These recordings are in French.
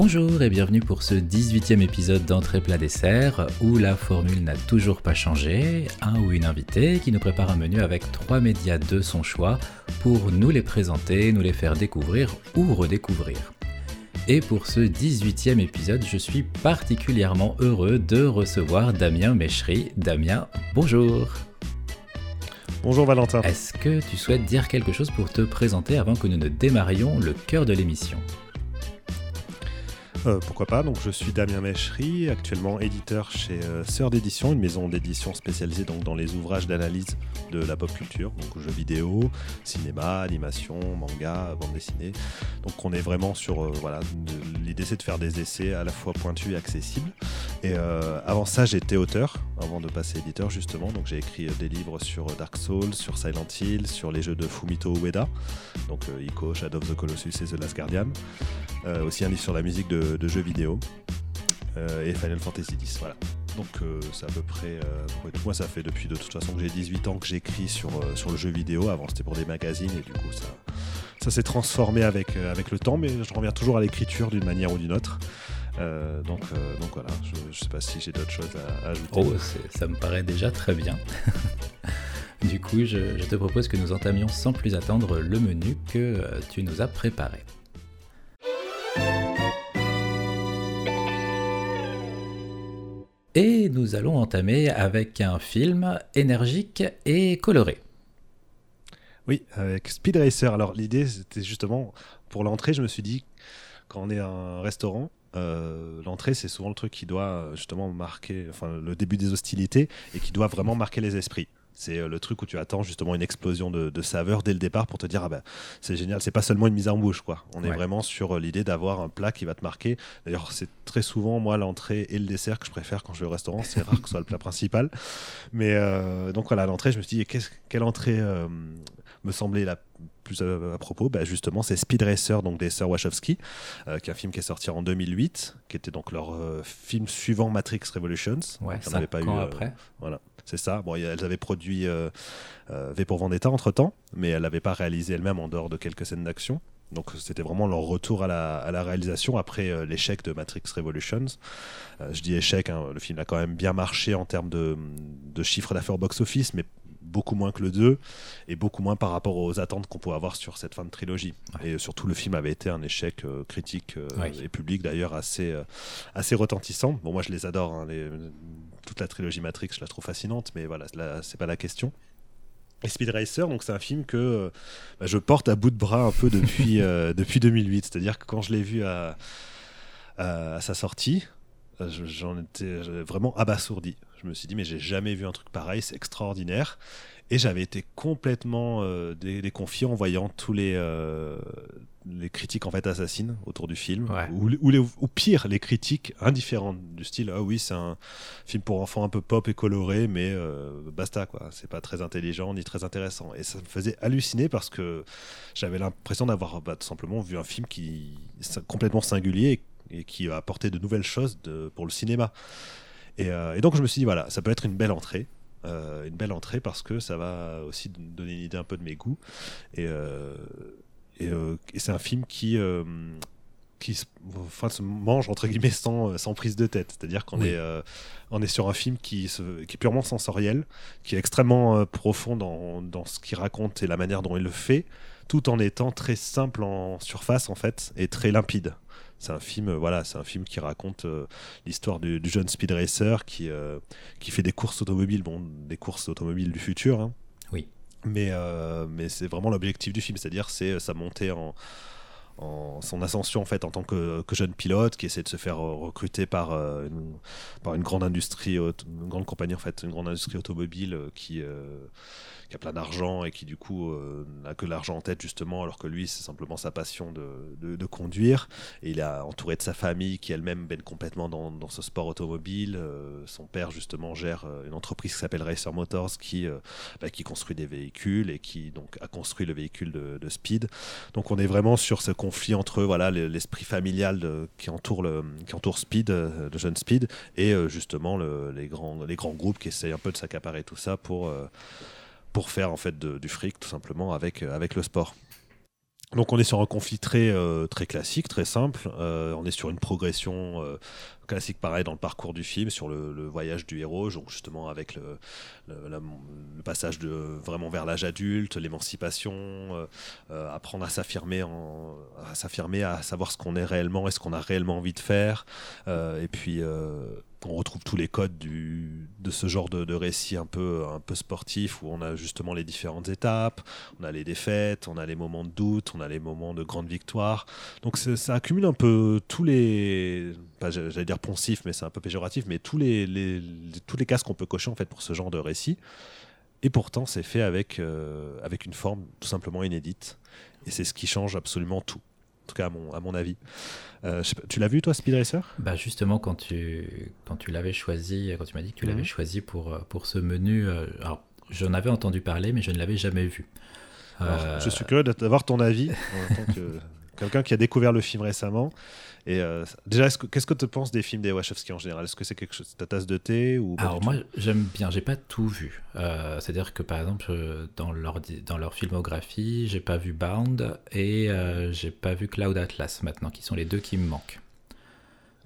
Bonjour et bienvenue pour ce 18e épisode d'Entrée plat dessert où la formule n'a toujours pas changé, un ou une invitée qui nous prépare un menu avec trois médias de son choix pour nous les présenter, nous les faire découvrir ou redécouvrir. Et pour ce 18e épisode, je suis particulièrement heureux de recevoir Damien Méchery. Damien, bonjour Bonjour Valentin. Est-ce que tu souhaites dire quelque chose pour te présenter avant que nous ne démarrions le cœur de l'émission? Euh, pourquoi pas Donc, je suis Damien Mechery, actuellement éditeur chez euh, Sœur d'édition, une maison d'édition spécialisée donc, dans les ouvrages d'analyse de la pop culture, donc jeux vidéo, cinéma, animation, manga, bande dessinée. Donc, on est vraiment sur. Euh, voilà, l'idée c'est de faire des essais à la fois pointus et accessibles. Et avant ça, j'étais auteur, avant de passer éditeur justement. Donc, j'ai écrit des livres sur Dark Souls, sur Silent Hill, sur les jeux de Fumito Ueda, donc Ico, Shadow of the Colossus et The Last Guardian. aussi un livre sur la musique de de, jeux vidéo euh, et Final Fantasy X. Voilà. Donc euh, c'est à peu près euh, Moi ça fait depuis de toute façon que j'ai 18 ans que j'écris sur, sur le jeu vidéo. Avant c'était pour des magazines et du coup ça, ça s'est transformé avec, avec le temps, mais je reviens toujours à l'écriture d'une manière ou d'une autre. donc, donc voilà, je ne sais pas si j'ai d'autres choses à, ajouter. Oh, ça me paraît déjà très bien. du coup, je, te propose que nous entamions sans plus attendre le menu que tu nous as préparé. Et nous allons entamer avec un film énergique et coloré. Oui, avec Speed Racer. Alors l'idée, c'était justement, pour l'entrée, je me suis dit, quand on est à un restaurant, euh, l'entrée, c'est souvent le truc qui doit justement marquer, enfin le début des hostilités et qui doit vraiment marquer les esprits. C'est euh, le truc où tu attends justement une explosion de, de saveur dès le départ pour te dire ah ben c'est génial. C'est pas seulement une mise en bouche quoi. On est vraiment sur euh, l'idée d'avoir un plat qui va te marquer. D'ailleurs c'est très souvent moi l'entrée et le dessert que je préfère quand je vais au restaurant. C'est rare que ce soit le plat principal. Mais euh, donc voilà l'entrée je me suis dit quelle entrée me semblait la plus à, propos, bah, justement, c'est Speed Racer, donc des sœurs Wachowski, qui est un film qui est sorti en 2008, qui était donc leur film suivant Matrix Revolutions. Ouais, ça pas eu, après. Voilà. C'est ça. Bon, elles avaient produit euh, euh, V pour Vendetta entre temps, mais elles n'avaient pas réalisé elles-mêmes en dehors de quelques scènes d'action. Donc c'était vraiment leur retour à la, réalisation après euh, l'échec de Matrix Revolutions. je dis échec, hein, le film a quand même bien marché en termes de, de chiffre d'affaires box-office, mais beaucoup moins que le 2 et beaucoup moins par rapport aux attentes qu'on pouvait avoir sur cette fin de trilogie. Et surtout, le film avait été un échec critique et public d'ailleurs assez, assez retentissant. Bon, moi je les adore, hein, les, toute la trilogie Matrix, je la trouve fascinante, mais voilà, là, c'est pas la question. Et Speed Racer, donc c'est un film que euh, bah, je porte à bout de bras un peu depuis, euh, depuis 2008. C'est-à-dire que quand je l'ai vu à, à, sa sortie, euh, j'en étais vraiment abasourdi. Je me suis dit, mais j'ai jamais vu un truc pareil, c'est extraordinaire. Et j'avais été complètement déconfié en voyant tous les, les critiques en fait assassines autour du film, ou, ou, pire, les critiques indifférentes du style ah oui c'est un film pour enfants un peu pop et coloré, mais euh, basta quoi, c'est pas très intelligent ni très intéressant. Et ça me faisait halluciner parce que j'avais l'impression d'avoir bah, tout simplement vu un film qui est complètement singulier et, qui a apporté de nouvelles choses de, pour le cinéma. Et, euh, et, donc je me suis dit voilà, ça peut être une belle entrée. Euh, une belle entrée parce que ça va aussi donner une idée un peu de mes goûts et euh, et, c'est un film qui euh, qui enfin, se mange entre guillemets sans, sans prise de tête. C'est-à-dire qu'on est, euh, on est sur un film qui, qui est purement sensoriel, qui est extrêmement profond dans, dans ce qu'il raconte et la manière dont il le fait, tout en étant très simple en surface en fait et très limpide. C'est un film, voilà, c'est un film qui raconte l'histoire du, jeune speed racer qui, qui fait des courses automobiles, bon, des courses automobiles du futur. Hein. Mais, euh, mais c'est vraiment l'objectif du film, c'est-à-dire c'est euh, sa montée en, son ascension en fait en tant que, jeune pilote qui essaie de se faire recruter par, euh, une, par une grande industrie, une grande compagnie en fait, une grande industrie automobile qui qui a plein d'argent et qui du coup euh, n'a que l'argent en tête justement, alors que lui c'est simplement sa passion de, de, conduire. Et il est entouré de sa famille qui elle-même baigne complètement dans, ce sport automobile. Euh, son père justement gère euh, une entreprise qui s'appelle Racer Motors qui, bah, qui construit des véhicules et qui donc a construit le véhicule de Speed. Donc on est vraiment sur ce conflit entre voilà l'esprit familial qui entoure le qui entoure Speed, le jeune Speed, et justement le, les grands les grands groupes qui essayent un peu de s'accaparer tout ça pour pour faire en fait du fric tout simplement avec, euh, avec le sport. Donc on est sur un conflit très, euh, très classique, très simple. Euh, on est sur une progression euh, classique pareil dans le parcours du film, sur le, voyage du héros, justement avec le, le, passage de, vraiment vers l'âge adulte, l'émancipation, apprendre à s'affirmer, à s'affirmer, à savoir ce qu'on est réellement et ce qu'on a réellement envie de faire. et puis on retrouve tous les codes de ce genre de, récit un peu, un peu sportif où on a justement les différentes étapes, on a les défaites, on a les moments de doute, on a les moments de grande victoire. Donc ça accumule un peu tous les, j'allais dire poncifs, mais c'est un peu péjoratif, mais tous les, tous les cases qu'on peut cocher en fait pour ce genre de récit. Et pourtant, c'est fait avec, euh, avec une forme tout simplement inédite. Et c'est ce qui change absolument tout tout cas à mon, à mon avis. Euh, tu l'as vu toi, Speed Racer? Bah justement quand tu quand tu l'avais choisi, quand tu m'as dit que tu l'avais mhm. choisi pour euh, pour ce menu, euh, alors j'en avais entendu parler mais je ne l'avais jamais vu. je suis curieux d'avoir ton avis en tant que quelqu'un qui a découvert le film récemment. Et euh, déjà, qu'est-ce que tu penses des films des Wachowski en général? Est-ce que c'est quelque chose, ta tasse de thé ou Alors moi, j'aime bien. J'ai pas tout vu. Euh, c'est-à-dire que par exemple, dans leur dans leur filmographie, j'ai pas vu Bound et euh, j'ai pas vu Cloud Atlas maintenant, qui sont les deux qui me manquent.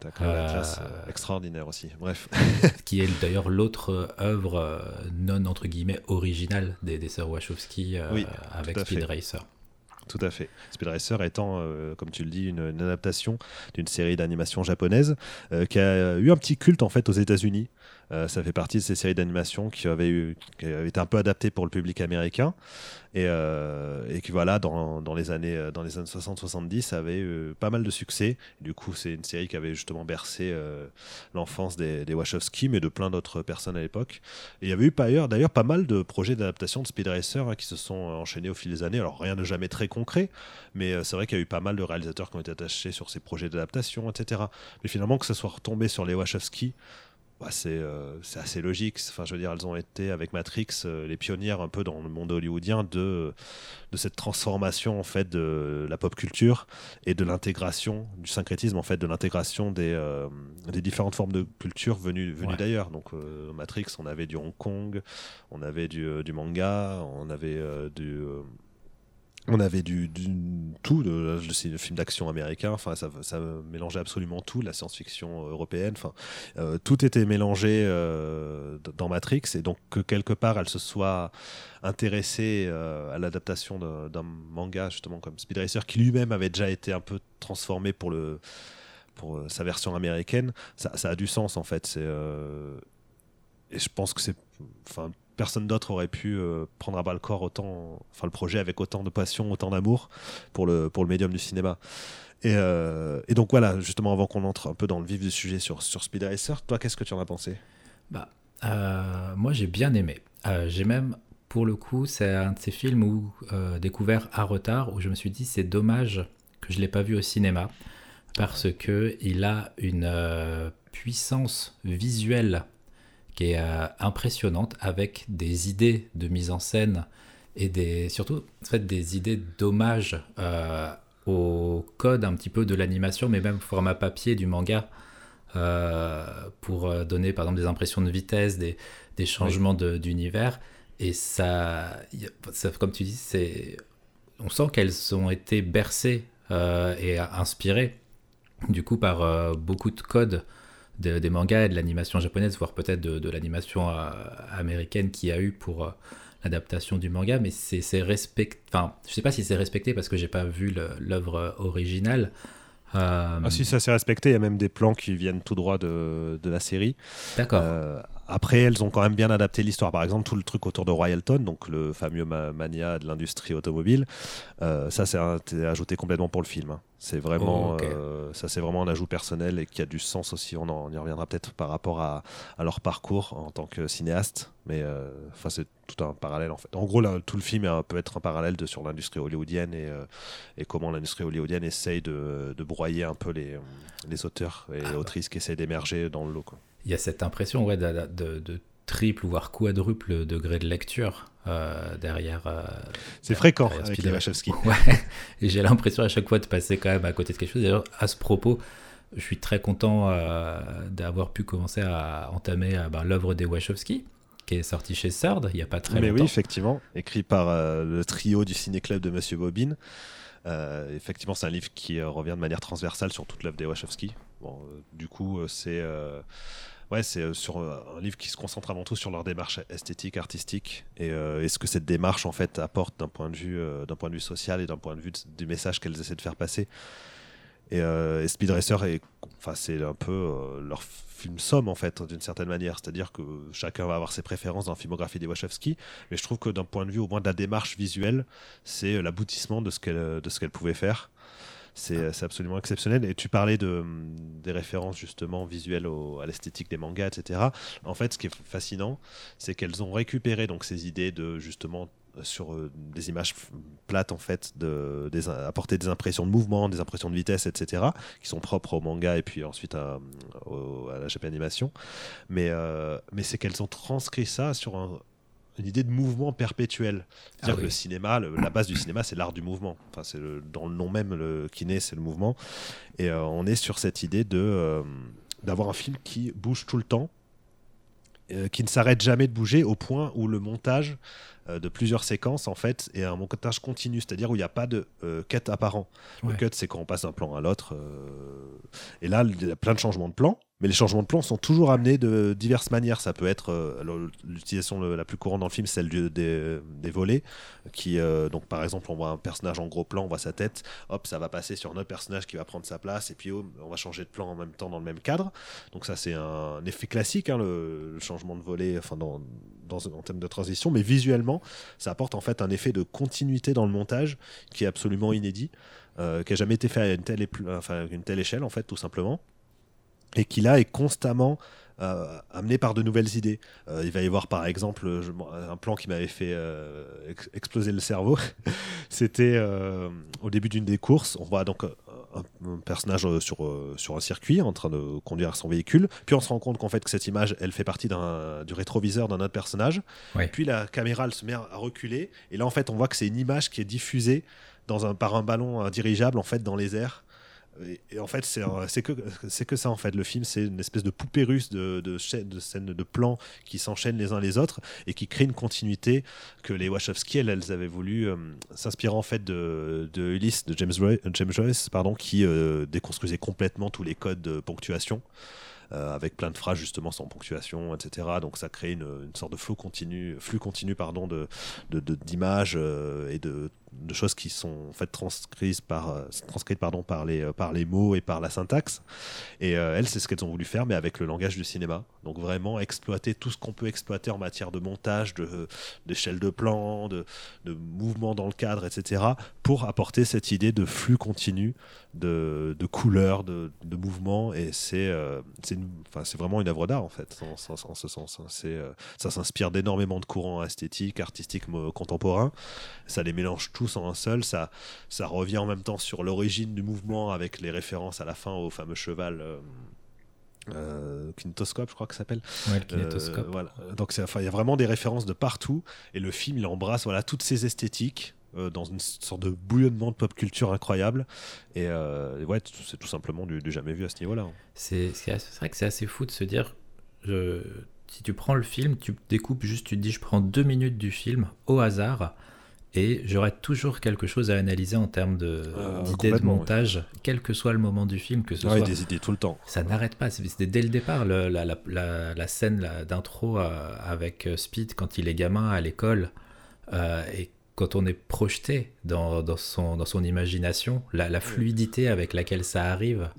Atlas, extraordinaire aussi. Bref. qui est d'ailleurs l'autre œuvre non entre guillemets originale des, des sœurs Wachowski avec Speed Racer. Tout à fait. Speed Racer étant, euh, comme tu le dis, une, adaptation d'une série d'animation japonaise euh, qui a eu un petit culte en fait aux États-Unis. Euh, ça fait partie de ces séries d'animation qui avaient, été un peu adaptées pour le public américain et, euh, qui voilà dans, les années euh, dans les années 60-70 avait eu pas mal de succès. du coup, c'est une série qui avait justement bercé l'enfance des, Wachowski, mais de plein d'autres personnes à l'époque. Il y avait eu d'ailleurs pas mal de projets d'adaptation de Speed Racer hein, qui se sont enchaînés au fil des années. Alors rien de jamais très concret, mais c'est vrai qu'il y a eu pas mal de réalisateurs qui ont été attachés sur ces projets d'adaptation, etc. Mais finalement que ce soit retombé sur les Wachowski bah, euh, c'est assez logique. Enfin, je veux dire, elles ont été avec Matrix euh, les pionnières un peu dans le monde hollywoodien de, de cette transformation en fait de la pop culture et de l'intégration du syncrétisme en fait de l'intégration des, euh, des différentes formes de culture venues, venues d'ailleurs. Donc Matrix, on avait du Hong Kong, on avait du, du manga, on avait du on avait du, tout, le, le film d'action américain, enfin ça, ça, mélangeait absolument tout, la science-fiction européenne, enfin euh, tout était mélangé euh, dans Matrix. Et donc que quelque part elle se soit intéressée euh, à l'adaptation d'un manga justement comme Speed Racer qui lui-même avait déjà été un peu transformé pour le pour sa version américaine, ça, a du sens en fait. C'est et je pense que c'est personne d'autre aurait pu euh, prendre à bas le corps autant, enfin le projet avec autant de passion, autant d'amour pour le, pour le médium du cinéma. Et, euh, et donc voilà, justement avant qu'on entre un peu dans le vif du sujet sur, sur Speed Racer, toi qu'est-ce que tu en as pensé? Bah, euh, Moi j'ai bien aimé. j'ai même, pour le coup, c'est un de ces films où découvert à retard, où je me suis dit c'est dommage que je ne l'ai pas vu au cinéma, parce que il a une puissance visuelle qui est euh, impressionnante avec des idées de mise en scène et des, surtout en fait, des idées d'hommage euh, au code un petit peu de l'animation, mais même format papier du manga. Euh, pour donner par exemple des impressions de vitesse, des, des changements d'univers. Et ça, ça, comme tu dis, c'est, on sent qu'elles ont été bercées et inspirées du coup par beaucoup de codes des mangas et de l'animation japonaise, voire peut-être de, l'animation euh, américaine qui a eu pour euh, l'adaptation du manga, mais c'est respecté. Enfin, je sais pas si c'est respecté parce que j'ai pas vu l'œuvre originale. Euh, ah si, ça s'est respecté. Il y a même des plans qui viennent tout droit de, de la série. D'accord. après, elles ont quand même bien adapté l'histoire. Par exemple, tout le truc autour de Royalton, donc le fameux mania de l'industrie automobile, ça c'est ajouté complètement pour le film. Hein. C'est vraiment, oh, euh, ça c'est vraiment un ajout personnel et qui a du sens aussi. On, en, y reviendra peut-être par rapport à, leur parcours en tant que cinéaste, mais euh, enfin c'est tout un parallèle en fait. En gros, là, tout le film peut être un parallèle de, sur l'industrie hollywoodienne et, euh, et comment l'industrie hollywoodienne essaye de, de, broyer un peu les, les auteurs et ah, autrices qui essayent d'émerger dans le lot. Il y a cette impression ouais, de, de triple voire quadruple degré de lecture euh, derrière. Euh, c'est fréquent avec les Wachowski. Ouais. J'ai l'impression à chaque fois de passer quand même à côté de quelque chose. D'ailleurs, à ce propos, je suis très content euh, d'avoir pu commencer à entamer ben, l'œuvre des Wachowski qui est sortie chez Sard il n'y a pas très Mais longtemps. oui, effectivement, écrit par le trio du ciné-club de Monsieur Bobine. effectivement, c'est un livre qui revient de manière transversale sur toute l'œuvre des Wachowski. Bon, du coup, c'est ouais, c'est sur un livre qui se concentre avant tout sur leur démarche esthétique, artistique, et, est ce que cette démarche en fait apporte d'un point de vue, d'un point de vue social et d'un point de vue du message qu'elles essaient de faire passer. Et, Speed Racer est Enfin, c'est un peu euh, leur film somme en fait, d'une certaine manière. C'est-à-dire que chacun va avoir ses préférences dans la filmographie des Wachowski, mais je trouve que d'un point de vue au moins de la démarche visuelle, c'est l'aboutissement de ce qu'elle de ce qu'elle pouvait faire. C'est absolument exceptionnel. Et tu parlais de, des références justement visuelles à l'esthétique des mangas, etc. En fait, ce qui est fascinant, c'est qu'elles ont récupéré donc ces idées de justement sur euh, des images plates en fait, de, des, apporter des impressions de mouvement, des impressions de vitesse, etc., qui sont propres au manga et puis ensuite à, la Japan Animation. Mais, euh, mais c'est qu'elles ont transcrit ça sur une idée de mouvement perpétuel. C'est-à-dire ah que le cinéma, la base du cinéma, c'est l'art du mouvement. Enfin, c'est dans le nom même, le kiné, c'est le mouvement. Et euh, on est sur cette idée de d'avoir un film qui bouge tout le temps, qui ne s'arrête jamais de bouger au point où le montage euh, de plusieurs séquences en fait et un montage continu, c'est-à-dire où il n'y a pas de euh, cut apparent. Le cut, c'est quand on passe d'un plan à l'autre. Euh, et là, il y a plein de changements de plan. Mais les changements de plan sont toujours amenés de diverses manières. Ça peut être euh, l'utilisation la plus courante dans le film, celle des, volets. Qui, euh, donc par exemple, on voit un personnage en gros plan, on voit sa tête, hop, ça va passer sur un autre personnage qui va prendre sa place, et puis oh, on va changer de plan en même temps dans le même cadre. Donc ça, c'est un, effet classique, hein, le, changement de volet, enfin dans, en termes de transition, mais visuellement, ça apporte en fait un effet de continuité dans le montage qui est absolument inédit. Euh, qui a jamais été fait à une telle, une telle échelle en fait tout simplement et qui là est constamment euh, amené par de nouvelles idées. Euh, il va y avoir par exemple un plan qui m'avait fait euh, exploser le cerveau. C'était au début d'une des courses, on voit donc un, personnage sur, sur un circuit en train de conduire son véhicule, puis on se rend compte qu'en fait que cette image elle fait partie du rétroviseur d'un autre personnage, puis la caméra elle se met à reculer, et là en fait on voit que c'est une image qui est diffusée dans un, par un ballon dirigeable en fait dans les airs et, en fait, c'est que, que ça, en fait. Le film, c'est une espèce de poupée russe de, de, de scènes de plans qui s'enchaînent les uns les autres et qui créent une continuité que les Wachowski, elles, avaient voulu euh, s'inspirer en fait de, de Ulysse, de James, James Joyce, pardon, qui euh, déconstruisait complètement tous les codes de ponctuation. Euh, avec plein de phrases justement sans ponctuation, etc. Donc ça crée une, une sorte de flux continu, flux continu pardon, de, d'images de, et de de choses qui sont en fait transcrites par, euh, transcrites, pardon, par, les, euh, par les mots et par la syntaxe. Et euh, elles, c'est ce qu'elles ont voulu faire, mais avec le langage du cinéma. Donc vraiment exploiter tout ce qu'on peut exploiter en matière de montage, de, d'échelle de plan, de, de mouvement dans le cadre, etc., pour apporter cette idée de flux continu, de, de couleurs, de, de mouvement. Et c'est, c'est vraiment une œuvre d'art, en fait, en, ce sens. Hein. Ça s'inspire d'énormément de courants esthétiques, artistiques contemporains. Ça les mélange tous en un seul. Ça, ça revient en même temps sur l'origine du mouvement avec les références à la fin au fameux cheval. Euh, euh kinetoscope, je crois que ça s'appelle. Ouais, le kinetoscope. Euh, voilà. Donc il y a vraiment des références de partout et le film il embrasse voilà toutes ces esthétiques euh, dans une sorte de bouillonnement de pop culture incroyable et, ouais c'est tout simplement du, jamais vu à ce niveau-là. Hein. C'est vrai que c'est assez fou de se dire je, si tu prends le film, tu découpes juste, tu te dis je prends deux minutes du film au hasard et j'aurais toujours quelque chose à analyser en termes euh, d'idées de, de montage, quel que soit le moment du film, que ce soit. des idées tout le temps. Ça n'arrête pas. C'était dès le départ la, la, la, la, scène d'intro euh, avec euh, Speed quand il est gamin à l'école et quand on est projeté dans, dans, son, dans son imagination, la, fluidité avec laquelle ça arrive.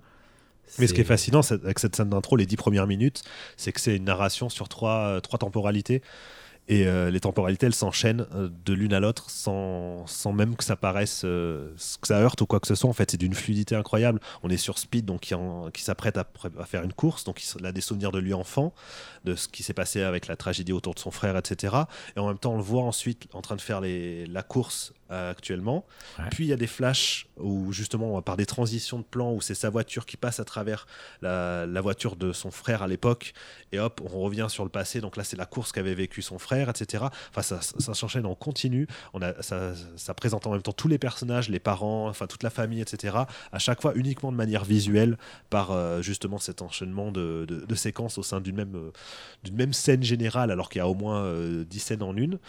Mais ce qui est fascinant avec cette scène d'intro, les dix premières minutes, c'est que c'est une narration sur trois, trois temporalités. Et euh, les temporalités, elles s'enchaînent euh, de l'une à l'autre sans, sans, même que ça paraisse, euh, que ça heurte ou quoi que ce soit. En fait, c'est d'une fluidité incroyable. On est sur Speed, donc qui, s'apprête à, faire une course, donc il a des souvenirs de lui enfant, de ce qui s'est passé avec la tragédie autour de son frère, etc. Et en même temps, on le voit ensuite en train de faire la course actuellement. Puis il y a des flashs où justement, par des transitions de plan, où c'est sa voiture qui passe à travers la, la voiture de son frère à l'époque, et hop, on revient sur le passé. Donc là, c'est la course qu'avait vécu son frère etc. Enfin, ça, ça s'enchaîne en continu. On a, ça, ça, présente en même temps tous les personnages, les parents, enfin toute la famille, etc. À chaque fois uniquement de manière visuelle par euh, justement cet enchaînement de, de, séquences au sein d'une même, euh, d'une même scène générale, alors qu'il y a au moins 10 euh, scènes en une.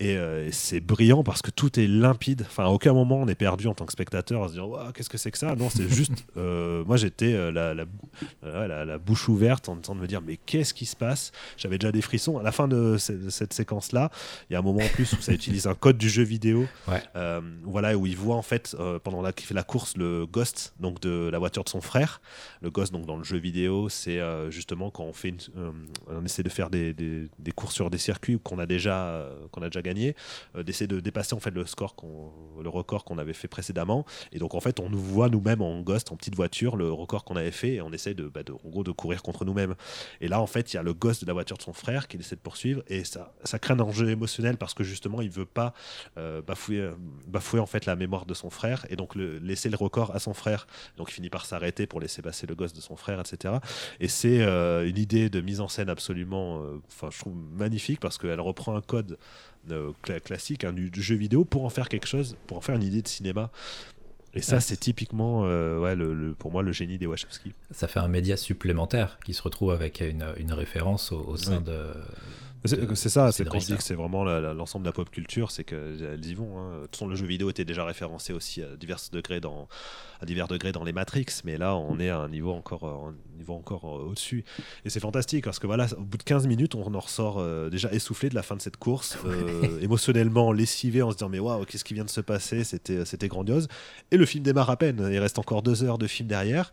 Et, c'est brillant parce que tout est limpide. Enfin, à aucun moment on est perdu en tant que spectateur en se disant qu'est-ce que c'est que ça? Non, c'est juste. euh, moi, j'étais euh, la, la, euh, la- la bouche ouverte en train de me dire mais qu'est-ce qui se passe? J'avais déjà des frissons. À la fin de, ce- de cette séquence-là, il y a un moment en plus où ça utilise un code du jeu vidéo. Ouais. Euh, voilà, où il voit en fait, euh, pendant la, qu'il fait la course, le ghost donc de la voiture de son frère. Le ghost, donc dans le jeu vidéo, c'est euh, justement quand on fait une, euh, on essaie de faire des, des- des courses sur des circuits qu'on a déjà, euh, qu'on a déjà gagné, euh, d'essayer de dépasser en fait le score, qu'on- le record qu'on avait fait précédemment. Et donc en fait, on nous voit nous-mêmes en ghost, en petite voiture, le record qu'on avait fait, et on essaie de, bah, de- en gros, de courir contre nous-mêmes. Et là, en fait, il y a le ghost de la voiture de son frère qui essaie de poursuivre, et ça, ça crée un enjeu émotionnel parce que justement, il veut pas euh, bafouer, euh, bafouer en fait la mémoire de son frère, et donc laisser le record à son frère. Donc il finit par s'arrêter pour laisser passer le gosse de son frère, etc. Et c'est une idée de mise en scène absolument, enfin, je trouve magnifique parce qu'elle reprend un code euh, cla- classique hein, du, du jeu vidéo pour en faire quelque chose, pour en faire une idée de cinéma. Et ça, c'est typiquement, euh, ouais, le, le- pour moi, le génie des Wachowski. Ça fait un média supplémentaire qui se retrouve avec une, une référence au, au sein Ouais. de. C'est de- c'est ça, c'est quand je dis Cédric, que c'est vraiment l'ensemble de la pop culture, c'est qu'elles y vont. hein. De toute façon, le jeu vidéo était déjà référencé aussi à divers degrés dans, à divers degrés dans les Matrix, mais là, on est à un niveau encore, euh, un niveau encore euh, au-dessus. Et c'est fantastique parce que voilà, au bout de 15 minutes, on en ressort euh, déjà essoufflé de la fin de cette course, euh, émotionnellement lessivé en se disant mais waouh, qu'est-ce qui vient de se passer? C'était, c'était grandiose. Et le film démarre à peine. Il reste encore deux heures de film derrière.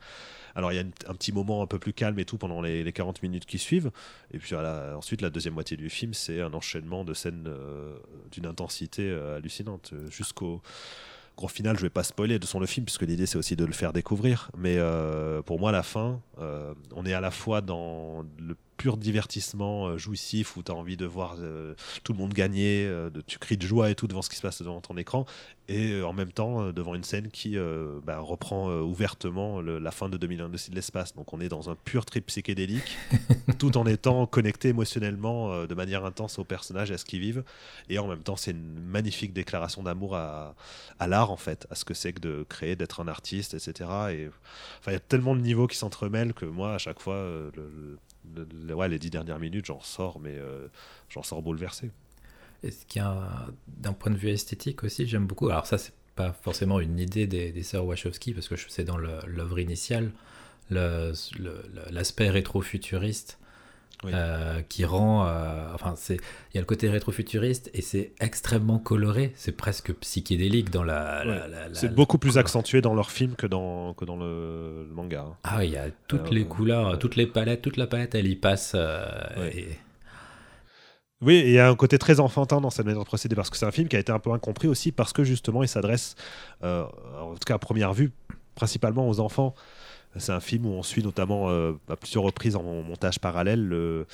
Alors il y a un petit moment un peu plus calme et tout pendant les, les 40 minutes qui suivent. Et puis voilà, ensuite, la deuxième moitié du film, c'est un enchaînement de scènes euh, d'une intensité euh, hallucinante. Jusqu'au gros final, je vais pas spoiler de son le film, puisque l'idée c'est aussi de le faire découvrir. Mais euh, pour moi, la fin, on est à la fois dans le pur divertissement euh, jouissif où tu as envie de voir euh, tout le monde gagner, euh, de, tu cries de joie et tout devant ce qui se passe devant ton écran, et en même temps devant une scène qui bah, reprend ouvertement le- la fin de 2001 de l'espace. Donc on est dans un pur trip psychédélique, tout en étant connecté émotionnellement de manière intense aux personnages et à ce qu'ils vivent. Et en même temps, c'est une magnifique déclaration d'amour à, à l'art, en fait, à ce que c'est que de créer, d'être un artiste, etc. Et enfin, il y a tellement de niveaux qui s'entremêlent que moi, à chaque fois, le- le- ouais, les dix dernières minutes, j'en sors, mais euh, j'en sors bouleversé. Et ce qui d'un point de vue esthétique aussi, j'aime beaucoup. Alors, ça, c'est pas forcément une idée des, des sœurs Wachowski, parce que c'est dans l'œuvre initiale, le- le- le- l'aspect rétro-futuriste. Oui. euh, qui rend, euh, enfin, c'est, il y a le côté rétro-futuriste et c'est extrêmement coloré, c'est presque psychédélique dans la. la- Ouais. la- la- C'est beaucoup plus accentué dans leur film que dans, que dans le, le manga. hein. Ah, il y a toutes Euh, les couleurs, toutes les palettes, toute la palette, elle y passe. et- Oui, et il y a un côté très enfantin dans cette manière de procéder, parce que c'est un film qui a été un peu incompris aussi, parce que justement, il s'adresse, euh, en tout cas à première vue, principalement aux enfants. C'est un film où on suit notamment euh, à plusieurs reprises en montage parallèle, le,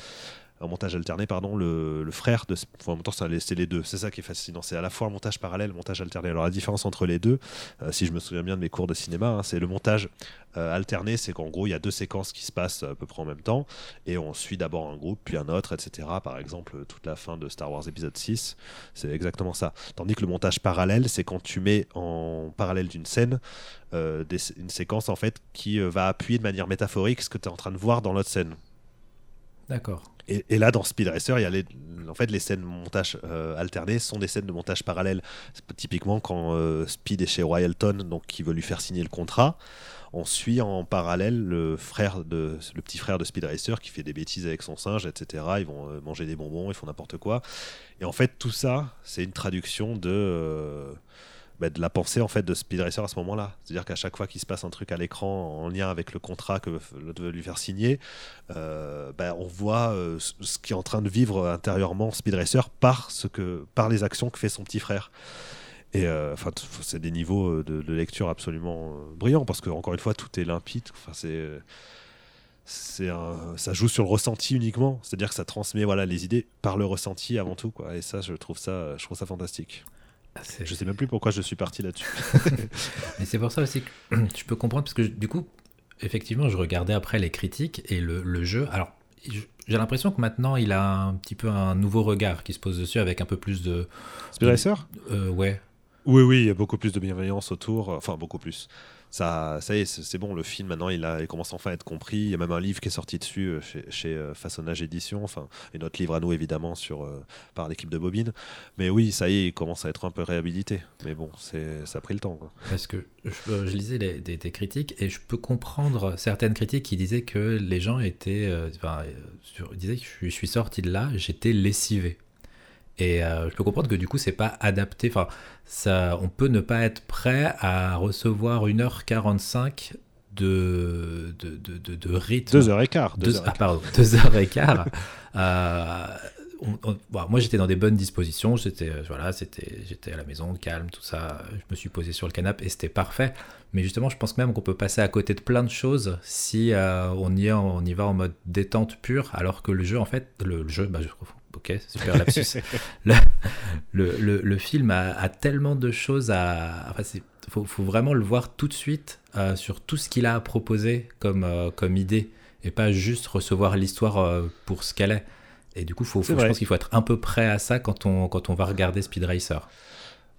en montage alterné, pardon, le, frère de. Enfin, en même temps, c'est les- deux. C'est ça qui est fascinant. C'est à la fois un montage parallèle, un montage alterné. Alors, la différence entre les deux, euh, si je me souviens bien de mes cours de cinéma, hein, c'est le montage euh, alterné, c'est qu'en gros, il y a deux séquences qui se passent à peu près en même temps, et on suit d'abord un groupe, puis un autre, etc. Par exemple, toute la fin de Star Wars épisode 6, c'est exactement ça. Tandis que le montage parallèle, c'est quand tu mets en parallèle d'une scène euh, une séquence en fait qui va appuyer de manière métaphorique ce que tu es en train de voir dans l'autre scène. D'accord. Et, là, dans Speed Racer, les, en fait, les scènes de montage euh, alternées sont des scènes de montage parallèle. C'est Typiquement, quand euh, Speed est chez Royalton, donc qui veut lui faire signer le contrat, on suit en parallèle le frère de, le petit frère de Speed Racer qui fait des bêtises avec son singe, etc. Ils vont euh, manger des bonbons, ils font n'importe quoi. Et en fait, tout ça, c'est une traduction de bah, de la pensée en fait de Speed Racer à ce moment-là. C'est-à-dire qu'à chaque fois qu'il se passe un truc à l'écran en lien avec le contrat que l'autre veut lui faire signer, euh, bah, on voit euh, ce qui est en train de vivre intérieurement Speed Racer par, ce que, par les actions que fait son petit frère. Et euh, enfin, c'est des niveaux de, lecture absolument brillants parce que encore une fois, tout est limpide. Enfin, c'est ça joue sur le ressenti uniquement, c'est-à-dire que ça transmet voilà les idées par le ressenti avant tout. Et ça, je trouve ça, je trouve ça fantastique. Je sais même plus pourquoi je suis parti là-dessus. Mais c'est pour ça aussi que je peux comprendre, parce que du coup, effectivement, je regardais après les critiques et le, le jeu. Alors, j'ai l'impression que maintenant, il a un petit peu un nouveau regard qui se pose dessus avec un peu plus de. Speed Racer? Euh, ouais. Oui, oui, il y a beaucoup plus de bienveillance autour. Enfin, beaucoup plus ça, ça y est, c'est bon, le film maintenant il, a, il commence enfin à être compris. Il y a même un livre qui est sorti dessus euh, chez, chez euh, Façonnage Édition, enfin, et notre livre à nous évidemment sur, euh, par l'équipe de Bobine. Mais oui, ça y est, il commence à être un peu réhabilité. Mais bon, ça a pris le temps. Parce que je, lisais des, critiques et je peux comprendre certaines critiques qui disaient que les gens étaient. enfin, disaient que je suis sorti de là, j'étais lessivé. Et euh, je peux comprendre que du coup, c'est pas adapté. Enfin, ça, on peut ne pas être prêt à recevoir 1h45 de, de, de, de, rythme. 2h15. Deux, ah, pardon, 2h15. euh, moi, j'étais dans des bonnes dispositions. J'étais, euh, voilà, c'était, j'étais à la maison, calme, tout ça. Je me suis posé sur le canapé et c'était parfait. Mais justement, je pense même qu'on peut passer à côté de plein de choses si euh, on, y, on y va en mode détente pure, alors que le jeu, en fait, le, jeu, bah, je, ok, super lapsus. le, le, le, film a, tellement de choses à. Enfin, il faut, faut, vraiment le voir tout de suite euh, sur tout ce qu'il a à proposer comme, euh, comme idée et pas juste recevoir l'histoire euh, pour ce qu'elle est. Et du coup, faut, je pense qu'il faut être un peu prêt à ça quand on, quand on va regarder Speed Racer.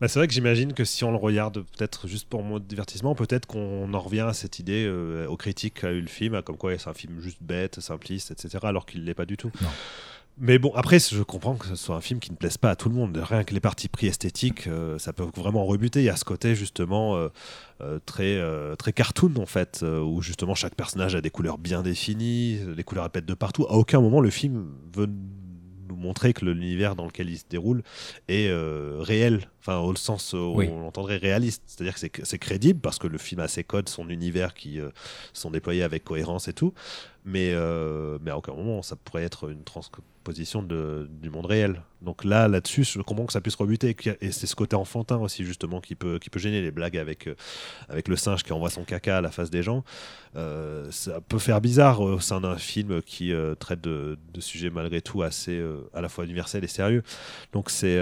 Bah, c'est vrai que j'imagine que si on le regarde peut-être juste pour mon divertissement, peut-être qu'on en revient à cette idée aux critiques qu'a eu le film, comme quoi c'est un film juste bête, simpliste, etc., alors qu'il ne l'est pas du tout. Non. Mais bon, après, je comprends que ce soit un film qui ne plaise pas à tout le monde. Rien que les parties pris esthétiques, euh, ça peut vraiment rebuter. Il y a ce côté justement euh, euh, très, très cartoon en fait, où justement chaque personnage a des couleurs bien définies, les couleurs répètent de partout. À aucun moment le film veut nous montrer que l'univers dans lequel il se déroule est réel, enfin au sens où on l'entendrait réaliste. C'est-à-dire que c'est crédible parce que le film a ses codes, son univers qui sont déployés avec cohérence et tout. Mais, mais à aucun moment ça pourrait être une transcription position de, du monde réel. Donc là, là-dessus, je comprends que ça puisse rebuter. Et c'est ce côté enfantin aussi, justement, qui peut, qui peut gêner les blagues avec, euh, avec le singe qui envoie son caca à la face des gens. Euh, ça peut faire bizarre au sein d'un film qui euh, traite de, de, sujets malgré tout assez à la fois universels et sérieux. Donc c'est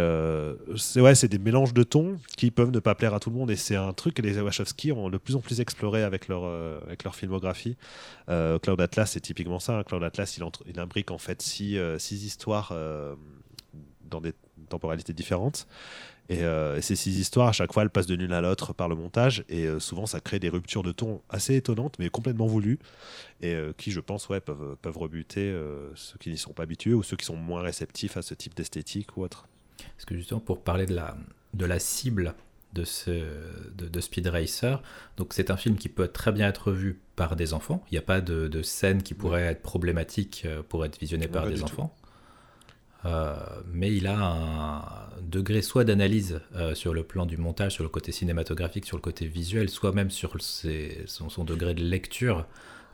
c'est ouais, des mélanges de tons qui peuvent ne pas plaire à tout le monde. Et c'est un truc que les Wachowski ont de plus en plus exploré avec leur, avec leur filmographie. Cloud Atlas, c'est typiquement ça. Hein. Cloud Atlas, il, entre, il imbrique en fait six, six histoires dans des temporalités différentes. Euh, et, ces six histoires, à chaque fois, elles passent de l'une à l'autre par le montage. Et euh, souvent, ça crée des ruptures de ton assez étonnantes, mais complètement voulues. Et euh, qui, je pense, ouais, peuvent, peuvent rebuter ceux qui n'y sont pas habitués ou ceux qui sont moins réceptifs à ce type d'esthétique ou autre. Parce que justement, pour parler de la, de la cible de, ce, de, Speed Racer, donc c'est un film qui peut très bien être vu par des enfants. Il n'y a pas de, de scène qui pourrait être problématique pour être visionné par des enfants. Euh, mais il a un degré soit d'analyse euh, sur le plan du montage, sur le côté cinématographique, sur le côté visuel, soit même sur son, degré de lecture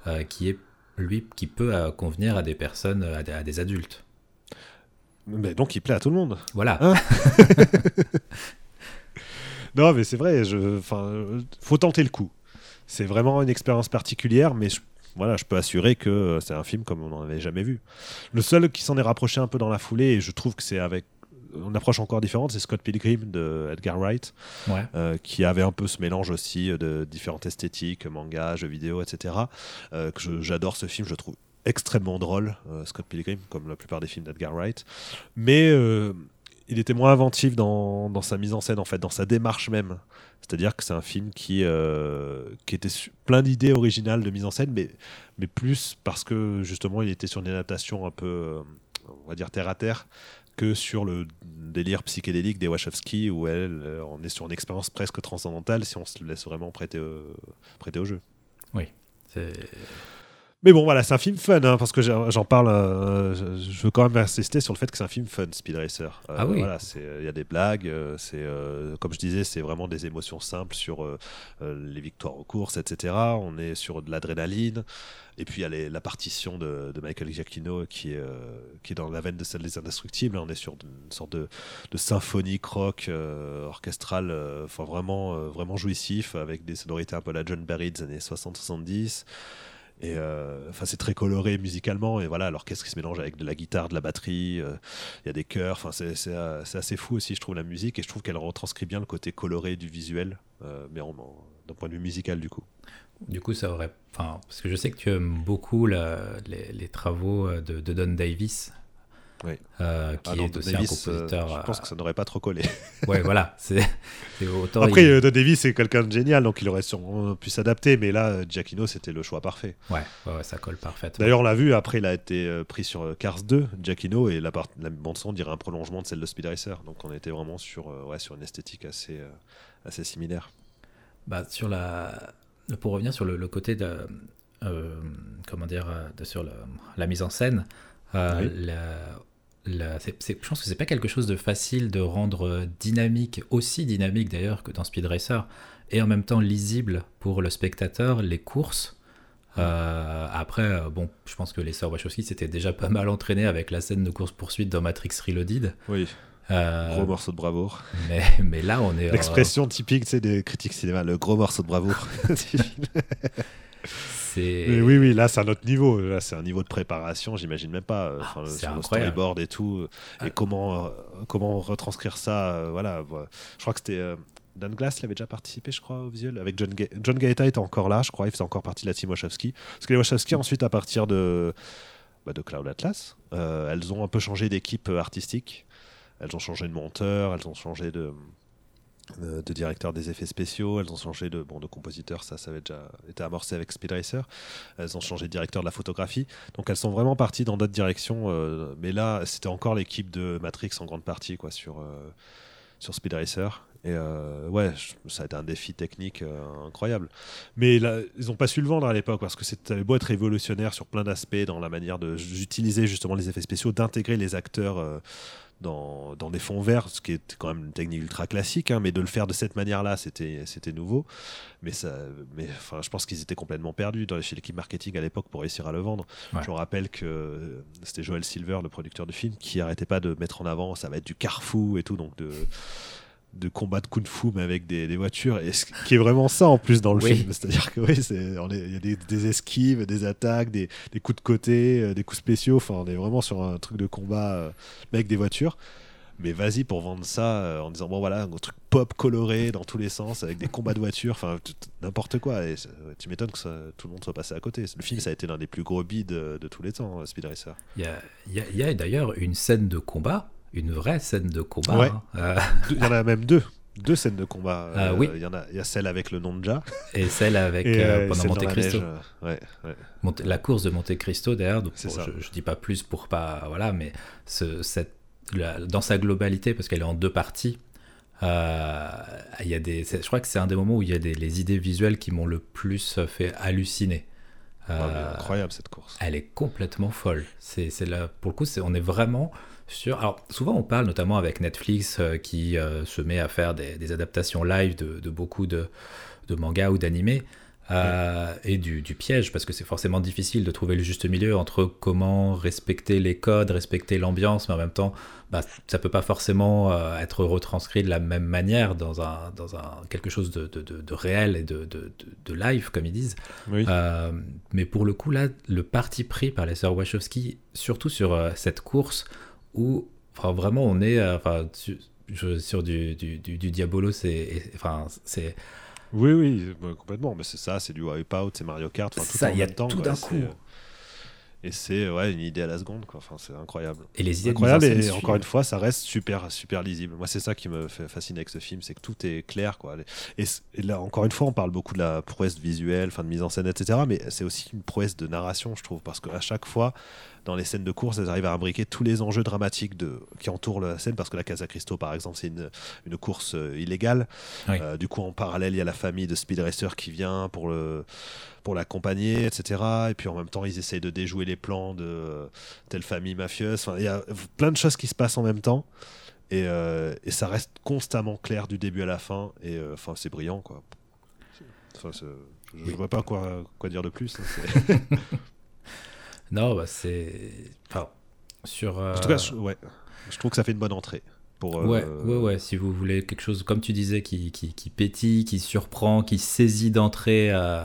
euh, qui est lui qui peut convenir à des personnes, à des, adultes. Mais donc il plaît à tout le monde. Voilà. Hein non, mais c'est vrai. Je, faut tenter le coup. C'est vraiment une expérience particulière, mais je voilà, je peux assurer que euh, c'est un film comme on n'en avait jamais vu. Le seul qui s'en est rapproché un peu dans la foulée, et je trouve que c'est avec une approche encore différente, c'est Scott Pilgrim de Edgar Wright, euh, qui avait un peu ce mélange aussi de différentes esthétiques, manga, jeux vidéo, etc. Euh, que j'adore ce film, je trouve extrêmement drôle, Scott Pilgrim, comme la plupart des films d'Edgar Wright. Mais il était moins inventif dans, sa mise en scène, en fait, dans sa démarche même. C'est-à-dire que c'est un film qui, euh, était plein d'idées originales de mise en scène, mais, mais plus parce que justement il était sur une adaptation un peu, euh, on va dire, terre à terre, que sur le délire psychédélique des Wachowski, où elle, euh, on est sur une expérience presque transcendantale si on se laisse vraiment prêter, prêter au jeu. Oui, c'est mais bon, voilà, c'est un film fun, hein, parce que j'en parle. Euh, je, veux quand même insister sur le fait que c'est un film fun, Speed Racer. Euh, ah oui. Voilà, il y a des blagues. Euh, c'est comme je disais, c'est vraiment des émotions simples sur les victoires aux courses, etc. On est sur de l'adrénaline. Et puis il y a la partition de, Michael Giacchino qui est, qui est dans la veine de celle des Indestructibles. On est sur une sorte de, de symphonie rock orchestrale, enfin vraiment, vraiment jouissif, avec des sonorités un peu à la John Barry des années 60-70. Et euh, enfin, c'est très coloré musicalement. Et voilà, l'orchestre qui se mélange avec de la guitare, de la batterie. Euh, il y a des chœurs. Enfin, c'est euh, assez fou aussi, je trouve, la musique. Et je trouve qu'elle retranscrit bien le côté coloré du visuel, mais d'un point de vue musical, du coup. Du coup, ça aurait. Enfin, parce que je sais que tu aimes beaucoup les, travaux de, Don Davis. Oui. euh, qui Ah non, est aussi Davis, un euh, compositeur. je pense que ça n'aurait pas trop collé. euh, Ouais, voilà. C'est c'est autant. Après, il- euh, Don Davis, c'est quelqu'un de génial, donc il aurait sûrement pu s'adapter, mais là, euh, Giacchino, c'était le choix parfait. Ouais, ouais, ouais, ça colle parfaitement. D'ailleurs, on l'a vu, après, il a été euh, pris sur euh, Cars 2, Giacchino, et la, part- la bande-son dirait un prolongement de celle de Speed Racer. Donc, on était vraiment sur, euh, ouais, sur une esthétique assez, euh, assez similaire. Bah, sur la... Pour revenir sur le, le côté de. euh, comment dire euh, de, Sur le- la mise en scène, euh, Oui. la- la- c'est- c'est- je pense que c'est pas quelque chose de facile de rendre dynamique, aussi dynamique d'ailleurs que dans Speed Racer, et en même temps lisible pour le spectateur les courses. Euh, après, euh, bon, je pense que les sœurs Wachowski s'étaient déjà pas mal entraînés avec la scène de course-poursuite dans Matrix Reloaded. Oui, Euh, gros morceau de bravoure. mais, mais là, on est. L'expression typique, des critiques cinéma, le gros morceau de bravoure. c'est. Oui, oui, là, c'est un autre niveau. Là, c'est un niveau de préparation, j'imagine même pas. euh, enfin, le- c'est sur le storyboard et tout. euh, Ah. Et comment, euh, comment retranscrire ça. euh, voilà. Je crois que c'était. euh, Dan Glass, il avait déjà participé, je crois, au visuel. Avec John, Ga- John Gaeta était encore là, je crois. Il faisait encore partie de la team Wachowski. Parce que les Wachowski, ensuite, à partir de, bah, de Cloud Atlas, euh, elles ont un peu changé d'équipe euh, artistique. Elles ont changé de monteur, elles ont changé de, euh, de directeur des effets spéciaux, elles ont changé de, bon, de compositeur, ça, ça avait déjà été amorcé avec Speed Racer. Elles ont changé de directeur de la photographie. Donc elles sont vraiment parties dans d'autres directions. euh, mais là, c'était encore l'équipe de Matrix en grande partie quoi, sur, euh, sur Speed Racer. Et euh, ouais, ça a été un défi technique euh, incroyable. Mais là, ils n'ont pas su le vendre à l'époque parce que c'était beau être révolutionnaire sur plein d'aspects dans la manière d'utiliser justement les effets spéciaux, d'intégrer les acteurs euh, dans, dans des fonds verts, ce qui est quand même une technique ultra classique, hein, mais de le faire de cette manière-là, c'était nouveau. Mais, ça, mais enfin, je pense qu'ils étaient complètement perdus dans, chez l'équipe marketing à l'époque pour réussir à le vendre. Ouais. Je me rappelle que euh, c'était Joel Silver, le producteur du film, qui arrêtait pas de mettre en avant, ça va être du carfou et tout, donc de de combat de kung-fu mais avec des, des voitures. Et ce qui est vraiment ça en plus dans le Oui. film. C'est-à-dire que oui il y a des, des esquives des attaques des, des coups de côté euh, des coups spéciaux. Enfin on est vraiment sur un truc de combat euh, mais avec des voitures. Mais vas-y pour vendre ça euh, en disant bon voilà un truc pop coloré dans tous les sens avec des combats de voitures. Enfin n'importe quoi. Et tu m'étonnes que ça- tout le monde soit passé à côté. Le film ça a été l'un des plus gros bids de, de tous les temps Speed Racer. Il y a, il y a- il y a d'ailleurs une scène de combat, une vraie scène de combat. Ouais. hein. Euh, il y en a même deux deux scènes de combat Ah Euh, oui. il y en a il y a celle avec le nom de Ja et celle avec et euh, pendant celle Monte la Cristo. ouais, ouais. Monte- la course de Monte Cristo d'ailleurs. bon, je, je dis pas plus pour pas voilà, mais ce, cette, la- dans sa globalité parce qu'elle est en deux parties. il y a des, je crois que c'est un des moments où il y a des, les idées visuelles qui m'ont le plus fait halluciner. Mais Euh, incroyable cette course. elle est complètement folle. C'est, là, pour le coup, on est vraiment sur. Alors, souvent, on parle notamment avec Netflix euh, qui euh, se met à faire des, des adaptations live de, de beaucoup de, de mangas ou d'animés. euh, et du, du piège, parce que c'est forcément difficile de trouver le juste milieu entre comment respecter les codes, respecter l'ambiance, mais en même temps, bah, ça peut pas forcément être retranscrit de la même manière dans, un, dans un, quelque chose de, de, de- de réel et de, de, de- de live, comme ils disent. Oui. Euh, mais pour le coup, là, le parti pris par les sœurs Wachowski, surtout sur euh, cette course où enfin, vraiment on est euh, enfin, je- sur du, du, du, du Diabolo, c'est enfin, c'est Oui, oui, bah, complètement. Mais c'est ça, c'est du Wipeout, c'est Mario Kart. enfin, tout Ça, en il y a même temps, tout d'un coup. Euh, Et c'est ouais, une idée à la seconde, quoi. Enfin, c'est incroyable. et les idées Incroyable, et encore une fois, ça reste super, super lisible. Moi, c'est ça qui me fait fasciner avec ce film, c'est que tout est clair, quoi. Et, là, encore une fois, on parle beaucoup de la prouesse visuelle, fin de mise en scène, etc. Mais c'est aussi une prouesse de narration, je trouve, parce qu'à chaque fois, dans les scènes de course, elles arrivent à imbriquer tous les enjeux dramatiques de, qui entourent la scène, parce que la Casa Cristo, par exemple, c'est une, une course euh, illégale. Oui. Euh, du coup, en parallèle, il y a la famille de Speed Racer qui vient pour le pour l'accompagner, etc. Et puis en même temps, ils essayent de déjouer les plans de euh, telle famille mafieuse. Enfin, il y a plein de choses qui se passent en même temps. Et, euh, et ça reste constamment clair du début à la fin. Et euh, enfin, c'est brillant, quoi. Enfin, je ne Oui. vois pas quoi, quoi dire de plus. hein, Non, bah, c'est enfin sur. En tout cas, je, ouais, je trouve que ça fait une bonne entrée. Pour, euh, Ouais, ouais, ouais. Si vous voulez quelque chose, comme tu disais, qui, qui, qui pétille, qui surprend, qui saisit d'entrée, euh,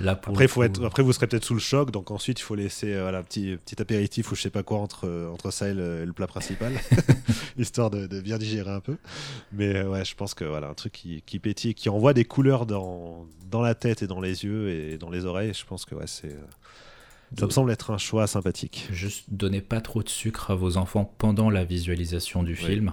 là pour Après, faut coup- être, après, vous serez peut-être sous le choc, donc ensuite, il faut laisser euh, voilà, un petit, petit apéritif ou je sais pas quoi entre, euh, entre ça et le, plat principal, histoire de, de bien digérer un peu. Mais euh, ouais, je pense que voilà, un truc qui, qui pétille, qui envoie des couleurs dans, dans la tête et dans les yeux et dans les oreilles, je pense que ouais, c'est euh, Ça me semble être un choix sympathique. Juste donnez pas trop de sucre à vos enfants pendant la visualisation du film.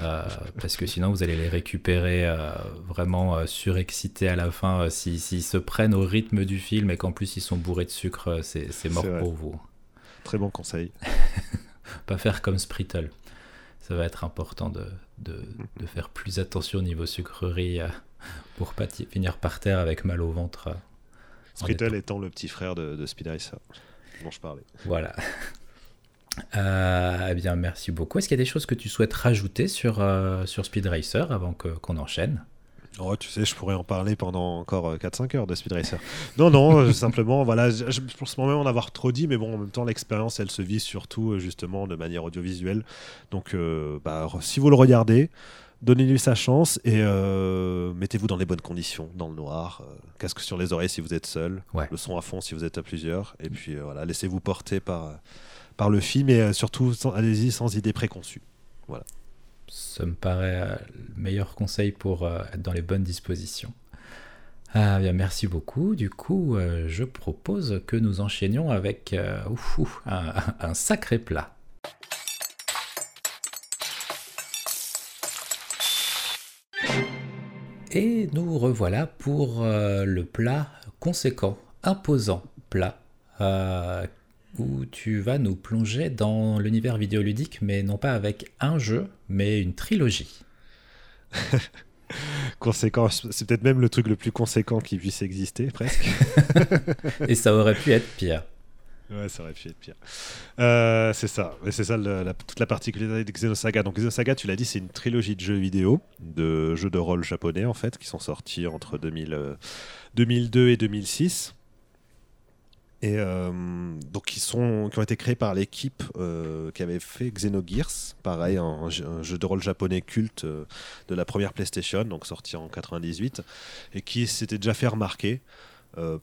Euh, parce que sinon vous allez les récupérer euh, vraiment euh, surexcités à la fin. S'ils se prennent au rythme du film et qu'en plus ils sont bourrés de sucre, c'est mort pour vous. Très bon conseil. Pas faire comme Sprittle. Ça va être important de, de, de faire plus attention au niveau sucrerie pour pas finir par terre avec mal au ventre. Sprittle étant le petit frère de, de Speed Racer dont je parlais. Voilà. Euh, eh bien, merci beaucoup. Est-ce qu'il y a des choses que tu souhaites rajouter sur, euh, sur Speed Racer avant qu'on enchaîne? Oh, tu sais, je pourrais en parler pendant encore 4-5 euh, heures de Speed Racer. non, non, simplement, voilà, je, je pense même en avoir trop dit, mais bon, en même temps, l'expérience, elle se vit surtout, justement, de manière audiovisuelle. Donc, bah, si vous le regardez, donnez-lui sa chance et mettez-vous dans les bonnes conditions, dans le noir, casque sur les oreilles si vous êtes seul, le son à fond si vous êtes à plusieurs, et puis voilà, laissez-vous porter par par le film et euh, surtout allez-y sans idée préconçue. Voilà. Ça me paraît euh, le meilleur conseil pour euh, être dans les bonnes dispositions. Ah, bien, merci beaucoup. Du coup, je propose que nous enchaînions avec un, sacré plat. Et nous revoilà pour le plat conséquent, imposant plat où tu vas nous plonger dans l'univers vidéoludique, mais non pas avec un jeu, mais une trilogie. conséquent, c'est peut-être même le truc le plus conséquent qui puisse exister, presque. Et ça aurait pu être pire. Ouais, ça aurait pu être pire. Euh, c'est ça, c'est ça toute la particularité de Xenosaga. Donc Xenosaga, tu l'as dit, c'est une trilogie de jeux vidéo, de jeux de rôle japonais en fait, qui sont sortis entre 2000, 2002 euh, et 2006 et euh, donc qui sont qui ont été créés par l'équipe euh, qui avait fait Xenogears, pareil un, jeu de rôle japonais culte euh, de la première PlayStation, donc sorti en 98 et qui s'était déjà fait remarquer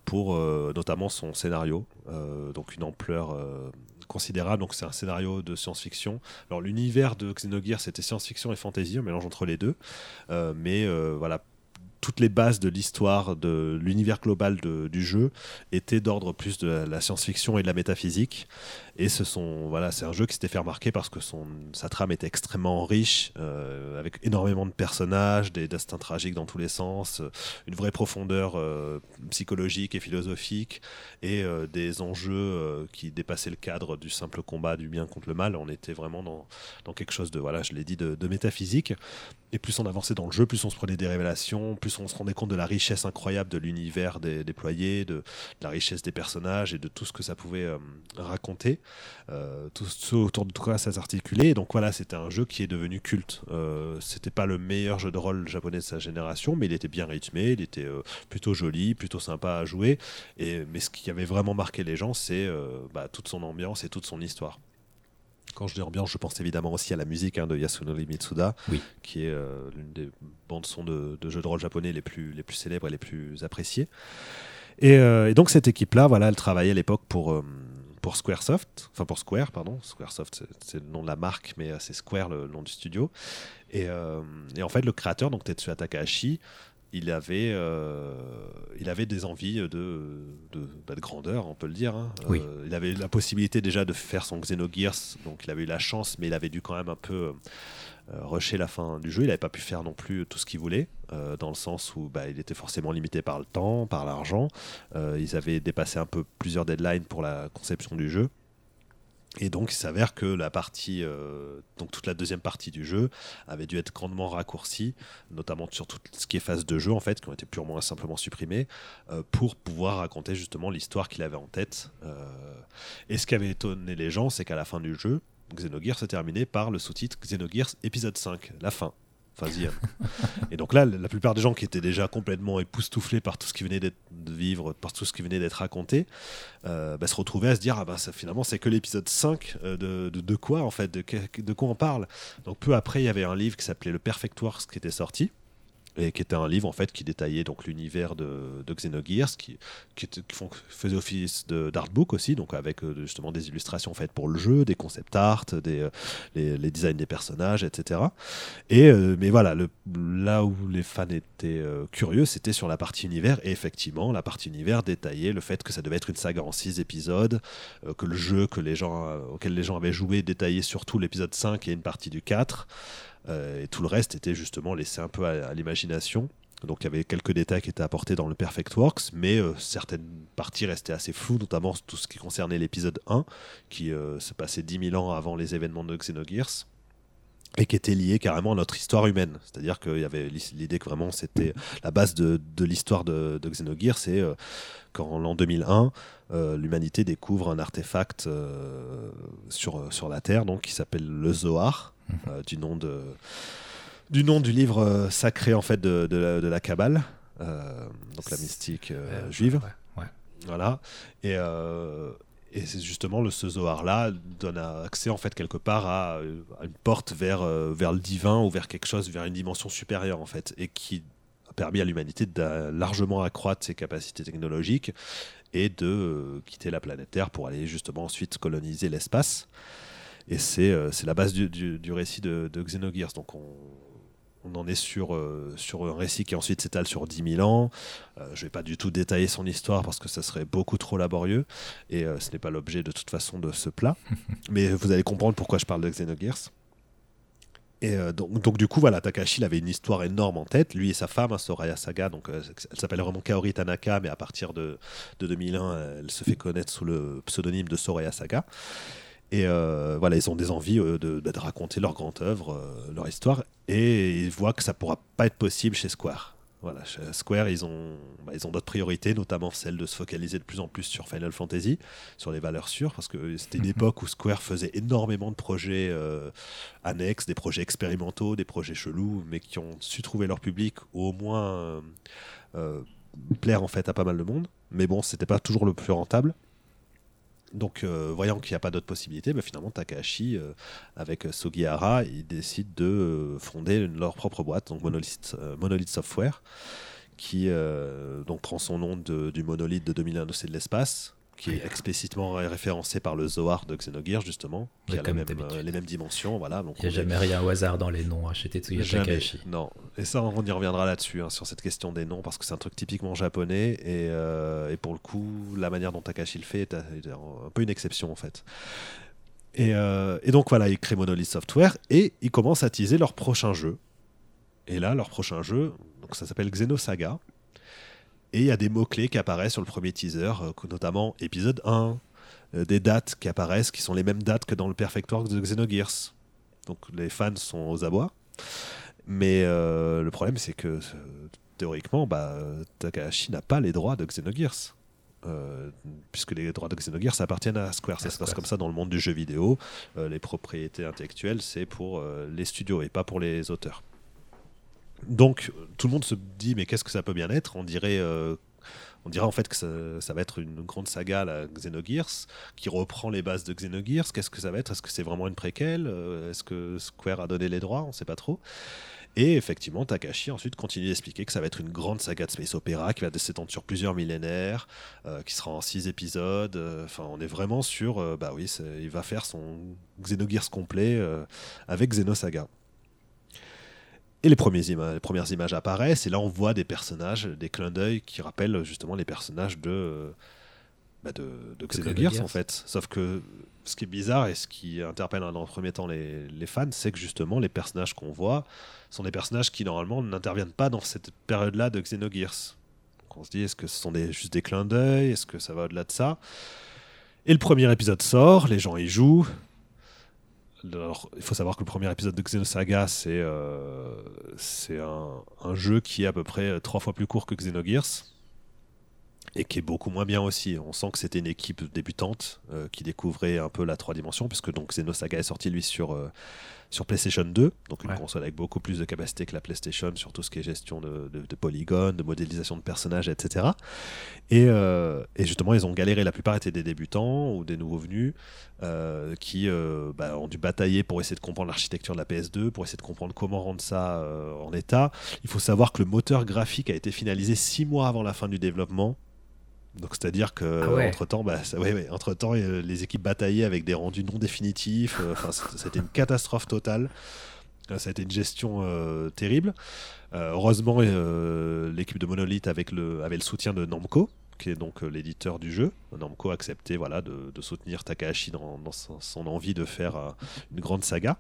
pour notamment son scénario, donc une ampleur considérable. Donc c'est un scénario de science-fiction. Alors l'univers de Xenogears c'était science-fiction et fantasy, un mélange entre les deux, mais voilà toutes les bases de l'histoire, de l'univers global du jeu étaient d'ordre plus de la science-fiction et de la métaphysique. Et ce sont, voilà, c'est un jeu qui s'était fait remarquer parce que son, sa trame était extrêmement riche, euh, avec énormément de personnages, des destins tragiques dans tous les sens, euh, une vraie profondeur euh, psychologique et philosophique, et des enjeux qui dépassaient le cadre du simple combat du bien contre le mal. On était vraiment dans, dans quelque chose de, voilà, je l'ai dit, de, de, métaphysique. Et plus on avançait dans le jeu, plus on se prenait des révélations, on se rendait compte de la richesse incroyable de l'univers déployé, de, de, la richesse des personnages et de tout ce que ça pouvait raconter. Euh, tout, autour de tout ça, s'articulait. Donc voilà, c'était un jeu qui est devenu culte. Euh, c'était pas le meilleur jeu de rôle japonais de sa génération, mais il était bien rythmé, il était euh, plutôt joli, plutôt sympa à jouer. Mais ce qui avait vraiment marqué les gens, c'est bah, toute son ambiance et toute son histoire. Quand je dis ambiance, je pense évidemment aussi à la musique hein, de Yasunori Mitsuda, qui est l'une des bandes son de, jeux de rôle japonais les plus, les plus célèbres et les plus appréciées. Et, et donc cette équipe-là, voilà, elle travaillait à l'époque pour pour Squaresoft, enfin pour Square, pardon. Squaresoft, c'est le nom de la marque, mais euh, c'est Square le nom du studio. Et, euh, et, en fait, le créateur, donc Tetsuya Takahashi, il avait, euh, il avait des envies de, de, bah, de, grandeur, on peut le dire. Hein. Oui. il avait la possibilité déjà de faire son Xenogears, donc il avait eu la chance, mais il avait dû quand même un peu euh, rusher la fin du jeu. Il n'avait pas pu faire non plus tout ce qu'il voulait, euh, dans le sens où bah, il était forcément limité par le temps, par l'argent. Euh, ils avaient dépassé un peu plusieurs deadlines pour la conception du jeu. Et donc, il s'avère que la partie, donc toute la deuxième partie du jeu avait dû être grandement raccourcie, notamment sur tout ce qui est phase de jeu en fait, qui ont été purement et simplement supprimées, pour pouvoir raconter justement l'histoire qu'il avait en tête. et ce qui avait étonné les gens, c'est qu'à la fin du jeu, Xenogears se terminé par le sous-titre Xenogears épisode 5, la fin. Enfin, et donc là, la plupart des gens qui étaient déjà complètement époustouflés par tout ce qui venait de vivre, par tout ce qui venait d'être raconté, euh, bah, se retrouvaient à se dire ah bah ça, finalement c'est que l'épisode 5 euh, de, de, quoi en fait, de, de, quoi on parle. Donc peu après, il y avait un livre qui s'appelait Le Perfect Works qui était sorti et qui était un livre en fait qui détaillait donc l'univers de, de Xenogears, qui, qui, font, faisait office d'artbook aussi, donc avec euh, justement des illustrations faites pour le jeu, des concept art, des, euh, les, designs des personnages, etc. Et euh, mais voilà, là où les fans étaient curieux, c'était sur la partie univers, et effectivement, la partie univers détaillait le fait que ça devait être une saga en 6 épisodes, que le jeu que les gens, auquel les gens avaient joué détaillait surtout l'épisode 5 et une partie du 4. Euh, et tout le reste était justement laissé un peu à, l'imagination. Donc il y avait quelques détails qui étaient apportés dans le Perfect Works, mais euh, certaines parties restaient assez floues, notamment tout ce qui concernait l'épisode 1, qui euh, se passait 10 000 ans avant les événements de Xenogears, et qui était lié carrément à notre histoire humaine. C'est-à-dire qu'il y avait l'idée que vraiment c'était la base de, l'histoire de, de, Xenogears, c'est qu'en l'an 2001, l'humanité découvre un artefact sur, sur la Terre donc, qui s'appelle le Zohar, euh, du nom de du nom du livre euh, sacré en fait de, de, la, Kabbale, euh, donc la mystique juive. Voilà. Et, et c'est justement le ce Zohar là donne accès en fait quelque part à, une porte vers vers le divin ou vers quelque chose, vers une dimension supérieure en fait, et qui a permis à l'humanité de largement accroître ses capacités technologiques et de quitter la planète Terre pour aller justement ensuite coloniser l'espace. Et euh, c'est la base du, du, récit de, de, Xenogears. Donc on, on en est sur, euh, sur un récit qui ensuite s'étale sur 10 000 ans. Euh, je ne vais pas du tout détailler son histoire parce que ça serait beaucoup trop laborieux. Et ce n'est pas l'objet de toute façon de ce plat. Mais vous allez comprendre pourquoi je parle de Xenogears. Et donc, donc, du coup, voilà, Takashi il avait une histoire énorme en tête. Lui et sa femme, hein, Soraya Saga, donc elle s'appelle vraiment Kaori Tanaka, mais à partir de, de 2001, elle se fait connaître sous le pseudonyme de Soraya Saga. Et euh, voilà, ils ont des envies euh, de, de, raconter leur grande œuvre, euh, leur histoire, et ils voient que ça pourra pas être possible chez Square. Voilà, chez Square, ils ont, bah, ils ont d'autres priorités, notamment celle de se focaliser de plus en plus sur Final Fantasy, sur les valeurs sûres, parce que c'était une mhm. époque où Square faisait énormément de projets annexes, des projets expérimentaux, des projets chelous, mais qui ont su trouver leur public, ou au moins plaire en fait à pas mal de monde. Mais bon, c'était pas toujours le plus rentable. Donc, euh, voyant qu'il n'y a pas d'autre possibilité, bah, finalement, Takahashi, euh, avec Sugihara, ils décident de euh, fonder leur propre boîte, donc Monolith, Software, qui prend son nom du monolithe de 2001 de l'espace, qui est explicitement référencé par le Zohar de Xenogears, justement, qui a euh, les mêmes dimensions. Voilà, Il n'y a jamais rien au hasard dans les noms hein, chez Tetsuya Takahashi. Non, et ça, on y reviendra là-dessus, hein, sur cette question des noms, parce que c'est un truc typiquement japonais, et, euh, et, pour le coup, la manière dont Takahashi le fait est, un peu une exception, en fait. Et, euh, et donc voilà, ils créent Monolith Software, et ils commencent à teaser leur prochain jeu. Et là, leur prochain jeu, donc ça s'appelle Xenosaga. Et il y a des mots-clés qui apparaissent sur le premier teaser, euh, notamment épisode 1, euh, des dates qui apparaissent qui sont les mêmes dates que dans le Perfect Works de Xenogears. Donc les fans sont aux abois. Mais euh, le problème, c'est que théoriquement, bah, Takahashi n'a pas les droits de Xenogears. puisque les droits de Xenogears appartiennent à Square. Ça se passe comme ça dans le monde du jeu vidéo. les propriétés intellectuelles, c'est pour les studios et pas pour les auteurs. Donc tout le monde se dit mais qu'est-ce que ça peut bien être? On dirait euh, on dirait en fait que ça, va être une grande saga, la Xenogears, qui reprend les bases de Xenogears. Qu'est-ce que ça va être? Est-ce que c'est vraiment une préquelle? Euh, Est-ce que Square a donné les droits? On ne sait pas trop. Et effectivement, Takashi ensuite continue d'expliquer que ça va être une grande saga de space opéra qui va s'étendre sur plusieurs millénaires, euh, qui sera en six épisodes. Enfin, on est vraiment sur, bah oui, il va faire son Xenogears complet avec Xenosaga. Et les, les, premières images apparaissent, et là on voit des personnages, des clins d'œil qui rappellent justement les personnages de, bah de, de Xenogears en fait. Sauf que ce qui est bizarre et ce qui interpelle dans le premier temps les, les fans, c'est que justement les personnages qu'on voit sont des personnages qui normalement n'interviennent pas dans cette période-là de Xenogears. Donc on se dit, est-ce que ce sont des, juste des clins d'œil? Est-ce que ça va au-delà de ça? Et le premier épisode sort, les gens y jouent, il faut savoir que le premier épisode de Xenosaga, c'est euh, un, un, jeu qui est à peu près trois fois plus court que Xenogears. Et qui est beaucoup moins bien aussi. On sent que c'était une équipe débutante euh, qui découvrait un peu la 3 dimensions, puisque donc Xenosaga est sorti lui sur, euh, sur PlayStation 2, donc une console avec beaucoup plus de capacité que la PlayStation sur tout ce qui est gestion de, de, polygones, de modélisation de personnages, etc. Euh, et, justement, ils ont galéré. La plupart étaient des débutants ou des nouveaux venus qui bah, ont dû batailler pour essayer de comprendre l'architecture de la PS2, pour essayer de comprendre comment rendre ça en état. Il faut savoir que le moteur graphique a été finalisé six mois avant la fin du développement donc c'est-à-dire que ah entre temps, bah, entre temps, les équipes bataillaient avec des rendus non définitifs. Euh, enfin, c'était une catastrophe totale. Euh, ça a été une gestion euh, terrible. heureusement, l'équipe de Monolith avec le, avait le soutien de Namco, qui est donc l'éditeur du jeu. Namco a accepté voilà, de, soutenir Takahashi dans, son, envie de faire une grande saga.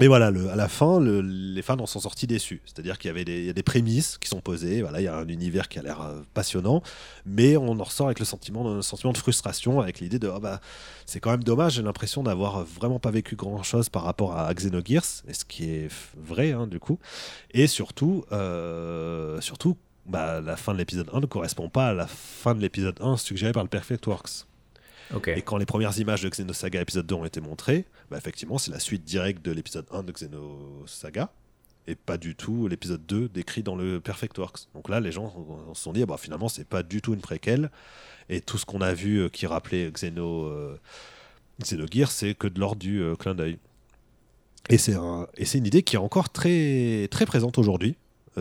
Mais voilà, à la fin, les fans en sont sortis déçus. C'est-à-dire qu'il y avait des, prémices qui sont posées. Voilà, il y a un univers qui a l'air euh, passionnant, mais on en ressort avec le sentiment, de frustration, avec l'idée de oh c'est quand même dommage. J'ai l'impression d'avoir vraiment pas vécu grand-chose par rapport à Xenogears, et ce qui est vrai hein, du coup. Et surtout, euh, bah, la fin de l'épisode 1 ne correspond pas à la fin de l'épisode 1 suggéré par le Perfect Works. Et quand les premières images de Xenosaga épisode 2 ont été montrées, bah effectivement, c'est la suite directe de l'épisode 1 de Xenosaga et pas du tout l'épisode 2 décrit dans le Perfect Works. Donc là, les gens se sont dit, bah, finalement, c'est pas du tout une préquelle. Et tout ce qu'on a vu euh, qui rappelait Xeno, euh, c'est que de l'ordre du euh, clin d'œil. Et c'est un, une idée qui est encore très, très présente aujourd'hui.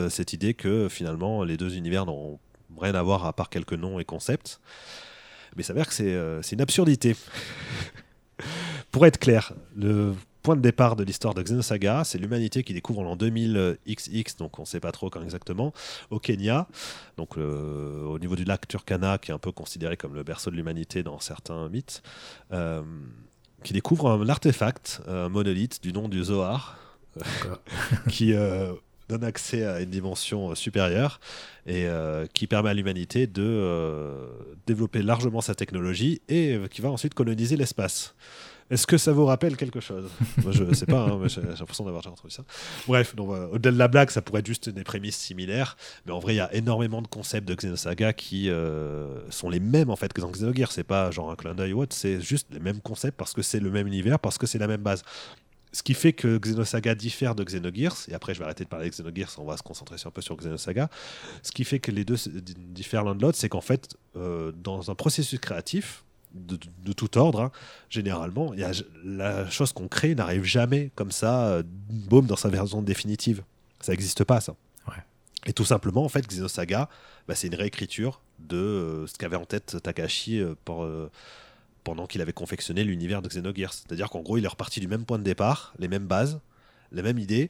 cette idée que finalement, les deux univers n'ont rien à voir à part quelques noms et concepts. Mais ça s'avère que euh, c'est une absurdité. Pour être clair, le point de départ de l'histoire de Xenosaga, c'est l'humanité qui découvre en 2000XX, donc on ne sait pas trop quand exactement, au Kenya, donc au niveau du lac Turkana, qui est un peu considéré comme le berceau de l'humanité dans certains mythes, euh, qui découvre un artefact, un monolithe du nom du Zohar, qui donne accès à une dimension euh, supérieure et euh, qui permet à l'humanité de euh, développer largement sa technologie et qui va ensuite coloniser l'espace. Est-ce que ça vous rappelle quelque chose? Moi, Je ne sais pas, hein, j'ai l'impression d'avoir déjà entendu ça. Bref, au-delà de la blague, ça pourrait être juste des prémices similaires, mais en vrai, il y a énormément de concepts de Xenosaga qui sont les mêmes en fait que dans Xenogears. C'est pas genre un clin d'œil ou autre, c'est juste les mêmes concepts parce que c'est le même univers, parce que c'est la même base ce qui fait que Xenosaga diffère de Xenogears, et après je vais arrêter de parler de Xenogears, on va se concentrer un peu sur Xenosaga. Ce qui fait que les deux diffèrent l'un de l'autre, c'est qu'en fait, euh, dans un processus créatif, de, tout ordre, hein, généralement, y a, la chose qu'on crée n'arrive jamais comme ça, euh, boum, dans sa version définitive. Ça n'existe pas, ça. Et tout simplement, en fait, Xenosaga, bah, c'est une réécriture de euh, ce qu'avait en tête Takahashi pour pendant qu'il avait confectionné l'univers de Xenogears. C'est-à-dire qu'en gros, il est reparti du même point de départ, les mêmes bases, les mêmes idées,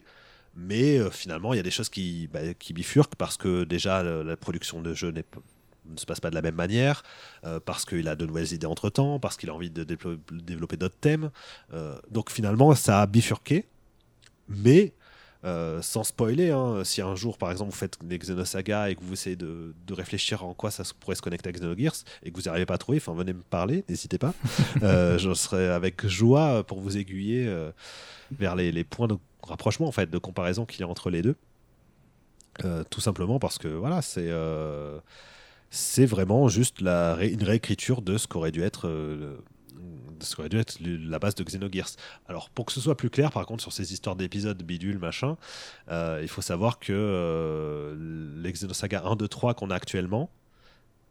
mais euh, finalement, il y a des choses qui, bah, bifurquent parce que déjà, la, production de jeu ne se passe pas de la même manière, euh, parce qu'il a de nouvelles idées entre-temps, parce qu'il a envie de développer d'autres thèmes. Euh, donc finalement, ça a bifurqué, mais euh, sans spoiler, hein, si un jour par exemple vous faites des Xenosaga et que vous essayez de, réfléchir en quoi ça pourrait se connecter à Xenogears et que vous n'arrivez pas à trouver, enfin venez me parler, n'hésitez pas. euh, je serai avec joie pour vous aiguiller euh, vers les, points de rapprochement en fait, de comparaison qu'il y a entre les deux. Tout simplement parce que voilà, c'est c'est vraiment juste la une réécriture de ce qu'aurait dû être ce aurait dû être la base de Xenogears. Alors, pour que ce soit plus clair, par contre, sur ces histoires d'épisodes bidule, machin, euh, il faut savoir que euh, les Xenosaga 1, 2, 3 qu'on a actuellement,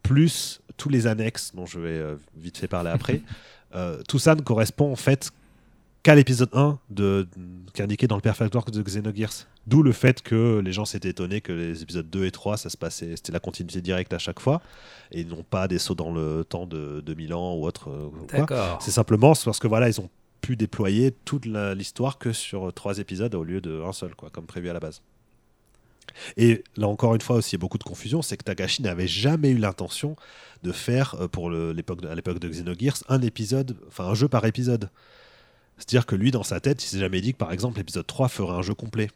plus tous les annexes dont je vais euh, vite fait parler après, tout ça ne correspond en fait qu'à l'épisode 1 de, qui est indiqué dans le Perfect Work de Xenogears. D'où le fait que les gens s'étaient étonnés que les épisodes 2 et 3, ça se passait, c'était la continuité directe à chaque fois, et non pas des sauts dans le temps de 2000 ans ou autre. Euh, C'est simplement parce que voilà, ils ont pu déployer toute l'histoire que sur trois épisodes au lieu d'un seul, quoi, comme prévu à la base. Et là encore une fois aussi, il y a beaucoup de confusion, c'est que Tagashi n'avait jamais eu l'intention de faire euh, pour l'époque à l'époque de Xenogears un épisode, enfin un jeu par épisode. C'est-à-dire que lui, dans sa tête, il s'est jamais dit que par exemple l'épisode 3 ferait un jeu complet.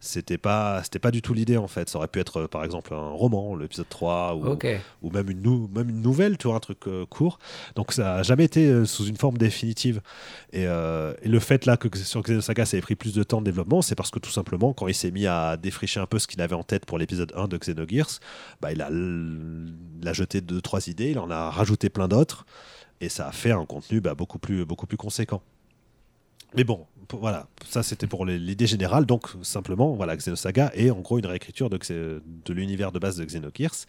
c'était pas c'était pas du tout l'idée en fait. Ça aurait pu être par exemple un roman l'épisode 3 ou, ou même une même une nouvelle tu vois un truc court. Donc ça a jamais été sous une forme définitive. Et, et le fait là que sur Xenosaga ça ait pris plus de temps de développement c'est parce que tout simplement quand il s'est mis à défricher un peu ce qu'il avait en tête pour l'épisode 1 de Xenogears bah, il a il a jeté deux trois idées il en a rajouté plein d'autres et ça a fait un contenu bah, beaucoup plus beaucoup plus conséquent mais bon, voilà, ça c'était pour l'idée générale. Donc simplement, voilà, Xenosaga est en gros une réécriture de, l'univers de base de Xenogears.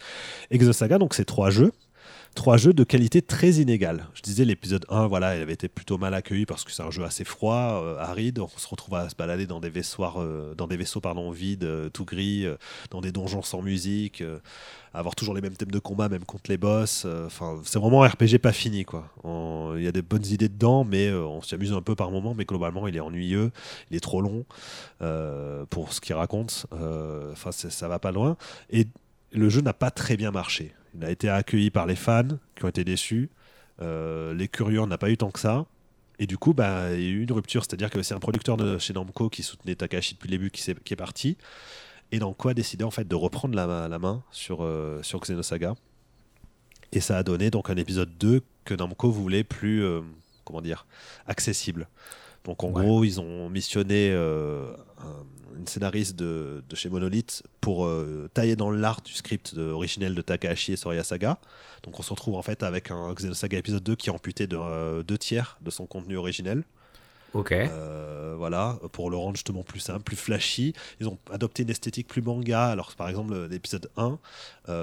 Et Xenosaga, donc c'est trois jeux. Trois jeux de qualité très inégale. Je disais l'épisode 1, voilà, il avait été plutôt mal accueilli parce que c'est un jeu assez froid, euh, aride. On se retrouve à se balader dans des vaisseaux, euh, dans des vaisseaux pardon, vides, euh, tout gris, dans des donjons sans musique, avoir toujours les mêmes thèmes de combat, même contre les boss. Enfin, c'est vraiment un RPG pas fini, quoi. Il y a des bonnes idées dedans, mais on s'amuse un peu par moment. Mais globalement, il est ennuyeux, il est trop long pour ce qu'il raconte. Enfin, ça va pas loin. Et le jeu n'a pas très bien marché. Il a été accueilli par les fans qui ont été déçus. Euh, les curieux n'a pas eu tant que ça. Et du coup, bah, il y a eu une rupture. C'est-à-dire que c'est un producteur de chez Namco qui soutenait Takashi depuis le début qui, est, qui est parti. Et Namco a décidé en fait de reprendre la, la main sur, euh, sur Xenosaga. Et ça a donné donc un épisode 2 que Namco voulait plus, euh, comment dire, accessible. Donc en gros, ils ont missionné euh, une scénariste de, chez Monolith pour euh, tailler dans l'art du script originel de Takahashi et Soria Saga. Donc on se retrouve en fait avec un Xenosaga épisode 2 qui est amputé de euh, deux tiers de son contenu originel. Ok. voilà, pour le rendre justement plus simple, plus flashy. Ils ont adopté une esthétique plus manga. Alors, par exemple, l'épisode 1,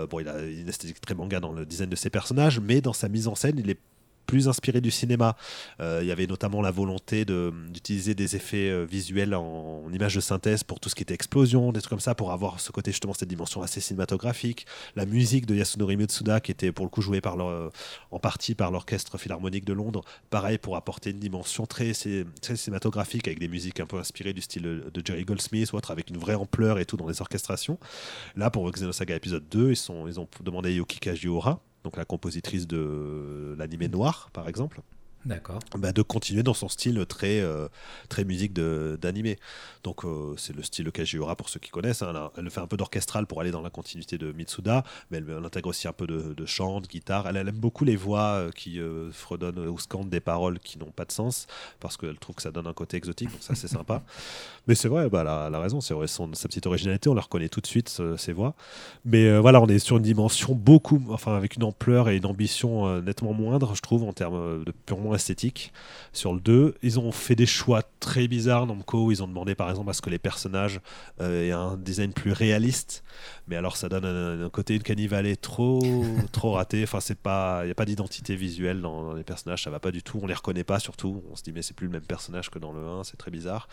bon, il a une esthétique très manga dans le design de ses personnages, mais dans sa mise en scène, il est plus inspiré du cinéma. Euh, il y avait notamment la volonté d'utiliser des effets euh, visuels en, images de synthèse pour tout ce qui était explosion, des trucs comme ça, pour avoir ce côté justement cette dimension assez cinématographique. La musique de Yasunori Mitsuda, qui était pour le coup jouée par en partie par l'orchestre philharmonique de Londres, pareil pour apporter une dimension très, cinématographique avec des musiques un peu inspirées du style de Jerry Goldsmith ou autre, avec une vraie ampleur et tout dans les orchestrations. Là, pour Xenosaga épisode 2, ils, ils ont demandé à Yoki Kajiura, donc la compositrice de l'animé noir, par exemple. D'accord. Bah, de continuer dans son style très, euh, très musique d'animé. Donc euh, c'est le style Kajiura pour ceux qui connaissent. Hein. Elle, fait un peu d'orchestral pour aller dans la continuité de Mitsuda, mais elle, intègre aussi un peu de, chant, de guitare. Elle, aime beaucoup les voix euh, qui fredonnent ou scandent des paroles qui n'ont pas de sens, parce qu'elle trouve que ça donne un côté exotique, donc ça c'est sympa. Mais c'est vrai, bah, elle, a, raison, c'est vrai, son, sa petite originalité, on la reconnaît tout de suite, ses voix. Mais voilà, on est sur une dimension beaucoup, enfin avec une ampleur et une ambition nettement moindre, je trouve, en termes de purement esthétique. Sur le 2, ils ont fait des choix très bizarres, Namco, ils ont demandé par exemple à ce que les personnages euh, aient un design plus réaliste. Mais alors ça donne un, côté une cannibale trop, trop raté. Enfin, c'est pas, il n'y a pas d'identité visuelle dans, les personnages, ça va pas du tout. On les reconnaît pas surtout. On se dit mais c'est plus le même personnage que dans le 1, c'est très bizarre.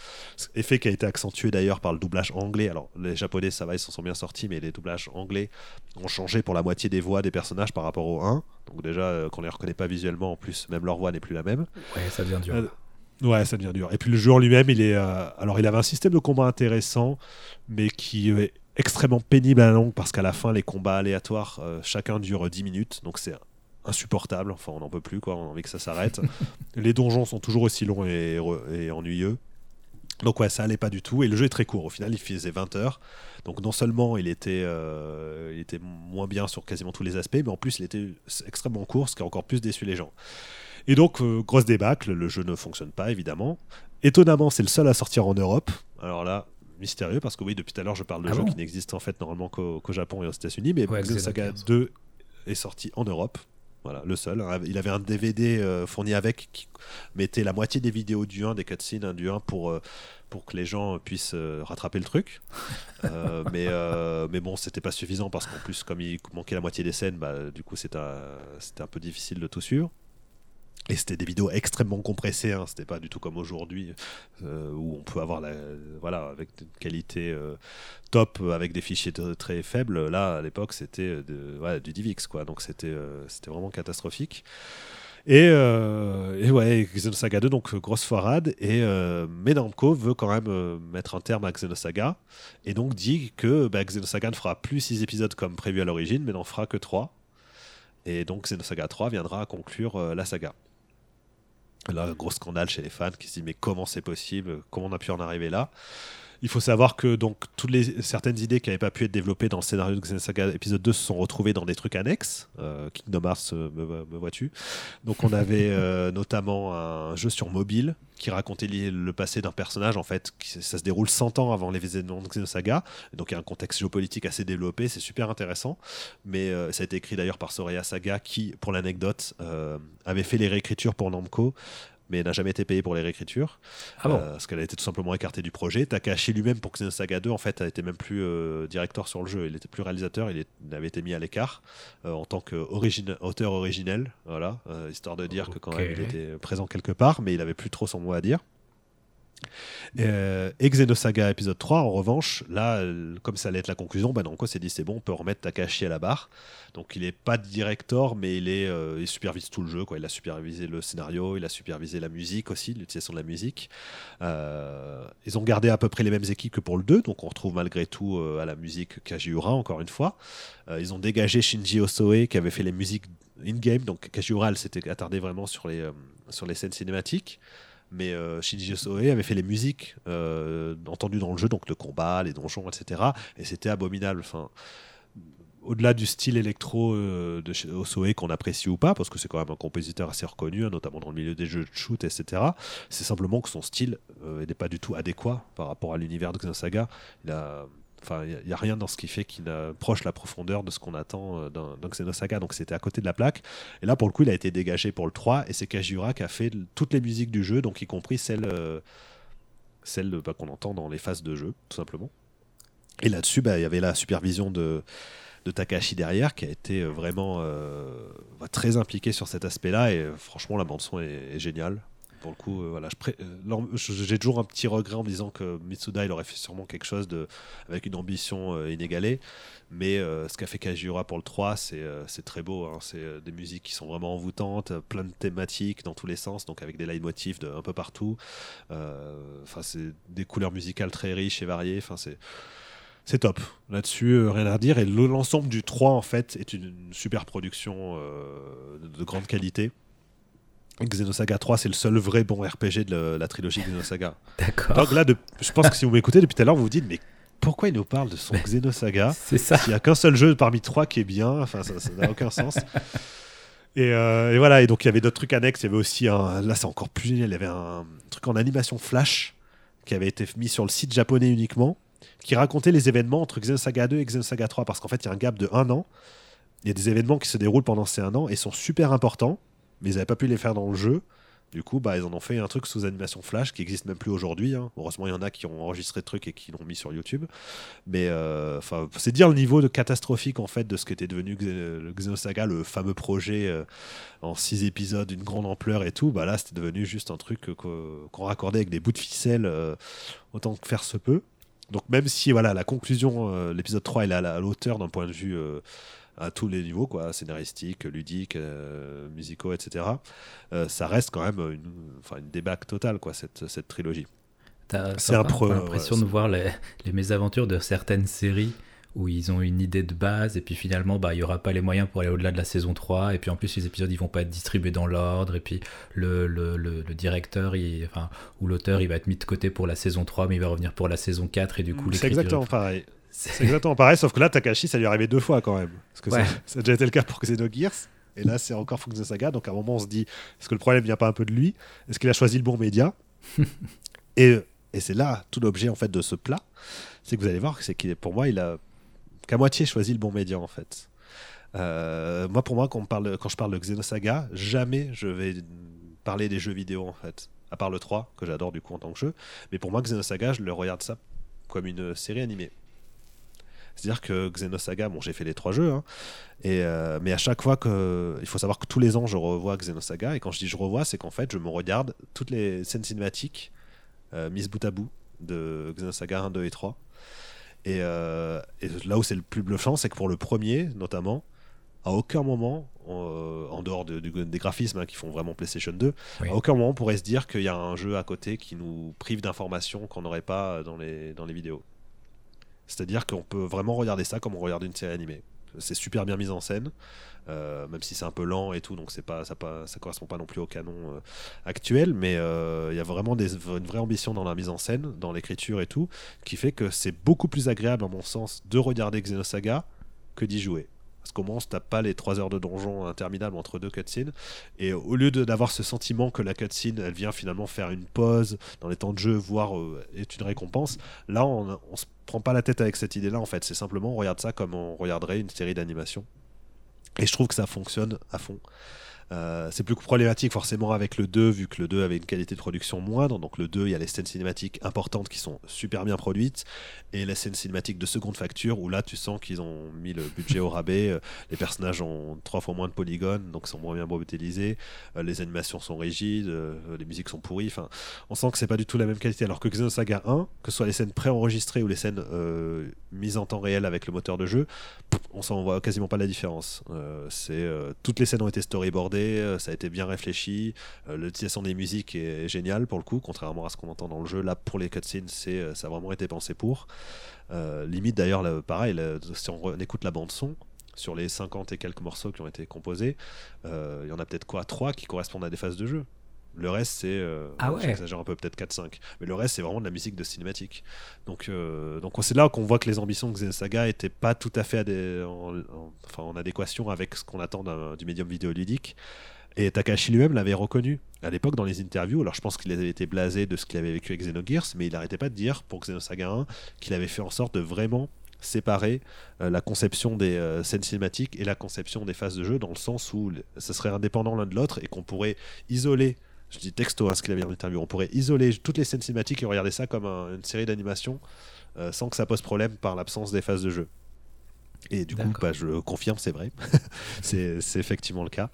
Effet qui a été accentué d'ailleurs par le doublage anglais. Alors les japonais ça va, ils s'en sont bien sortis, mais les doublages anglais ont changé pour la moitié des voix des personnages par rapport au 1. Donc déjà, euh, qu'on les reconnaît pas visuellement, en plus, même leur voix n'est plus la même. Ouais, ça devient dur. Euh, ouais, ça devient dur. Et puis le jeu en lui-même, il est, euh, alors il avait un système de combat intéressant, mais qui est extrêmement pénible à la longue parce qu'à la fin, les combats aléatoires, chacun dure 10 minutes, donc c'est insupportable. Enfin, on n'en peut plus, quoi. On a envie que ça s'arrête. les donjons sont toujours aussi longs et, et ennuyeux. Donc ouais, ça allait pas du tout. Et le jeu est très court. Au final, il faisait 20 heures. Donc non seulement il était, euh, il était moins bien sur quasiment tous les aspects, mais en plus il était extrêmement court, ce qui a encore plus déçu les gens. Et donc, euh, grosse débâcle, le jeu ne fonctionne pas évidemment. Étonnamment, c'est le seul à sortir en Europe. Alors là, mystérieux, parce que oui, depuis tout à l'heure, je parle de ah jeux qui n'existent en fait normalement qu'au Japon et aux États-Unis, mais ouais, Saga 2 est sorti en Europe. Voilà, le seul. Il avait un DVD euh, fourni avec qui mettait la moitié des vidéos du 1, des cutscenes hein, du 1 pour, pour que les gens puissent euh, rattraper le truc. Euh, mais, euh, mais bon, c'était pas suffisant parce qu'en plus, comme il manquait la moitié des scènes, bah, du coup, c'était un, un peu difficile de tout suivre. Et c'était des vidéos extrêmement compressées, hein. c'était pas du tout comme aujourd'hui où on peut avoir la, voilà, avec une qualité top avec des fichiers très faibles. Là, à l'époque, c'était du DivX, quoi. donc c'était vraiment catastrophique. Et, euh, et ouais, Xenosaga 2, donc grosse foirade. Et euh, veut quand même euh, mettre un terme à Xenosaga. Et donc dit que bah, Xenosaga ne fera plus 6 épisodes comme prévu à l'origine, mais n'en fera que 3. Et donc Xenosaga 3 viendra conclure euh, la saga. Là, gros scandale chez les fans qui se disent mais comment c'est possible? Comment on a pu en arriver là? Il faut savoir que donc toutes les certaines idées qui n'avaient pas pu être développées dans le scénario de Xenosaga épisode 2 se sont retrouvées dans des trucs annexes. Euh, Kingdom Hearts, euh, me, me vois-tu Donc on avait euh, notamment un jeu sur mobile qui racontait le passé d'un personnage en fait. Qui, ça se déroule 100 ans avant les événements de Xenosaga. Donc il y a un contexte géopolitique assez développé. C'est super intéressant. Mais euh, ça a été écrit d'ailleurs par Soraya Saga qui, pour l'anecdote, avait fait les réécritures pour Namco mais n'a jamais été payé pour les réécritures. Ah bon Euh, parce qu'elle a été tout simplement écartée du projet. Takahashi lui-même, pour Xenosaga 2, en fait, a été même plus euh, directeur sur le jeu. Il était plus réalisateur, il, est- il avait été mis à l'écart euh, en tant qu'auteur originel, voilà, histoire de dire que quand même il était présent quelque part, mais il avait plus trop son mot à dire. Euh, et Xenosaga épisode 3, en revanche, là, euh, comme ça allait être la conclusion, bah Namco s'est dit c'est bon, on peut remettre Takahashi à la barre. Donc il est pas directeur, mais il, est, euh, supervise tout le jeu. Quoi. Il a supervisé le scénario, il a supervisé la musique aussi, l'utilisation de la musique. Euh, ils ont gardé à peu près les mêmes équipes que pour le 2, donc on retrouve malgré tout à la musique Kajiura, encore une fois. Ils ont dégagé Shinji Osoe qui avait fait les musiques in-game, donc Kajiura s'était attardé vraiment sur les, sur les scènes cinématiques. Mais euh, Shinji Osoe avait fait les musiques euh, entendues dans le jeu, donc le combat, les donjons, etc. Et c'était abominable. Enfin, au-delà du style électro euh, de Osoe qu'on apprécie ou pas, parce que c'est quand même un compositeur assez reconnu, hein, notamment dans le milieu des jeux de shoot, etc. C'est simplement que son style n'est pas du tout adéquat par rapport à l'univers de Xenosaga. Il a Enfin, il n'y a, rien dans ce qui fait qu'il approche la profondeur de ce qu'on attend euh, d'un Xenosaga. Donc c'était à côté de la plaque. Et là, pour le coup, il a été dégagé pour le 3. Et c'est Kajiura qui a fait toutes les musiques du jeu, donc y compris celles, euh, celles bah, qu'on entend dans les phases de jeu, tout simplement. Et là-dessus, bah, il y avait la supervision de, Takahashi derrière, qui a été euh, vraiment euh, bah, très impliqué sur cet aspect-là. Et euh, franchement, la bande-son est géniale. Pour le coup, euh, voilà, euh, j'ai toujours un petit regret en me disant que Mitsuda, il aurait fait sûrement quelque chose de, avec une ambition euh, inégalée. Mais ce qu'a fait Kajiura pour le 3, c'est euh, très beau. hein. C'est des musiques qui sont vraiment envoûtantes, plein de thématiques dans tous les sens, donc avec des leitmotifs de, un peu partout. Enfin, c'est des couleurs musicales très riches et variées. Enfin, c'est c'est top. Là-dessus, rien à redire. Et le- l'ensemble du 3, en fait, est une, super production de grande qualité. Xenosaga 3, c'est le seul vrai bon RPG de la, trilogie Xenosaga. D'accord. Donc là, de- je pense que si vous m'écoutez depuis tout à l'heure, vous vous dites, mais pourquoi il nous parle de son Xenosaga C'est ça. il n'y a qu'un seul jeu parmi trois qui est bien, enfin ça ça n'a aucun sens. Et, euh, et voilà, et donc il y avait d'autres trucs annexes, il y avait aussi un, là c'est encore plus génial, il y avait un truc en animation flash qui avait été mis sur le site japonais uniquement, qui racontait les événements entre Xenosaga 2 et Xenosaga 3, parce qu'en fait il y a un gap de un an, il y a des événements qui se déroulent pendant ces un an et sont super importants, mais ils n'avaient pas pu les faire dans le jeu. Du coup, bah, ils en ont fait un truc sous animation flash qui existe même plus aujourd'hui. hein. Heureusement, il y en a qui ont enregistré le truc et qui l'ont mis sur YouTube. Mais euh, c'est dire le niveau de catastrophique en fait de ce qu'était devenu le Xenosaga, le fameux projet euh, en six épisodes d'une grande ampleur et tout. Bah là, c'était devenu juste un truc qu'on raccordait avec des bouts de ficelle euh, autant que faire se peut. Donc même si voilà la conclusion, l'épisode 3 il est à la à l'auteur d'un point de vue à tous les niveaux, quoi, scénaristique, ludique, euh, musicaux, etc. euh, ça reste quand même une, enfin, une débâcle totale, quoi, cette, cette trilogie. C'est un pro- l'impression ouais, de c'est- voir les, les mésaventures de certaines séries où ils ont une idée de base et puis finalement bah il y aura pas les moyens pour aller au-delà de la saison 3 et puis en plus les épisodes ils vont pas être distribués dans l'ordre et puis le, le, le, le directeur il, enfin, ou l'auteur il va être mis de côté pour la saison 3 mais il va revenir pour la saison 4 et du coup C'est l'écriture- exactement pareil. C'est- C'est exactement pareil, sauf que là, Takashi, ça lui est arrivé deux fois quand même. Parce que Ouais. ça, ça a déjà été le cas pour Xenogears. Et là, c'est encore Fukuno Saga. Donc à un moment, on se dit est-ce que le problème vient pas un peu de lui? Est-ce qu'il a choisi le bon média? Et, et c'est là tout l'objet en fait de ce plat. C'est que vous allez voir, c'est qu'il est pour moi, il a qu'à moitié choisi le bon média en fait. Euh, moi, pour moi, quand, on parle, quand je parle de Xenosaga, jamais je vais parler des jeux vidéo en fait. À part le 3, que j'adore du coup en tant que jeu. Mais pour moi, Xenosaga, je le regarde ça comme une série animée. C'est-à-dire que Xenosaga, bon, j'ai fait les trois jeux, hein, et, euh, mais à chaque fois que. Il faut savoir que tous les ans, je revois Xenosaga, et quand je dis je revois, c'est qu'en fait, je me regarde toutes les scènes cinématiques euh, mises bout à bout de Xenosaga 1, 2 et 3. Et, euh, et là où c'est le plus bluffant, c'est que pour le premier, notamment, à aucun moment, en dehors de- des graphismes hein, qui font vraiment PlayStation 2, Oui. à aucun moment on pourrait se dire qu'il y a un jeu à côté qui nous prive d'informations qu'on n'aurait pas dans les, dans les vidéos. C'est-à-dire qu'on peut vraiment regarder ça comme on regarde une série animée. c'est super bien mis en scène. Euh, même si c'est un peu lent et tout, donc c'est pas, ça, pas, correspond pas non plus au canon euh, actuel, mais euh, il y a vraiment une vraie ambition dans la mise en scène, dans l'écriture et tout, qui fait que c'est beaucoup plus agréable, à mon sens, de regarder Xenosaga que d'y jouer. Parce qu'au moins, on se tape pas les 3 heures de donjon interminables entre deux cutscenes. Et au lieu d'avoir ce sentiment que la cutscene, elle vient finalement faire une pause dans les temps de jeu, voire est une récompense, là, on, on se prend pas la tête avec cette idée-là, en fait. C'est simplement, on regarde ça comme on regarderait une série d'animation. Et je trouve que ça fonctionne à fond. Euh, c'est plus problématique forcément avec le 2, vu que le 2 avait une qualité de production moindre. Donc le 2, il y a les scènes cinématiques importantes qui sont super bien produites, et les scènes cinématiques de seconde facture, où là tu sens qu'ils ont mis le budget au rabais. Euh, les personnages ont trois fois moins de polygones, donc sont moins bien modélisés. Euh, les animations sont rigides, les musiques sont pourries. Enfin, on sent que c'est pas du tout la même qualité. Alors que Xenosaga 1, que ce soit les scènes préenregistrées ou les scènes mises en temps réel avec le moteur de jeu, on s'en voit quasiment pas la différence. c'est toutes les scènes ont été storyboardées euh, ça a été bien réfléchi. Euh, l'utilisation des musiques est, géniale pour le coup, contrairement à ce qu'on entend dans le jeu. Là, pour les cutscenes, euh, ça a vraiment été pensé pour. limite d'ailleurs, pareil, si on, écoute la bande son, sur les 50 et quelques morceaux qui ont été composés, il y en a peut-être quoi 3 qui correspondent à des phases de jeu. Le reste, c'est. ah ouais. J'exagère un peu, peut-être 4-5. Mais le reste, c'est vraiment de la musique de cinématique. Donc, donc c'est là qu'on voit que les ambitions de Saga n'étaient pas tout à fait en, enfin, en, adéquation avec ce qu'on attend du médium vidéoludique. Et Takashi lui-même l'avait reconnu à l'époque dans les interviews. Alors je pense qu'il avait été blasé de ce qu'il avait vécu avec Xenogears, mais il n'arrêtait pas de dire pour Xenosaga 1 qu'il avait fait en sorte de vraiment séparer la conception des scènes cinématiques et la conception des phases de jeu dans le sens où ça serait indépendant l'un de l'autre et qu'on pourrait isoler je dis texto hein, ce qu'il avait en interview, on pourrait isoler toutes les scènes cinématiques et regarder ça comme une série d'animation euh, sans que ça pose problème par l'absence des phases de jeu. Et du coup, bah, je confirme, c'est vrai. c'est effectivement le cas.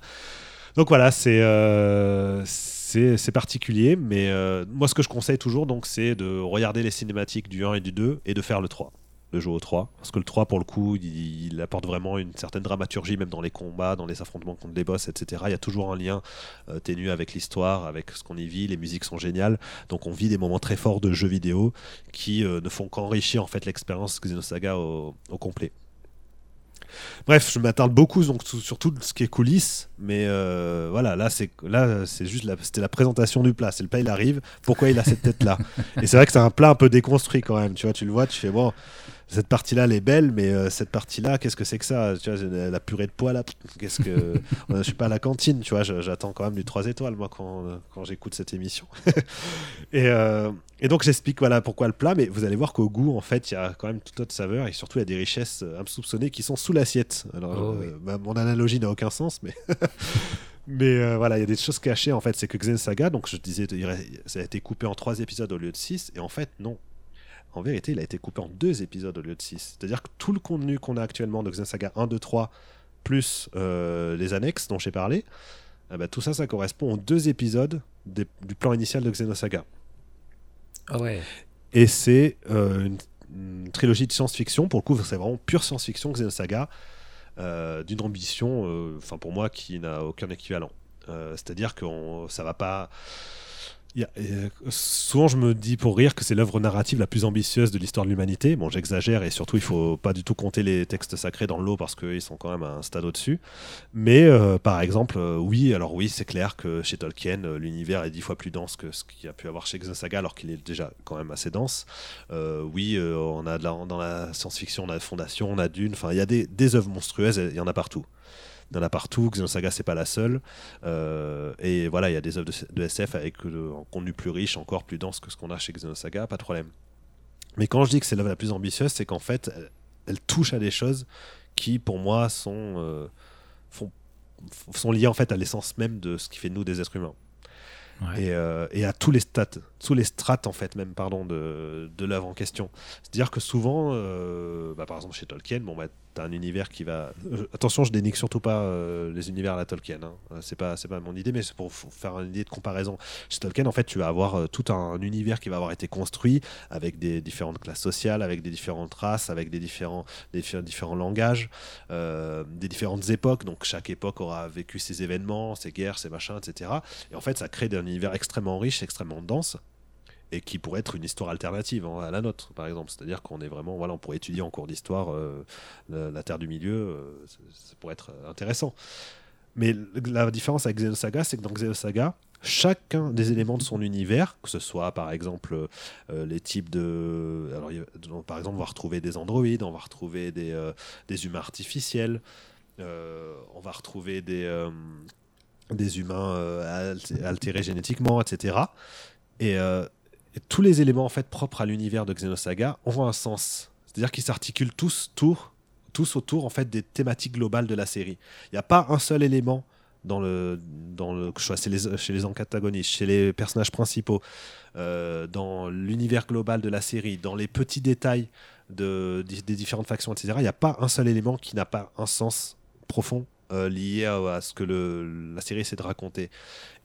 Donc voilà, c'est euh, c'est particulier, mais euh, moi ce que je conseille toujours, donc, c'est de regarder les cinématiques du 1 et du 2 et de faire le 3 de jouer au 3. Parce que le 3, pour le coup, il, apporte vraiment une certaine dramaturgie, même dans les combats, dans les affrontements contre les boss, etc. Il y a toujours un lien euh, ténu avec l'histoire, avec ce qu'on y vit. Les musiques sont géniales. Donc on vit des moments très forts de jeux vidéo qui euh, ne font qu'enrichir en fait l'expérience Xenosaga au, au complet. Bref, je m'attarde beaucoup donc sur tout ce qui est coulisses, mais euh, voilà, là c'est juste c'était la présentation du plat. C'est le plat, il arrive. Pourquoi il a cette tête là Et c'est vrai que c'est un plat un peu déconstruit quand même. Tu vois, tu le vois, tu fais bon cette partie-là, elle est belle, mais euh, cette partie-là, qu'est-ce que c'est que ça? Tu vois, la purée de pois là, qu'est-ce que. je suis pas à la cantine, tu vois, j'attends quand même du 3 étoiles, moi, quand, quand j'écoute cette émission. et, euh, et, donc, j'explique voilà, pourquoi le plat, mais vous allez voir qu'au goût, en fait, il y a quand même toute autre saveur et surtout, il y a des richesses insoupçonnées qui sont sous l'assiette. Alors, oh, euh, mon analogie n'a aucun sens, mais. Mais voilà, il y a des choses cachées en fait. C'est que Xen Saga, donc je disais, ça a été coupé en 3 épisodes au lieu de 6. Et en fait, non, en vérité, il a été coupé en deux épisodes au lieu de six. C'est-à-dire que tout le contenu qu'on a actuellement de Xenosaga 1, 2, 3, plus euh, les annexes dont j'ai parlé, eh ben, tout ça, ça correspond aux deux épisodes du plan initial de Xenosaga. Ah ouais. Et c'est euh, une, trilogie de science-fiction. Pour le coup, c'est vraiment pure science-fiction Xenosaga, euh, d'une ambition, enfin pour moi, qui n'a aucun équivalent. C'est-à-dire que ça va pas euh, souvent, je me dis pour rire que c'est l'œuvre narrative la plus ambitieuse de l'histoire de l'humanité. Bon, j'exagère et surtout, il faut pas du tout compter les textes sacrés dans l'eau parce qu'ils sont quand même à un stade au-dessus. Mais euh, par exemple, euh, oui, alors oui, c'est clair que chez Tolkien, l'univers est dix fois plus dense que ce qu'il a pu avoir chez Xenosaga, alors qu'il est déjà quand même assez dense. oui, on a dans la science-fiction, on a Fondation, on a Dune. Enfin, il y a des œuvres monstrueuses, il y en a partout. Il y en a partout. Xenosaga, c'est pas la seule. Euh, et voilà, il y a des œuvres de, SF avec euh, un contenu plus riche, encore plus dense que ce qu'on a chez Xenosaga, pas de problème. Mais quand je dis que c'est l'œuvre la plus ambitieuse, c'est qu'en fait, elle, touche à des choses qui, pour moi, sont, euh, sont liées en fait à l'essence même de ce qui fait de nous des êtres humains. Et, et, à tous les stats, tous les strates en fait même pardon de, de l'œuvre en question. C'est-à-dire que souvent, bah, par exemple chez Tolkien, bon bah un univers qui va. Euh, attention, je dénigre surtout pas euh, les univers à la Tolkien. Hein. Euh, c'est pas, c'est pas mon idée, mais c'est pour faire une idée de comparaison. Chez Tolkien, en fait, tu vas avoir tout un univers qui va avoir été construit avec des différentes classes sociales, avec des différentes races, avec des différents, des différents langages, des différentes époques. Donc chaque époque aura vécu ses événements, ses guerres, ses machins, etc. Et en fait, ça crée un univers extrêmement riche, extrêmement dense. Et qui pourrait être une histoire alternative hein, à la nôtre, par exemple. C'est-à-dire qu'on est vraiment, voilà, on pourrait étudier en cours d'histoire la, Terre du Milieu, ça, pourrait être intéressant. Mais la différence avec Xenosaga, c'est que dans Xenosaga, chacun des éléments de son univers, que ce soit par exemple euh, les types de. Alors, par exemple, on va retrouver des androïdes, on va retrouver des, euh, des humains artificiels, euh, on va retrouver des, des humains altérés génétiquement, etc. Et, et, tous les éléments en fait propres à l'univers de Xenosaga ont un sens. C'est-à-dire qu'ils s'articulent tous, tous, autour en fait des thématiques globales de la série. Il n'y a pas un seul élément dans le, dans le chez les, chez les antagonistes, chez les personnages principaux, euh, dans l'univers global de la série, dans les petits détails de, des différentes factions, etc. Il n'y a pas un seul élément qui n'a pas un sens profond euh, lié à, ce que le, la série essaie de raconter.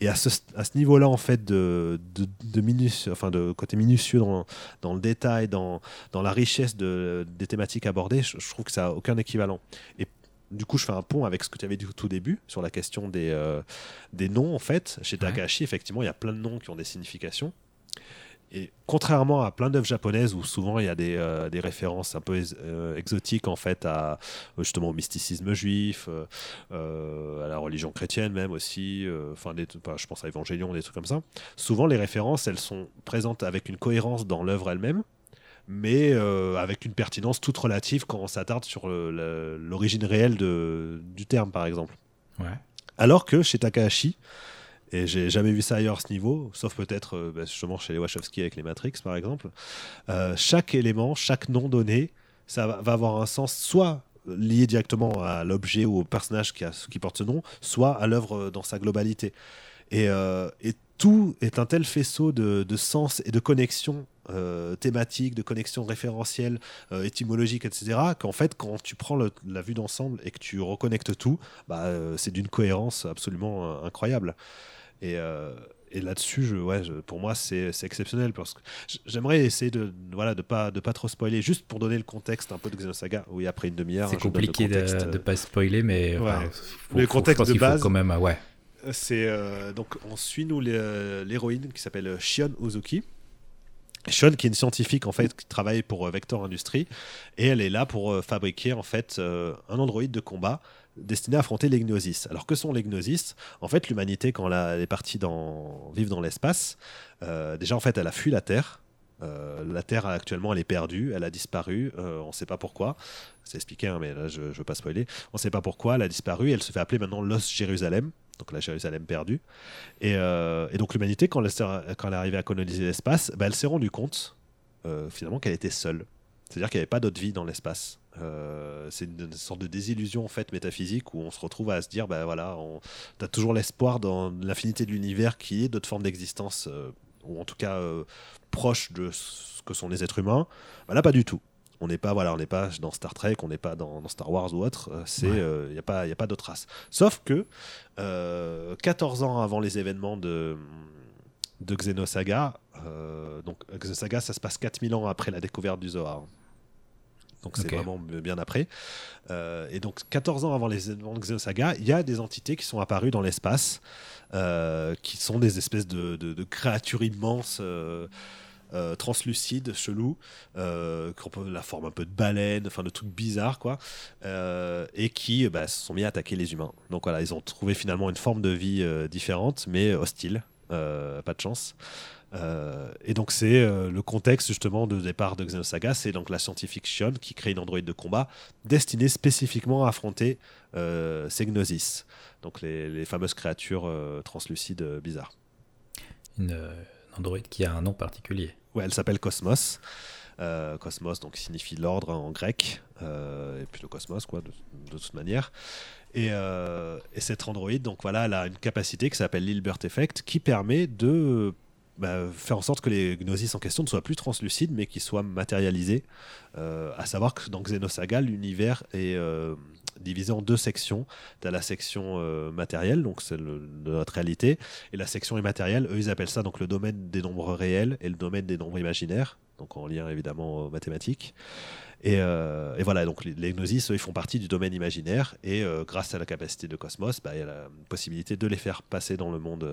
Et à ce, à ce niveau-là, en fait, de, de, de, enfin de côté minutieux dans, dans le détail, dans, dans la richesse de, des thématiques abordées, je, je trouve que ça n'a aucun équivalent. Et du coup, je fais un pont avec ce que tu avais dit au tout début sur la question des, euh, des noms. En fait, chez Takahashi, effectivement, il y a plein de noms qui ont des significations. Et contrairement à plein d'œuvres japonaises où souvent il y a des, euh, des références un peu euh, exotiques en fait à justement au mysticisme juif, à la religion chrétienne même aussi, enfin je pense à Évangélion, des trucs comme ça. Souvent les références elles sont présentes avec une cohérence dans l'œuvre elle-même mais euh, avec une pertinence toute relative quand on s'attarde sur l'origine réelle de, du terme, par exemple. Alors que chez Takahashi, et j'ai jamais vu ça ailleurs à ce niveau, sauf peut-être euh, bah, justement chez les Wachowski avec les Matrix, par exemple, euh, chaque élément, chaque nom donné, ça va, avoir un sens soit lié directement à l'objet ou au personnage qui, porte ce nom, soit à l'œuvre dans sa globalité. Et, tout est un tel faisceau de, sens et de connexion euh, thématiques, de connexions référentielles, euh, étymologiques, etc., qu'en fait, quand tu prends la vue d'ensemble et que tu reconnectes tout, bah, euh, c'est d'une cohérence absolument incroyable. Et, et là-dessus, je, ouais, pour moi, c'est exceptionnel parce que j'aimerais essayer de voilà de pas de pas trop spoiler, juste pour donner le contexte un peu de Xenosaga. Oui, après une demi-heure, c'est compliqué de, ne pas spoiler, mais le contexte de base, quand même, ouais. C'est donc on suit nous l'héroïne qui s'appelle Shion Uzuki Sean, qui est une scientifique en fait qui travaille pour euh, Vector Industries, et elle est là pour euh, fabriquer en fait euh, un androïde de combat destiné à affronter les Gnosis. Alors que sont les Gnosis En fait, l'humanité quand elle est partie dans vivre dans l'espace, déjà en fait elle a fui la Terre. la Terre actuellement elle est perdue, elle a disparu, on ne sait pas pourquoi. C'est expliqué, hein, mais là je ne veux pas spoiler. On ne sait pas pourquoi, elle a disparu. Elle se fait appeler maintenant Los Jérusalem donc la Jérusalem perdue. Et, euh, et donc l'humanité, quand, elle est arrivée à coloniser l'espace, bah, elle s'est rendue compte euh, finalement qu'elle était seule. C'est-à-dire qu'il n'y avait pas d'autre vie dans l'espace. Euh, c'est une, sorte de désillusion en fait métaphysique où on se retrouve à se dire bah voilà, tu as toujours l'espoir dans l'infinité de l'univers qui est d'autres formes d'existence ou en tout cas proches de ce que sont les êtres humains. Bah, là pas du tout. On n'est pas voilà, on n'est pas dans Star Trek, on n'est pas dans, Star Wars ou autre. Euh, c'est il euh, n'y a pas il a pas d'autre race. Sauf que 14 euh, ans avant les événements de de Xenosaga, donc Xenosaga, ça se passe 4000 ans après la découverte du Zohar. Donc c'est vraiment bien après. et donc 14 ans avant les événements de Xenosaga, il y a des entités qui sont apparues dans l'espace, qui sont des espèces de, de, de créatures immenses. Euh, translucide, chelou, euh, la forme un peu de baleine, enfin de trucs bizarres quoi, euh, et qui bah, se sont mis à attaquer les humains. Donc voilà, ils ont trouvé finalement une forme de vie différente, mais hostile, pas de chance. et donc c'est le contexte justement de départ de Xenosaga, c'est donc la scientifique Shion qui crée une androïde de combat destinée spécifiquement à affronter ces Gnosis, donc les, les fameuses créatures translucides bizarres. Une androïde qui a un nom particulier. Ouais, elle s'appelle Cosmos. Euh, cosmos donc signifie l'ordre en grec euh, et puis le cosmos quoi de, toute manière et, euh, et, cette androïde donc voilà elle a une capacité qui s'appelle l'Hilbert Effect qui permet de bah, faire en sorte que les gnosis en question ne soient plus translucides mais qu'ils soient matérialisés à savoir que dans Xenosaga l'univers est divisé en deux sections. Tu as la section euh, matérielle, donc c'est de notre réalité, et la section immatérielle, eux ils appellent ça donc le domaine des nombres réels et le domaine des nombres imaginaires, donc en lien évidemment aux mathématiques. Et, euh, voilà, donc les, gnosis, eux, ils font partie du domaine imaginaire, et euh, grâce à la capacité de Cosmos, bah, il y a la possibilité de les faire passer dans le monde,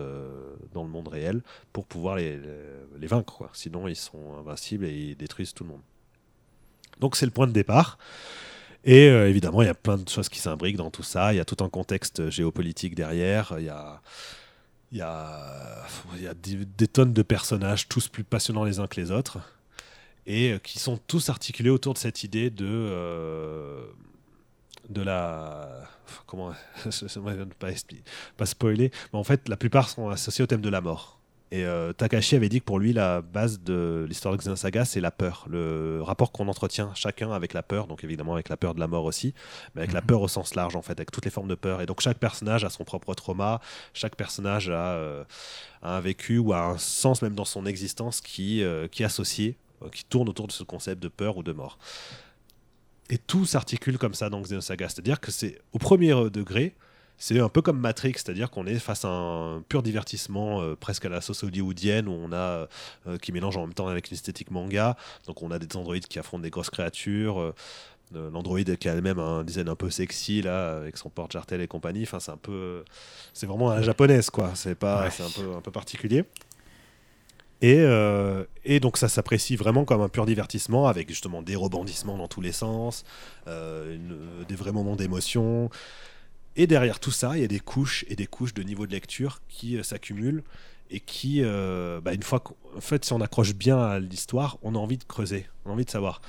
dans le monde réel pour pouvoir les, les, vaincre. Sinon, ils sont invincibles et ils détruisent tout le monde. Donc c'est le point de départ. Et euh, évidemment, il y a plein de choses qui s'imbriquent dans tout ça. Il y a tout un contexte géopolitique derrière. Il y a, il y a, des, tonnes de personnages, tous plus passionnants les uns que les autres, et euh, qui sont tous articulés autour de cette idée de, euh, de la. Comment. pas, pas spoiler, mais en fait, la plupart sont associés au thème de la mort. Et euh, Takashi avait dit que pour lui, la base de l'histoire de Xenosaga, c'est la peur, le rapport qu'on entretient chacun avec la peur, donc évidemment avec la peur de la mort aussi, mais avec la mhm. peur au sens large en fait, avec toutes les formes de peur. Et donc chaque personnage a son propre trauma, chaque personnage a, euh, un vécu ou a un sens même dans son existence qui, euh, qui est associé, qui tourne autour de ce concept de peur ou de mort. Et tout s'articule comme ça dans Xenosaga, c'est-à-dire que c'est au premier degré, c'est un peu comme Matrix, c'est-à-dire qu'on est face à un pur divertissement euh, presque à la sauce hollywoodienne où on a euh, qui mélange en même temps avec une esthétique manga. Donc on a des androïdes qui affrontent des grosses créatures. Euh, L'androïde qui a elle-même un design un peu sexy là avec son porte-jartel et compagnie. Enfin c'est un peu, c'est vraiment à la japonaise quoi. C'est pas, c'est un peu un peu particulier. Et, et, donc ça s'apprécie vraiment comme un pur divertissement avec justement des rebondissements dans tous les sens, des vrais moments d'émotion. Et derrière tout ça, il y a des couches et des couches de niveau de lecture qui euh, s'accumulent et qui, euh, bah, une fois qu'en fait, si on accroche bien à l'histoire, on a envie de creuser, on a envie de savoir.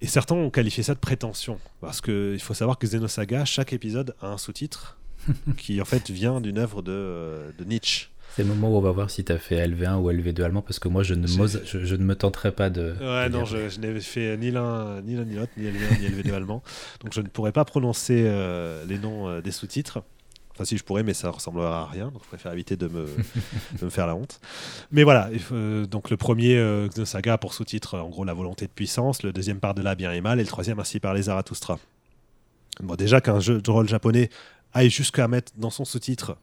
Et certains ont qualifié ça de prétention, parce qu'il faut savoir que Xenosaga, chaque épisode a un sous-titre qui en fait vient d'une œuvre de, euh, de Nietzsche. C'est le moment où on va voir si tu as fait LV1 ou LV2 allemand, parce que moi, je ne, je, je ne me tenterai pas de. Ouais, non, je, n'ai fait ni l'un ni l'autre, ni LV1 ni LV2 allemand. Donc je ne pourrais pas prononcer euh, les noms euh, des sous-titres. Enfin, si je pourrais, mais ça ressemblera à rien. Donc je préfère éviter de me, de me faire la honte. Mais voilà, euh, donc le premier Saga pour sous-titre, en gros, la volonté de puissance. Le deuxième par de là, bien et mal. Et le troisième, ainsi par les Zarathustra. Bon, déjà qu'un jeu de rôle japonais aille jusqu'à mettre dans son sous-titre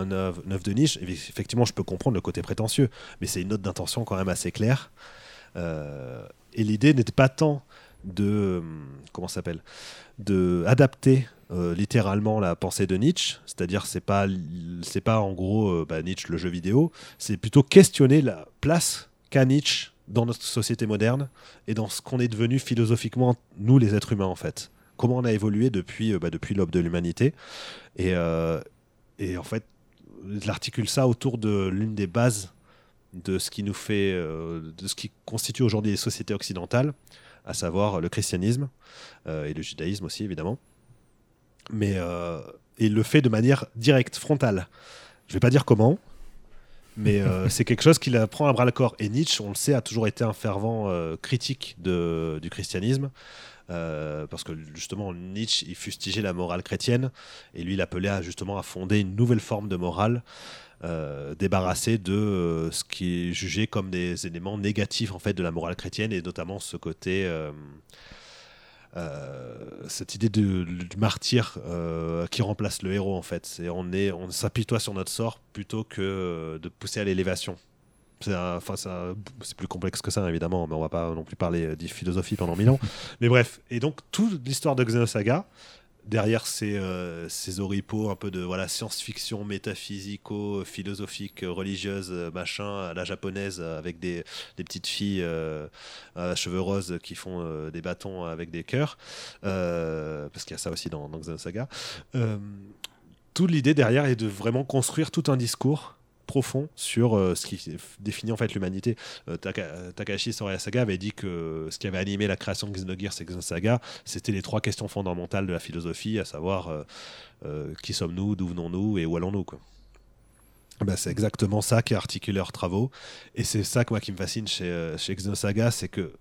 un de niche. Effectivement, je peux comprendre le côté prétentieux, mais c'est une note d'intention quand même assez claire. Euh, et l'idée n'était pas tant de comment s'appelle de adapter euh, littéralement la pensée de Nietzsche, c'est-à-dire c'est pas c'est pas en gros euh, bah, Nietzsche le jeu vidéo, c'est plutôt questionner la place qu'a Nietzsche dans notre société moderne et dans ce qu'on est devenu philosophiquement nous les êtres humains en fait. Comment on a évolué depuis bah, depuis l'aube de l'humanité et, et en fait l'articule ça autour de l'une des bases de ce qui nous fait, euh, de ce qui constitue aujourd'hui les sociétés occidentales, à savoir le christianisme euh, et le judaïsme aussi évidemment. Mais euh, il le fait de manière directe, frontale. Je vais pas dire comment, mais c'est quelque chose qu'il prend à bras le corps. Et Nietzsche, on le sait, a toujours été un fervent critique de, du christianisme. Euh, parce que justement Nietzsche il fustigeait la morale chrétienne et lui il appelait à, justement à fonder une nouvelle forme de morale euh, débarrassée de euh, ce qui est jugé comme des éléments négatifs en fait de la morale chrétienne et notamment ce côté cette idée de, du martyr qui remplace le héros en fait. C'est on est on s'apitoie sur notre sort plutôt que de pousser à l'élévation c'est plus complexe que ça, évidemment, mais on va pas non plus parler euh, de philosophie pendant mille ans. mais bref, et donc toute l'histoire de Xenosaga, derrière ces, euh, ces oripeaux un peu de voilà, science-fiction métaphysico, philosophique, religieuse, euh, machin, à la japonaise, avec des, petites filles à cheveux roses qui font des bâtons avec des cœurs, parce qu'il y a ça aussi dans, dans Xenosaga. toute l'idée derrière est de vraiment construire tout un discours profond sur euh, ce qui définit en fait l'humanité. Euh, Takashi Saga avait dit que ce qui avait animé la création de Xenogears et Xenosaga, c'était les trois questions fondamentales de la philosophie, à savoir euh, qui sommes-nous, d'où venons-nous et où allons-nous. Ben, c'est exactement ça qui a articulé leurs travaux. Et c'est ça qui me fascine chez, chez Xenosaga, c'est que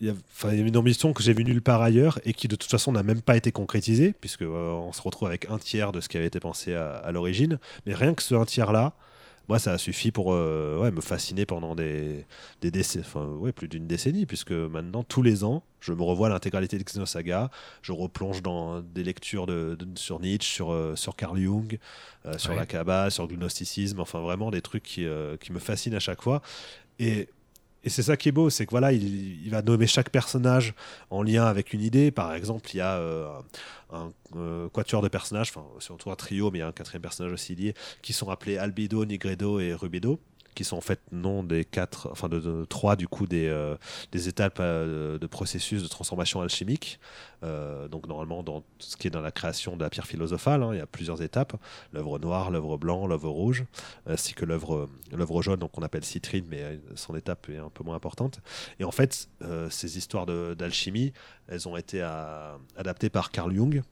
il y, a, une ambition que j'ai vue nulle part ailleurs et qui de toute façon n'a même pas été concrétisée, puisque on se retrouve avec un tiers de ce qui avait été pensé à l'origine. Mais rien que ce un tiers-là, moi, ça a suffi pour ouais, me fasciner pendant des, des décennies, enfin, ouais, plus d'une décennie, puisque maintenant, tous les ans, je me revois l'intégralité de Xenosaga, je replonge dans des lectures de, sur Nietzsche, sur, sur Carl Jung, sur la Kabbale, sur le gnosticisme, enfin vraiment des trucs qui, qui me fascinent à chaque fois. Et et c'est ça qui est beau, c'est que voilà, il, va nommer chaque personnage en lien avec une idée. Par exemple, il y a euh, un euh, quatuor de personnages, enfin surtout un trio, mais il y a un quatrième personnage aussi lié, qui sont appelés Albedo, Nigredo et Rubedo qui sont en fait non des quatre, enfin de, trois du coup des, euh, des étapes euh, de processus de transformation alchimique. Euh, donc normalement dans ce qui est dans la création de la pierre philosophale, hein, il y a plusieurs étapes l'œuvre noire, l'œuvre blanc, l'œuvre rouge, ainsi que l'œuvre l'œuvre jaune, donc on appelle citrine, mais son étape est un peu moins importante. Et en fait, ces histoires d'alchimie, elles ont été adaptées par Carl Jung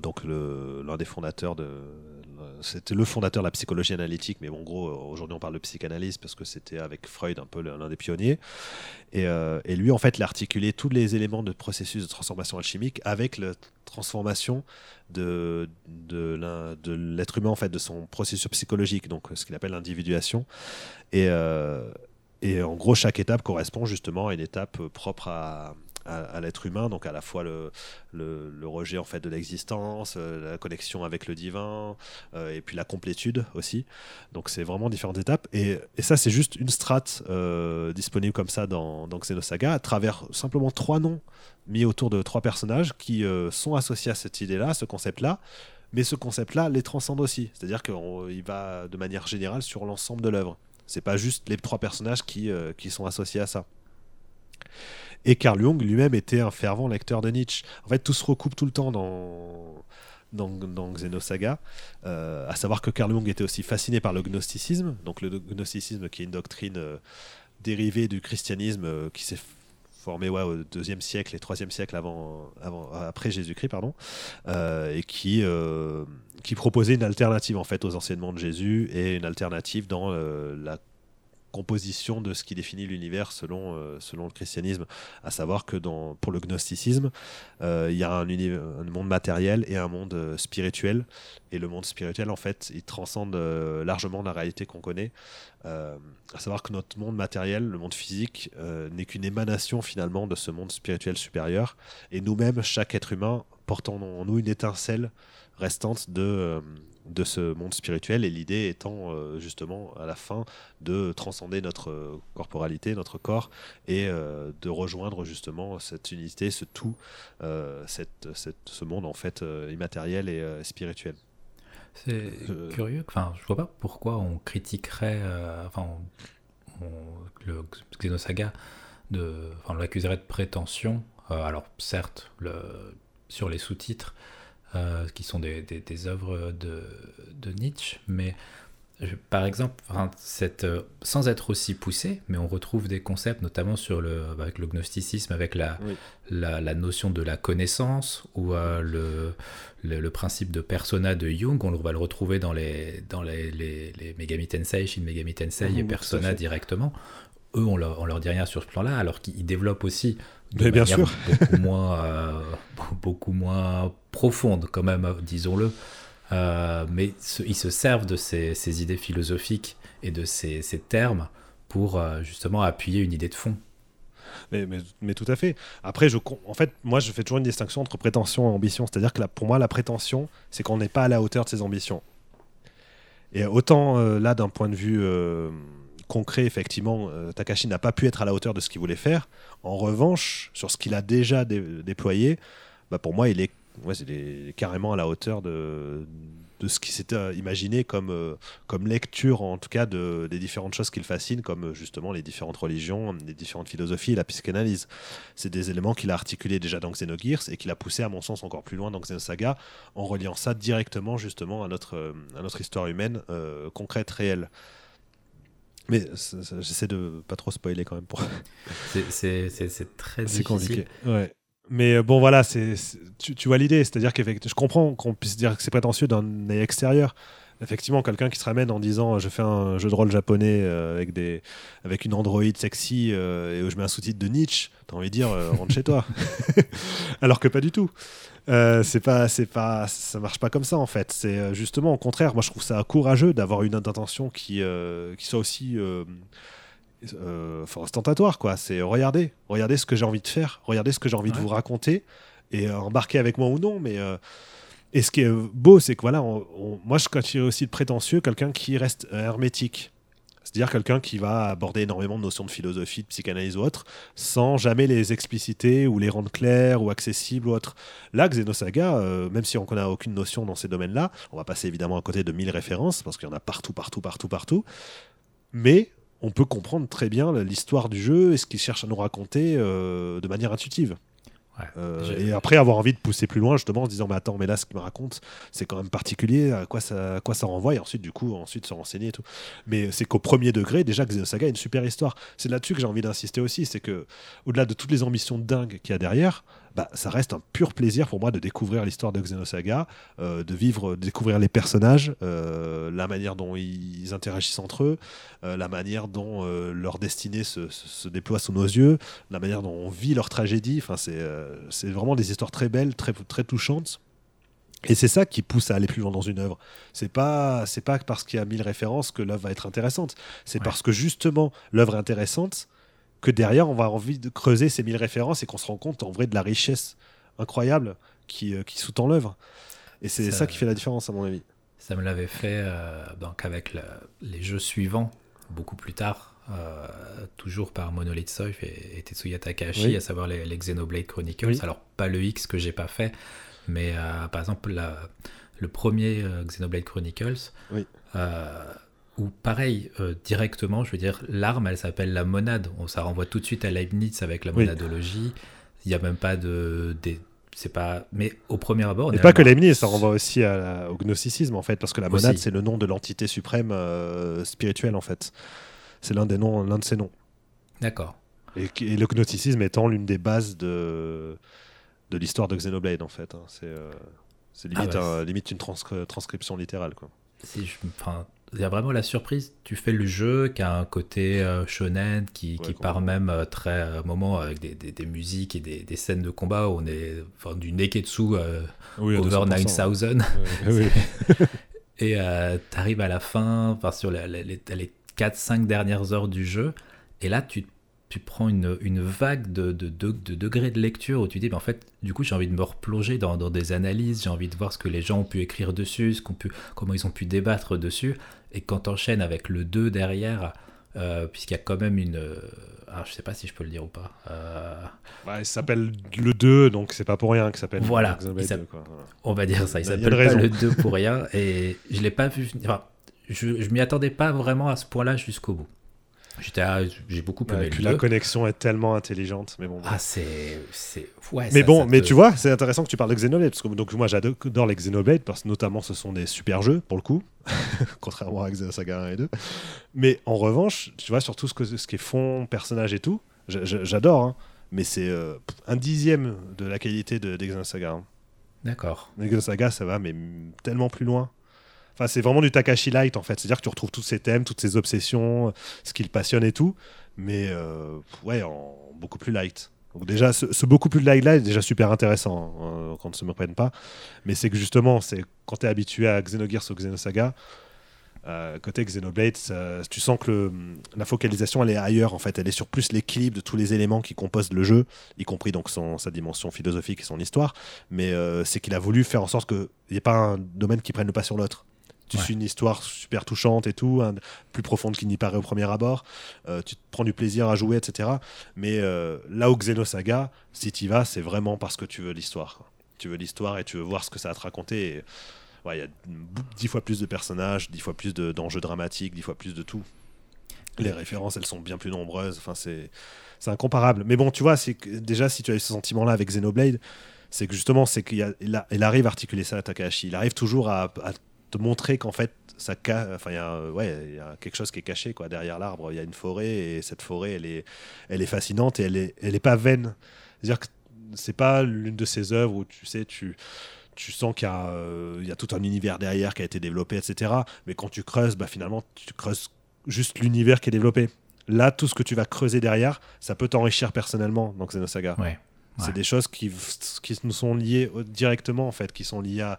donc l'un des fondateurs de c'était le fondateur de la psychologie analytique mais en gros aujourd'hui on parle de psychanalyse parce que c'était avec Freud un peu l'un des pionniers. Et, euh, et, lui en fait il articulé tous les éléments de processus de transformation alchimique avec la transformation de, de l'être humain en fait de son processus psychologique donc ce qu'il appelle l'individuation. Et, euh, et en gros chaque étape correspond justement à une étape propre à, à, l'être humain, donc à la fois le, le, rejet en fait de l'existence, euh, la connexion avec le divin, euh, et puis la complétude aussi. Donc c'est vraiment différentes étapes. Et, et ça, c'est juste une strate euh, disponible comme ça dans, dans Xenosaga, à travers simplement trois noms mis autour de trois personnages qui sont associés à cette idée-là, ce concept-là. Mais ce concept-là les transcende aussi. C'est-à-dire qu'il va de manière générale sur l'ensemble de l'œuvre. C'est pas juste les trois personnages qui, qui sont associés à ça. Et Carl Jung lui-même était un fervent lecteur de Nietzsche. En fait, tout se recoupe tout le temps dans, dans, dans Xenosaga, euh, à savoir que Carl Jung était aussi fasciné par le gnosticisme, donc le gnosticisme qui est une doctrine euh, dérivée du christianisme euh, qui s'est formé ouais, au deuxième siècle et troisième siècle avant, avant, après Jésus-Christ, pardon, et qui, qui proposait une alternative en fait aux enseignements de Jésus et une alternative dans la composition de ce qui définit l'univers selon, euh, selon le christianisme, à savoir que pour le gnosticisme, euh, il y a un, monde matériel et un monde euh, spirituel. Et le monde spirituel, en fait, il transcende largement la réalité qu'on connaît. à savoir que notre monde matériel, le monde physique, n'est qu'une émanation finalement de ce monde spirituel supérieur. Et nous-mêmes, chaque être humain, portant en nous une étincelle restante de de ce monde spirituel et l'idée étant euh, justement à la fin de transcender notre euh, corporalité, notre corps et euh, de rejoindre justement cette unité, ce tout, cette, ce monde en fait immatériel et spirituel. C'est curieux, enfin je vois pas pourquoi on critiquerait, enfin le Xenosaga, de, enfin, on l'accuserait de prétention, alors certes le, sur les sous-titres, euh, qui sont des, des, œuvres de, de, Nietzsche, mais par exemple, cette, euh, sans être aussi poussé, mais on retrouve des concepts, notamment sur le, avec le gnosticisme, avec la, la, notion de la connaissance, ou euh, le, le, principe de persona de Jung, on va le retrouver dans les, dans les, les, les Megami Tensei, Shin Megami Tensei et Persona directement. Eux, on leur, on leur dit rien sur ce plan-là, alors qu'ils développent aussi de bien sûr. beaucoup moins, euh, beaucoup moins profonde quand même, disons-le. Euh, mais ils se servent de ces, idées philosophiques et de ces, termes pour euh, justement appuyer une idée de fond. Mais, mais, tout à fait. Après, je, en fait, moi, je fais toujours une distinction entre prétention et ambition. C'est-à-dire que pour moi, la prétention, c'est qu'on n'est pas à la hauteur de ses ambitions. Et autant là, d'un point de vue concret, effectivement, euh, Takashi n'a pas pu être à la hauteur de ce qu'il voulait faire. En revanche, sur ce qu'il a déjà déployé, bah pour moi, il est, carrément à la hauteur de, ce qui s'était euh, imaginé comme, euh, comme lecture, en tout cas, de, des différentes choses qu'il fascine, comme justement les différentes religions, les différentes philosophies la psychanalyse. C'est des éléments qu'il a articulés déjà dans Xenogears et qu'il a poussé, à mon sens, encore plus loin dans Xenosaga, en reliant ça directement, justement, à notre histoire humaine concrète, réelle. Mais j'essaie de pas trop spoiler quand même. Pour... c'est très difficile. compliqué. Ouais. Mais euh, bon, voilà, c'est tu, tu, vois l'idée. C'est-à-dire que je comprends qu'on puisse dire que c'est prétentieux d'un œil extérieur. Effectivement, quelqu'un qui se ramène en disant je fais un jeu de rôle japonais euh, avec, des, avec une Android sexy euh, et où je mets un sous-titre de Nietzsche, t'as envie de dire euh, rentre chez toi. Alors que pas du tout. C'est pas, c'est pas, ça marche pas comme ça en fait. C'est justement au contraire. Moi, je trouve ça courageux d'avoir une intention qui, qui soit aussi ostentatoire quoi. C'est regardez, regardez ce que j'ai envie de faire, regardez ce que j'ai envie de vous raconter et embarquer avec moi ou non, mais et ce qui est beau, c'est que voilà, moi je qualifierais aussi de prétentieux quelqu'un qui reste hermétique. C'est-à-dire quelqu'un qui va aborder énormément de notions de philosophie, de psychanalyse ou autre, sans jamais les expliciter ou les rendre claires ou accessibles ou autre. Là, Xenosaga, euh, même si on n'a aucune notion dans ces domaines-là, on va passer évidemment à côté de mille références, parce qu'il y en a partout, partout, partout, partout. Mais on peut comprendre très bien l'histoire du jeu et ce qu'il cherche à nous raconter euh, de manière intuitive. Euh, et après avoir envie de pousser plus loin justement en se disant mais attends mais là ce qu'il me raconte c'est quand même particulier à quoi ça quoi ça renvoie et ensuite du coup ensuite se renseigner et tout. Mais c'est qu'au premier degré déjà Xenosaga a une super histoire. C'est là-dessus que j'ai envie d'insister aussi c'est que au-delà de toutes les ambitions dingues qu'il y a derrière bah, ça reste un pur plaisir pour moi de découvrir l'histoire de Xenosaga, euh, de vivre, de découvrir les personnages, euh, la manière dont ils interagissent entre eux, euh, la manière dont leur destinée se, se, déploie sous nos yeux, la manière dont on vit leur tragédie. Enfin, c'est vraiment des histoires très belles, très, très touchantes. Et c'est ça qui pousse à aller plus loin dans une œuvre. C'est pas c'est pas parce qu'il y a mille références que l'œuvre va être intéressante. C'est parce que justement l'œuvre est intéressante que derrière, on va avoir envie de creuser ces mille références et qu'on se rend compte en vrai de la richesse incroyable qui, euh, qui sous-tend l'œuvre. Et c'est ça, qui fait la différence, à mon avis. Ça me l'avait fait euh, donc avec les jeux suivants, beaucoup plus tard, euh, toujours par Monolith Soft et, Tetsuya Takahashi, à savoir les, Xenoblade Chronicles. Alors, pas le X que j'ai pas fait, mais par exemple, le premier Xenoblade Chronicles. Oui ou pareil, euh, directement, je veux dire, l'arme, elle s'appelle la monade. On, ça renvoie tout de suite à Leibniz avec la monadologie. Il n'y a même pas de. c'est pas. Mais au premier abord. Et pas que Leibniz, ça renvoie aussi au gnosticisme, en fait, parce que la monade, c'est le nom de l'entité suprême euh, spirituelle, en fait. C'est l'un des noms, l'un de ses noms. D'accord. Et, le gnosticisme étant l'une des bases de, de l'histoire de Xenoblade, en fait. Hein. C'est euh, limite, ah limite une transcription littérale, quoi. Si je, enfin, il y a vraiment la surprise. Tu fais le jeu qui a un côté euh, shonen, qui, qui part même euh, très euh, moment avec des, des, musiques et des, des, scènes de combat où on est enfin, du Neketsu oui, over 9000. oui. et tu arrives à la fin, sur les, les, les 4-5 dernières heures du jeu, et là tu tu prends une, une vague de, de, de, de, degrés de lecture où tu dis, ben en fait, du coup, j'ai envie de me replonger dans, dans des analyses, j'ai envie de voir ce que les gens ont pu écrire dessus, ce qu'on pu, comment ils ont pu débattre dessus. Et quand tu enchaînes avec le 2 derrière, euh, puisqu'il y a quand même une. Euh, alors, je sais pas si je peux le dire ou pas. Euh... Il s'appelle le 2, donc c'est pas pour rien qu'il s'appelle. Voilà, on va dire ça. Il s'appelle pas le 2 pour rien. Et je l'ai pas vu. Enfin, je, je m'y attendais pas vraiment à ce point-là jusqu'au bout. J'ai beaucoup aimé. puis la connexion est tellement intelligente, mais bon. Ah, c'est. Ouais, mais bon, mais tu vois, c'est intéressant que tu parles de Xenoblade, parce que donc, moi j'adore les Xenoblade, parce que notamment ce sont des super jeux, pour le coup, contrairement à Xenosaga 1 et 2. Mais en revanche, tu vois, sur tout ce, que, ce qui est fond, personnage et tout, j'adore, hein. mais c'est euh, un dixième de la qualité de, Xenosaga. Hein. D'accord. Xenosaga, ça va, mais tellement plus loin. C'est vraiment du Takashi Light en fait. C'est-à-dire que tu retrouves tous ces thèmes, toutes ces obsessions, ce qui le passionne et tout, mais euh, ouais, en beaucoup plus light. Donc déjà, ce, beaucoup plus light là est déjà super intéressant hein, quand on ne se me pas. Mais c'est que justement, c'est quand tu es habitué à Xenogears ou Xenosaga, euh, côté Xenoblade, tu sens que la focalisation elle est ailleurs en fait, elle est sur plus l'équilibre de tous les éléments qui composent le jeu, y compris donc son, sa dimension philosophique et son histoire. Mais euh, c'est qu'il a voulu faire en sorte qu'il n'y ait pas un domaine qui prenne le pas sur l'autre. Tu suis une histoire super touchante et tout, plus profonde qu'il n'y paraît au premier abord. Euh, tu te prends du plaisir à jouer, etc. Mais euh, là où Xenosaga, si tu y vas, c'est vraiment parce que tu veux l'histoire. Tu veux l'histoire et tu veux voir ce que ça a te raconter. Il y a dix fois plus de personnages, dix fois plus d'enjeux dramatiques, dix fois plus de tout. Les références, elles sont bien plus nombreuses. Enfin, c'est incomparable. Mais bon, tu vois, déjà, si tu as eu ce sentiment-là avec Xenoblade, c'est que justement, c'est qu'il il arrive à articuler ça à Takahashi. Il arrive toujours à te montrer qu'en fait, ça enfin, il y, a, ouais, y a quelque chose qui est caché quoi. derrière l'arbre. Il y a une forêt et cette forêt, elle est, elle est fascinante et elle est, elle est pas vaine. C'est-à-dire que c'est pas l'une de ces œuvres où tu sais, tu, tu sens qu'il y, a, euh, y a tout un univers derrière qui a été développé, etc. Mais quand tu creuses, bah, finalement, tu creuses juste l'univers qui est développé. Là, tout ce que tu vas creuser derrière, ça peut t'enrichir personnellement dans Xenosaga. Ouais. C'est des choses qui, qui nous sont liées directement, en fait, qui sont liées à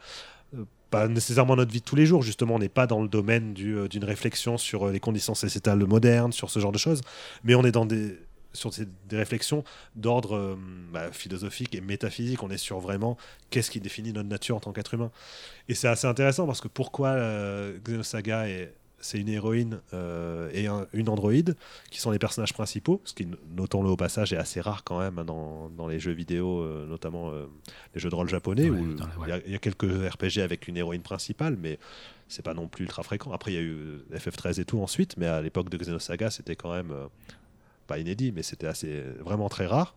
pas nécessairement notre vie de tous les jours. Justement, on n'est pas dans le domaine euh, d'une réflexion sur les conditions sociétales modernes, sur ce genre de choses, mais on est dans des sur des, réflexions d'ordre bah, philosophique et métaphysique. On est sur vraiment qu'est-ce qui définit notre nature en tant qu'être humain. Et c'est assez intéressant parce que pourquoi Xenosaga est c'est une héroïne euh, et une androïde qui sont les personnages principaux, ce qui, notons-le au passage, est assez rare quand même hein, dans, les jeux vidéo, euh, notamment euh, les jeux de rôle japonais, où il y, a quelques RPG avec une héroïne principale, mais c'est pas non plus ultra fréquent. Après, il y a eu FF13 et tout ensuite, mais à l'époque de Xenosaga, c'était quand même pas inédit, mais c'était assez vraiment très rare.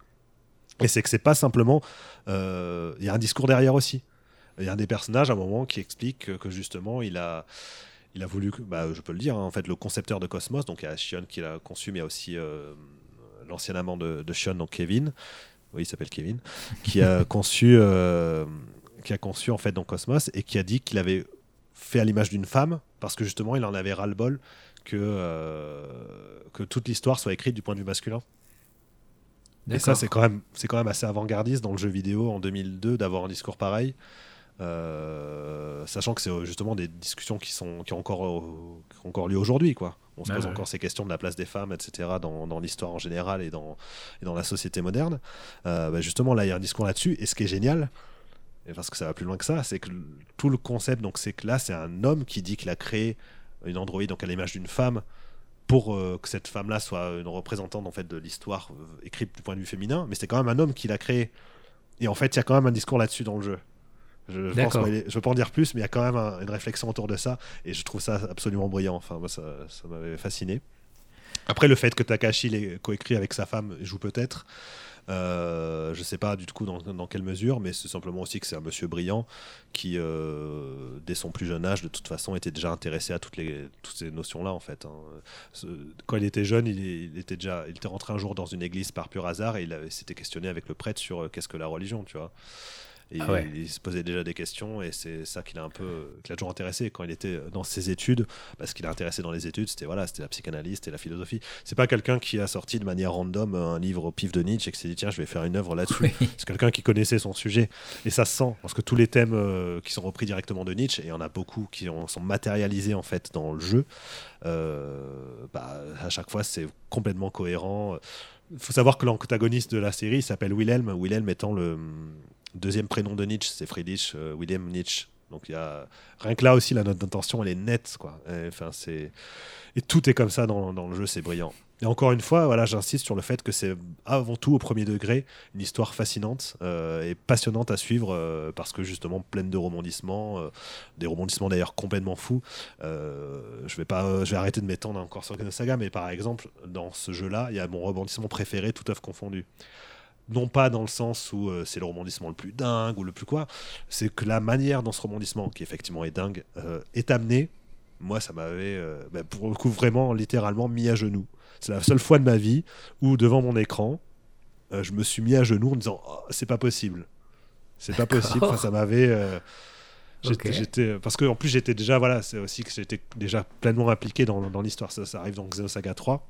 Et c'est que c'est pas simplement, il y a un discours derrière aussi. Il y a un des personnages à un moment qui explique que justement il a il a voulu, bah, je peux le dire, hein, en fait, le concepteur de Cosmos, donc il y a Shion qui l'a conçu, mais il y a aussi euh, l'ancien amant de, de Shion, donc Kevin, oui, il s'appelle Kevin, qui a conçu, euh, qui a conçu en fait donc Cosmos et qui a dit qu'il avait fait à l'image d'une femme parce que justement il en avait ras le bol que euh, que toute l'histoire soit écrite du point de vue masculin. Et ça c'est quand même c'est quand même assez avant-gardiste dans le jeu vidéo en 2002 d'avoir un discours pareil. Euh, sachant que c'est euh, justement des discussions qui, sont, qui, ont, encore, euh, encore lieu aujourd'hui. Quoi. On se pose encore ces questions de la place des femmes, etc., dans, dans l'histoire en général et dans, et dans la société moderne. Bah, justement, là, il y a un discours là-dessus. Et ce qui est génial, et parce que ça va plus loin que ça, c'est que tout le concept, donc c'est que là, c'est un homme qui dit qu'il a créé une androïde donc à l'image d'une femme pour que cette femme-là soit une représentante en fait de l'histoire écrite du point de vue féminin, mais c'est quand même un homme qui l'a créé. Et en fait, il y a quand même un discours là-dessus dans le jeu. Je ne veux pas en dire plus, mais il y a quand même une réflexion autour de ça, et je trouve ça absolument brillant. Enfin, moi, ça, ça m'avait fasciné. Après, le fait que Takashi l'ait coécrit avec sa femme joue peut-être. Euh, je ne sais pas du coup dans, dans quelle mesure, mais c'est simplement aussi que c'est un monsieur brillant qui, euh, dès son plus jeune âge, de toute façon, était déjà intéressé à toutes, les, toutes ces notions-là, en fait. Hein. Quand il était jeune, il, était déjà, il était rentré un jour dans une église par pur hasard et il s'était questionné avec le prêtre sur euh, qu'est-ce que la religion, tu vois. Et ah il se posait déjà des questions et c'est ça qui l'a un peu, qui l'a toujours intéressé quand il était dans ses études. Parce qu'il a intéressé dans les études, c'était voilà, c'était la psychanalyse, et la philosophie. C'est pas quelqu'un qui a sorti de manière random un livre au pif de Nietzsche et qui s'est dit tiens, je vais faire une œuvre là-dessus. C'est quelqu'un qui connaissait son sujet et ça se sent parce que tous les thèmes euh, qui sont repris directement de Nietzsche et il y en a beaucoup qui sont matérialisés en fait dans le jeu. Euh, bah, à chaque fois, c'est complètement cohérent. Il faut savoir que l'antagoniste de la série s'appelle Wilhelm, Wilhelm étant le, Deuxième prénom de Nietzsche, c'est Friedrich euh, William Nietzsche. Donc il y a rien que là aussi la note d'intention elle est nette quoi. Enfin c'est et tout est comme ça dans, dans le jeu, c'est brillant. Et encore une fois, voilà, j'insiste sur le fait que c'est avant tout au premier degré une histoire fascinante euh, et passionnante à suivre euh, parce que justement pleine de rebondissements, des rebondissements d'ailleurs complètement fous. je vais pas, je vais arrêter de m'étendre encore sur Saga, mais par exemple dans ce jeu-là, il y a mon rebondissement préféré, tout œuvre confondu non pas dans le sens où euh, c'est le rebondissement le plus dingue ou le plus quoi, c'est que la manière dont ce rebondissement, qui effectivement est dingue, euh, est amené, moi ça m'avait, euh, bah, pour le coup vraiment littéralement mis à genoux. C'est la seule fois de ma vie où devant mon écran, je me suis mis à genoux en me disant oh, c'est pas possible, c'est pas possible. Enfin, ça m'avait J'étais, parce qu'en plus j'étais déjà voilà c'est aussi que j'étais déjà pleinement impliqué dans, dans l'histoire ça, ça, arrive dans Xenosaga 3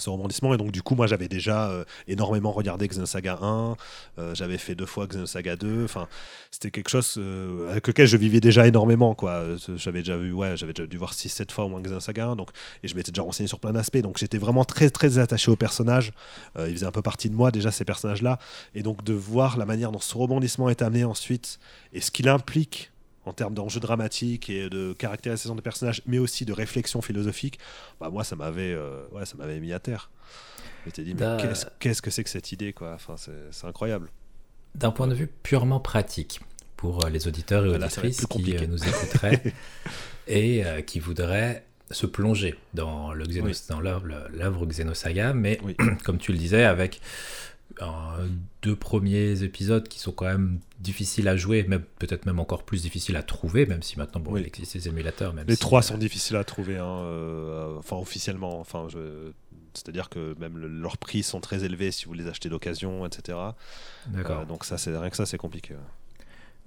ce rebondissement. Et donc, du coup, moi, j'avais déjà euh, énormément regardé Xenosaga 1, euh, j'avais fait deux fois Xenosaga 2. Enfin, c'était quelque chose euh, avec lequel je vivais déjà énormément, quoi. J'avais déjà vu, ouais, j'avais déjà dû voir 6-7 fois au moins Xenosaga 1, donc, et je m'étais déjà renseigné sur plein d'aspects. Donc, j'étais vraiment très, très attaché aux personnages. ils faisaient un peu partie de moi, déjà, ces personnages-là. Et donc, de voir la manière dont ce rebondissement est amené ensuite et ce qu'il implique en termes d'enjeux dramatiques et de caractérisation des personnages, mais aussi de réflexion philosophique, bah moi ça m'avait euh, ouais, ça m'avait mis à terre. Je m'étais dit mais qu'est-ce, que c'est que cette idée quoi? Enfin, c'est, incroyable. D'un point de vue purement pratique, pour euh, les auditeurs et auditrices qui euh, nous écouteraient et qui voudraient se plonger dans l'œuvre, Xenosaga, mais comme tu le disais, avec deux premiers épisodes qui sont quand même difficiles à jouer, mais peut-être même encore plus difficiles à trouver, même si maintenant bon, il existe des émulateurs. Même les trois sont difficiles à trouver, hein, euh, enfin officiellement. Enfin, je... c'est-à-dire que même leurs prix sont très élevés si vous les achetez d'occasion, etc. D'accord. Euh, donc ça, c'est rien que ça, c'est compliqué.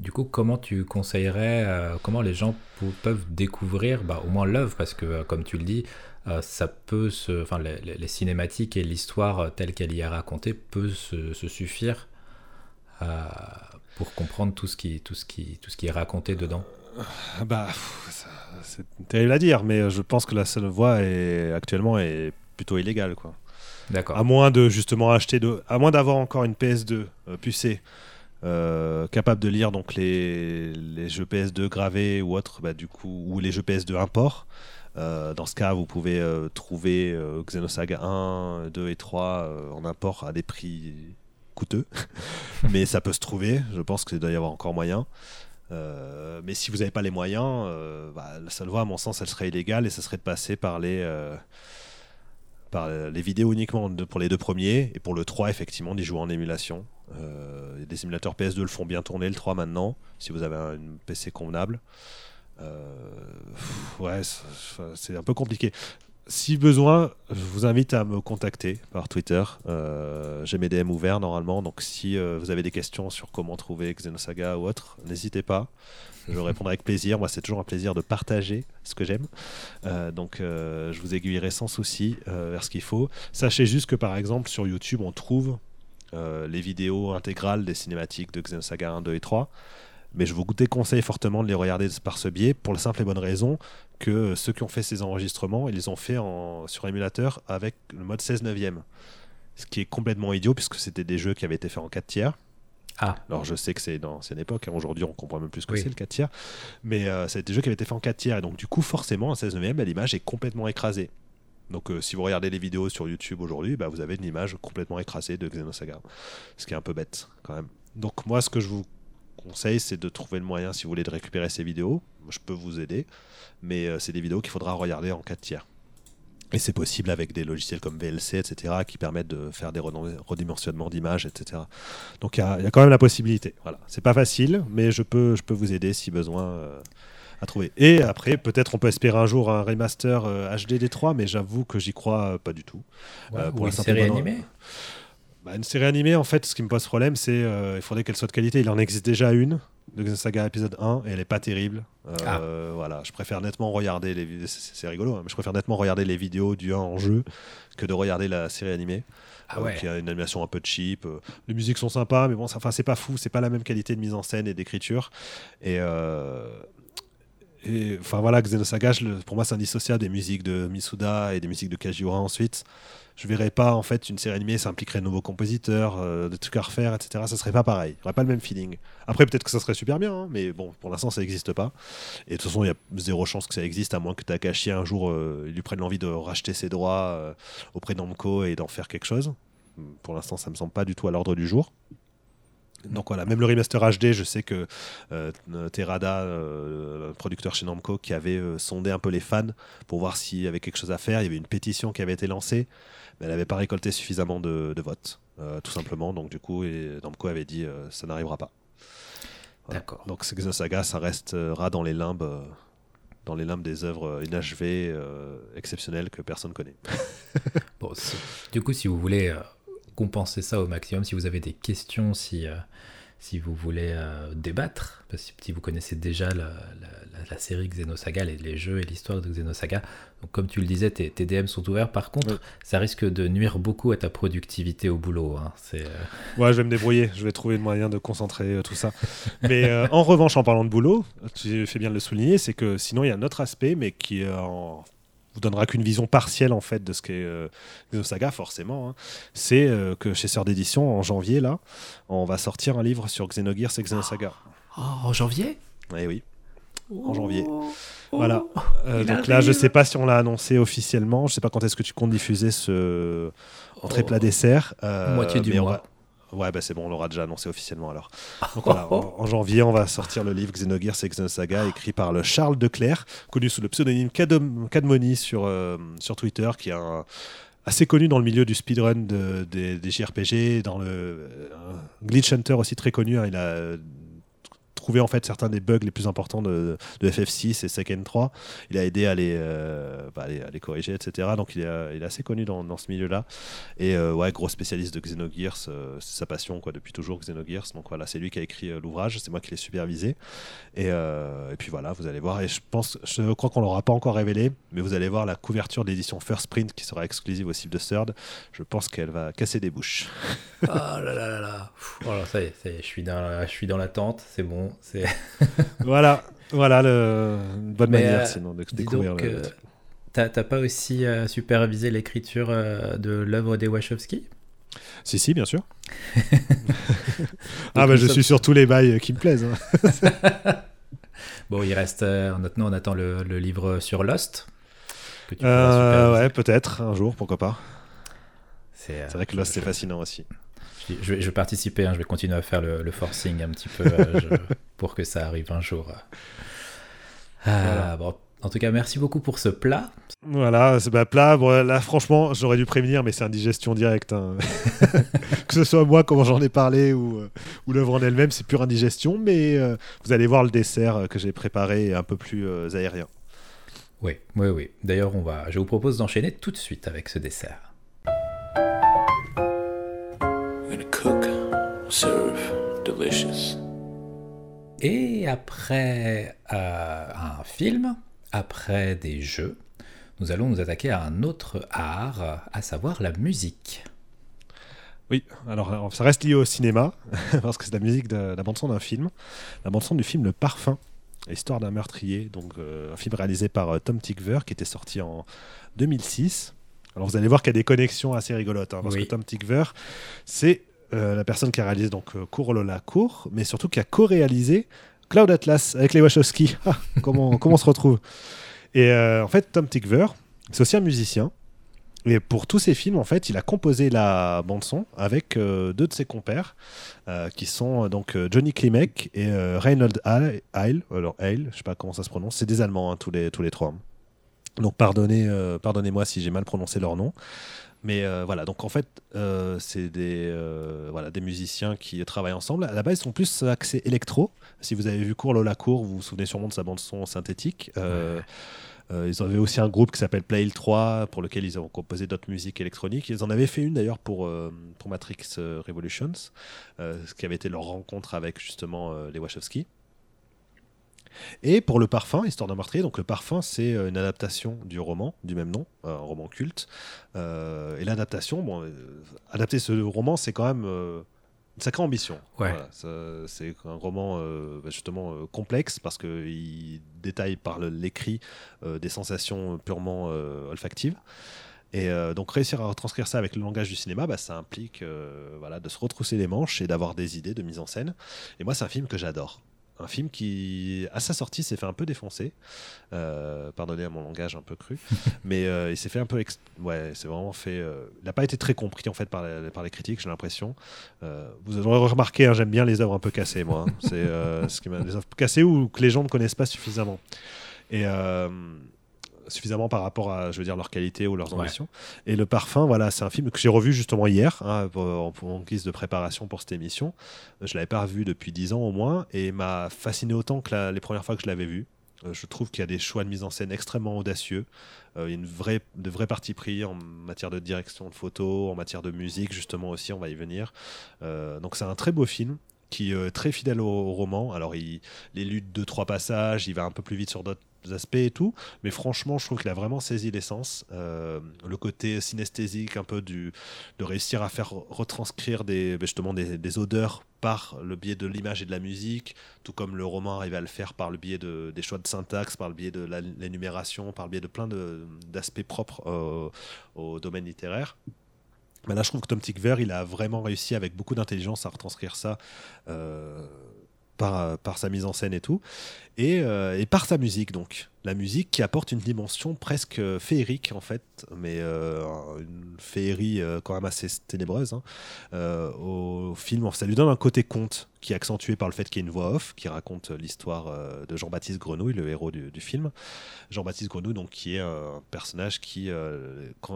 Du coup, comment tu conseillerais, euh, comment les gens peuvent découvrir bah, au moins l'œuvre Parce que, euh, comme tu le dis, euh, ça peut se, enfin, les, cinématiques et l'histoire telle qu'elle y est racontée peut se, suffire pour comprendre tout ce, qui, tout, ce qui, tout ce qui est raconté dedans. Bah, c'est terrible à dire, mais je pense que la seule voie est, actuellement est plutôt illégale, quoi. D'accord. À moins de justement acheter de, à moins d'avoir encore une PS2 pucée euh, capable de lire donc les, les, jeux PS2 gravés ou autres, bah, du coup, ou les jeux PS2 import. Euh, dans ce cas, vous pouvez euh, trouver Xenosaga 1, 2 et 3 en import à des prix coûteux, mais ça peut se trouver. Je pense qu'il doit y avoir encore moyen. mais si vous n'avez pas les moyens, bah, la seule voie, à mon sens, elle serait illégale et ce serait de passer par les par les vidéos uniquement pour les deux premiers et pour le 3 effectivement d'y jouer en émulation euh, des simulateurs PS2 le font bien tourner, le 3 maintenant, si vous avez un PC convenable. Euh, ouais, c'est un peu compliqué. Si besoin, je vous invite à me contacter par Twitter. Euh, j'ai mes DM ouverts normalement, donc si vous avez des questions sur comment trouver Xenosaga ou autre, n'hésitez pas. Je répondrai avec plaisir. Moi, c'est toujours un plaisir de partager ce que j'aime. donc, je vous aiguillerai sans souci vers ce qu'il faut. Sachez juste que, par exemple, sur YouTube, on trouve euh, les vidéos intégrales des cinématiques de Xenosaga 1, 2 et 3. Mais je vous déconseille fortement de les regarder par ce biais pour la simple et bonne raison que ceux qui ont fait ces enregistrements, ils les ont fait en, sur émulateur avec le mode 16 neuvième. Ce qui est complètement idiot puisque c'était des jeux qui avaient été faits en 4 tiers. Ah. Alors je sais que c'est dans l'ancienne époque, hein. aujourd'hui on comprend même plus ce que c'est le 4 tiers, mais euh, c'est des jeux qui avaient été faits en 4 tiers et donc du coup forcément en 16 neuvième l'image est complètement écrasée. Donc euh, si vous regardez les vidéos sur YouTube aujourd'hui, bah, vous avez une image complètement écrasée de Xenosaga. Ce qui est un peu bête quand même. Donc moi ce que je vous conseille c'est de trouver le moyen si vous voulez de récupérer ces vidéos. Je peux vous aider. Mais euh, c'est des vidéos qu'il faudra regarder en 4 tiers. Et c'est possible avec des logiciels comme VLC, etc., qui permettent de faire des redimensionnements d'images, etc. Donc il y, a quand même la possibilité. Voilà. C'est pas facile, mais je peux, je peux vous aider si besoin. Euh, à trouver. Et après, peut-être on peut espérer un jour un remaster HD des 3, mais j'avoue que j'y crois pas du tout. Euh, pour une série animée bah, Une série animée, en fait, ce qui me pose problème, c'est euh, il faudrait qu'elle soit de qualité. Il en existe déjà une de Saga épisode 1 et elle est pas terrible. Euh, ah. Voilà, je préfère nettement regarder les c'est rigolo, hein, mais je préfère nettement regarder les vidéos du 1 en jeu que de regarder la série animée. Ah ouais. qui a une animation un peu cheap. Les musiques sont sympas, mais bon, enfin c'est pas fou, c'est pas la même qualité de mise en scène et d'écriture. Et et enfin voilà, Xenosaga, pour moi, c'est indissociable des musiques de Misuda et des musiques de Kajiura ensuite. Je verrais pas en fait une série animée, ça impliquerait de nouveaux compositeurs, euh, des trucs à refaire, etc. Ça serait pas pareil, il aurait pas le même feeling. Après, peut-être que ça serait super bien, hein, mais bon, pour l'instant, ça n'existe pas. Et de toute façon, il y a zéro chance que ça existe, à moins que Takashi un jour euh, lui prenne l'envie de racheter ses droits euh, auprès de Namco et d'en faire quelque chose. Pour l'instant, ça me semble pas du tout à l'ordre du jour. Donc voilà, même le remaster HD, je sais que euh, Terada, euh, producteur chez Namco, qui avait euh, sondé un peu les fans pour voir s'il y avait quelque chose à faire. Il y avait une pétition qui avait été lancée, mais elle n'avait pas récolté suffisamment de, votes, tout simplement. Donc du coup, et Namco avait dit ça n'arrivera pas. D'accord. Donc Saga, ça restera dans les limbes, dans les limbes des œuvres inachevées, exceptionnelles que personne connaît. bon, du coup, si vous voulez compenser ça au maximum. Si vous avez des questions, si, euh, si vous voulez euh, débattre, parce que si vous connaissez déjà la, série Xenosaga, les, les jeux et l'histoire de Xenosaga, donc comme tu le disais, tes, DM sont ouverts. Par contre, ça risque de nuire beaucoup à ta productivité au boulot. Hein. C'est, euh, Ouais, je vais me débrouiller. Je vais trouver le moyen de concentrer tout ça. mais en revanche, en parlant de boulot, tu fais bien de le souligner, c'est que sinon, il y a un autre aspect, mais qui est en vous donnera qu'une vision partielle en fait de ce qu'est euh, Xenosaga forcément. Hein. C'est euh, que chez Sœur d'édition en janvier là, on va sortir un livre sur Xenogears et Xenosaga. Oh, en janvier? Oui oui. En janvier. Oh. voilà. Euh, donc là, je sais pas si on l'a annoncé officiellement. Je sais pas quand est-ce que tu comptes diffuser ce entrée plat dessert. Moitié du mois. Ouais, bah c'est bon, on l'aura déjà annoncé officiellement alors. Donc voilà, en, janvier, on va sortir le livre Xenogears et Xenosaga, écrit par le Charles Declerc, connu sous le pseudonyme Cadmoni sur, euh, sur Twitter, qui est assez connu dans le milieu du speedrun des JRPG, dans le euh, Glitch Hunter aussi très connu. Hein. il a en fait certains des bugs les plus importants de, FF6 et Second 3. Il a aidé à les, bah, à les, corriger, etc. Donc il est, il est assez connu dans, ce milieu-là. Et ouais, gros spécialiste de Xenogears, c'est sa passion quoi, depuis toujours Xenogears. Donc voilà, c'est lui qui a écrit l'ouvrage, c'est moi qui l'ai supervisé. Et, puis voilà, vous allez voir. Et je pense, je crois qu'on l'aura pas encore révélé, mais vous allez voir la couverture d'édition First Print qui sera exclusive au site de Third. Je pense qu'elle va casser des bouches. oh là là là là. Oh ça y est, je suis dans, je suis dans l'attente. C'est bon. C'est. voilà, voilà le... une bonne manière euh, sinon de découvrir. le... T'as pas aussi euh, supervisé l'écriture euh, de l'œuvre des Wachowski? Si, si, bien sûr. ah, bah je suis sur tous les bails qui me plaisent. Hein. bon, il reste. maintenant, on attend le, le livre sur Lost. ouais, peut-être, un jour, pourquoi pas. C'est vrai que Lost, c'est fascinant aussi. Je vais, je vais participer, hein, je vais continuer à faire le, forcing un petit peu euh, pour que ça arrive un jour. Ah, bon, en tout cas, merci beaucoup pour ce plat. Voilà, ce bah, plat, bon, là franchement, j'aurais dû prévenir, mais c'est indigestion directe. Hein. que ce soit moi, comment j'en ai parlé, ou, euh, ou l'œuvre en elle-même, c'est pure indigestion, mais euh, vous allez voir le dessert que j'ai préparé un peu plus aérien. Oui, oui, oui. D'ailleurs, on va, je vous propose d'enchaîner tout de suite avec ce dessert. Serve, delicious. Et après euh, un film, après des jeux, nous allons nous attaquer à un autre art, à savoir la musique. Oui, alors ça reste lié au cinéma, parce que c'est la musique de la bande-son d'un film, la bande-son du film Le Parfum, l'histoire d'un meurtrier, donc euh, un film réalisé par euh, Tom Tickver qui était sorti en 2006. Alors vous allez voir qu'il y a des connexions assez rigolotes, hein, parce que Tom Tickver, c'est euh, la personne qui a réalisé donc euh, Cour Lola Cour, mais surtout qui a co-réalisé Cloud Atlas avec les Wachowski. Ah, comment, comment on se retrouve? Et euh, en fait, Tom Tickver, c'est aussi un musicien. Et pour tous ses films, en fait, il a composé la bande son avec deux de ses compères, qui sont donc Johnny Klimek et Reinhold Heil. Alors Heil, je sais pas comment ça se prononce. C'est des Allemands hein, tous les tous les trois. Donc pardonnez, pardonnez-moi si j'ai mal prononcé leur nom. Mais euh, voilà, donc en fait, euh, c'est des, euh, voilà, des musiciens qui travaillent ensemble. À la base, ils sont plus axés électro. Si vous avez vu Cour Lola Cour, vous vous souvenez sûrement de sa bande-son synthétique. ils avaient aussi un groupe qui s'appelle Playl 3, pour lequel ils ont composé d'autres musiques électroniques. Ils en avaient fait une d'ailleurs pour, pour Matrix Revolutions, ce qui avait été leur rencontre avec justement les Wachowski. Et pour le parfum, Histoire d'un meurtrier, donc le parfum, c'est euh, une adaptation du roman du même nom, un roman culte. Euh, et l'adaptation, bon, euh, adapter ce roman, c'est quand même une sacrée ambition. c'est un roman bah, justement complexe parce qu'il détaille par l'écrit des sensations purement olfactives. Et donc réussir à retranscrire ça avec le langage du cinéma, bah, ça implique voilà, de se retrousser les manches et d'avoir des idées de mise en scène. Et moi, c'est un film que j'adore un film qui, à sa sortie, s'est fait un peu défoncer. Euh, pardonnez à mon langage un peu cru, mais euh, il s'est fait un peu, ouais, c'est vraiment fait. Euh, il n'a pas été très compris en fait par, les, par les critiques, j'ai l'impression. vous aurez remarqué, hein, j'aime bien les œuvres un peu cassées, moi. Hein. C'est ce qui m'a les œuvres cassées ou que les gens ne connaissent pas suffisamment. Et suffisamment par rapport à, je veux dire, leur qualité ou leurs ambitions. Et Le Parfum, voilà, c'est un film que j'ai revu justement hier, hein, en, en, guise de préparation pour cette émission. Je l'avais pas revu depuis dix ans au moins, et m'a fasciné autant que les premières fois que je l'avais vu. Euh, je trouve qu'il y a des choix de mise en scène extrêmement audacieux. Euh, il y a une vraie, de vrais partis pris en matière de direction de photo, en matière de musique, justement aussi, on va y venir. Euh, donc c'est un très beau film qui est très fidèle au, roman. Alors, il, les luttes de trois passages, il va un peu plus vite sur d'autres aspects et tout, mais franchement, je trouve qu'il a vraiment saisi l'essence. Euh, le côté synesthésique, un peu du, de réussir à faire retranscrire des, ben, justement des, odeurs par le biais de l'image et de la musique, tout comme le roman arrive à le faire par le biais de, des choix de syntaxe, par le biais de l'énumération, par le biais de plein d'aspects propres au domaine littéraire. Mais là, je trouve que Tom Tickver, il a vraiment réussi avec beaucoup d'intelligence à retranscrire ça. Euh, par, par, sa mise en scène et tout, et, euh, et, par sa musique donc. La musique qui apporte une dimension presque féerique en fait, mais euh, une féerie euh, quand même assez ténébreuse hein. au film. Ça lui donne un côté conte qui est accentué par le fait qu'il y ait une voix off qui raconte l'histoire de Jean-Baptiste Grenouille, le héros du, du film. Jean-Baptiste Grenouille donc qui est un personnage qui,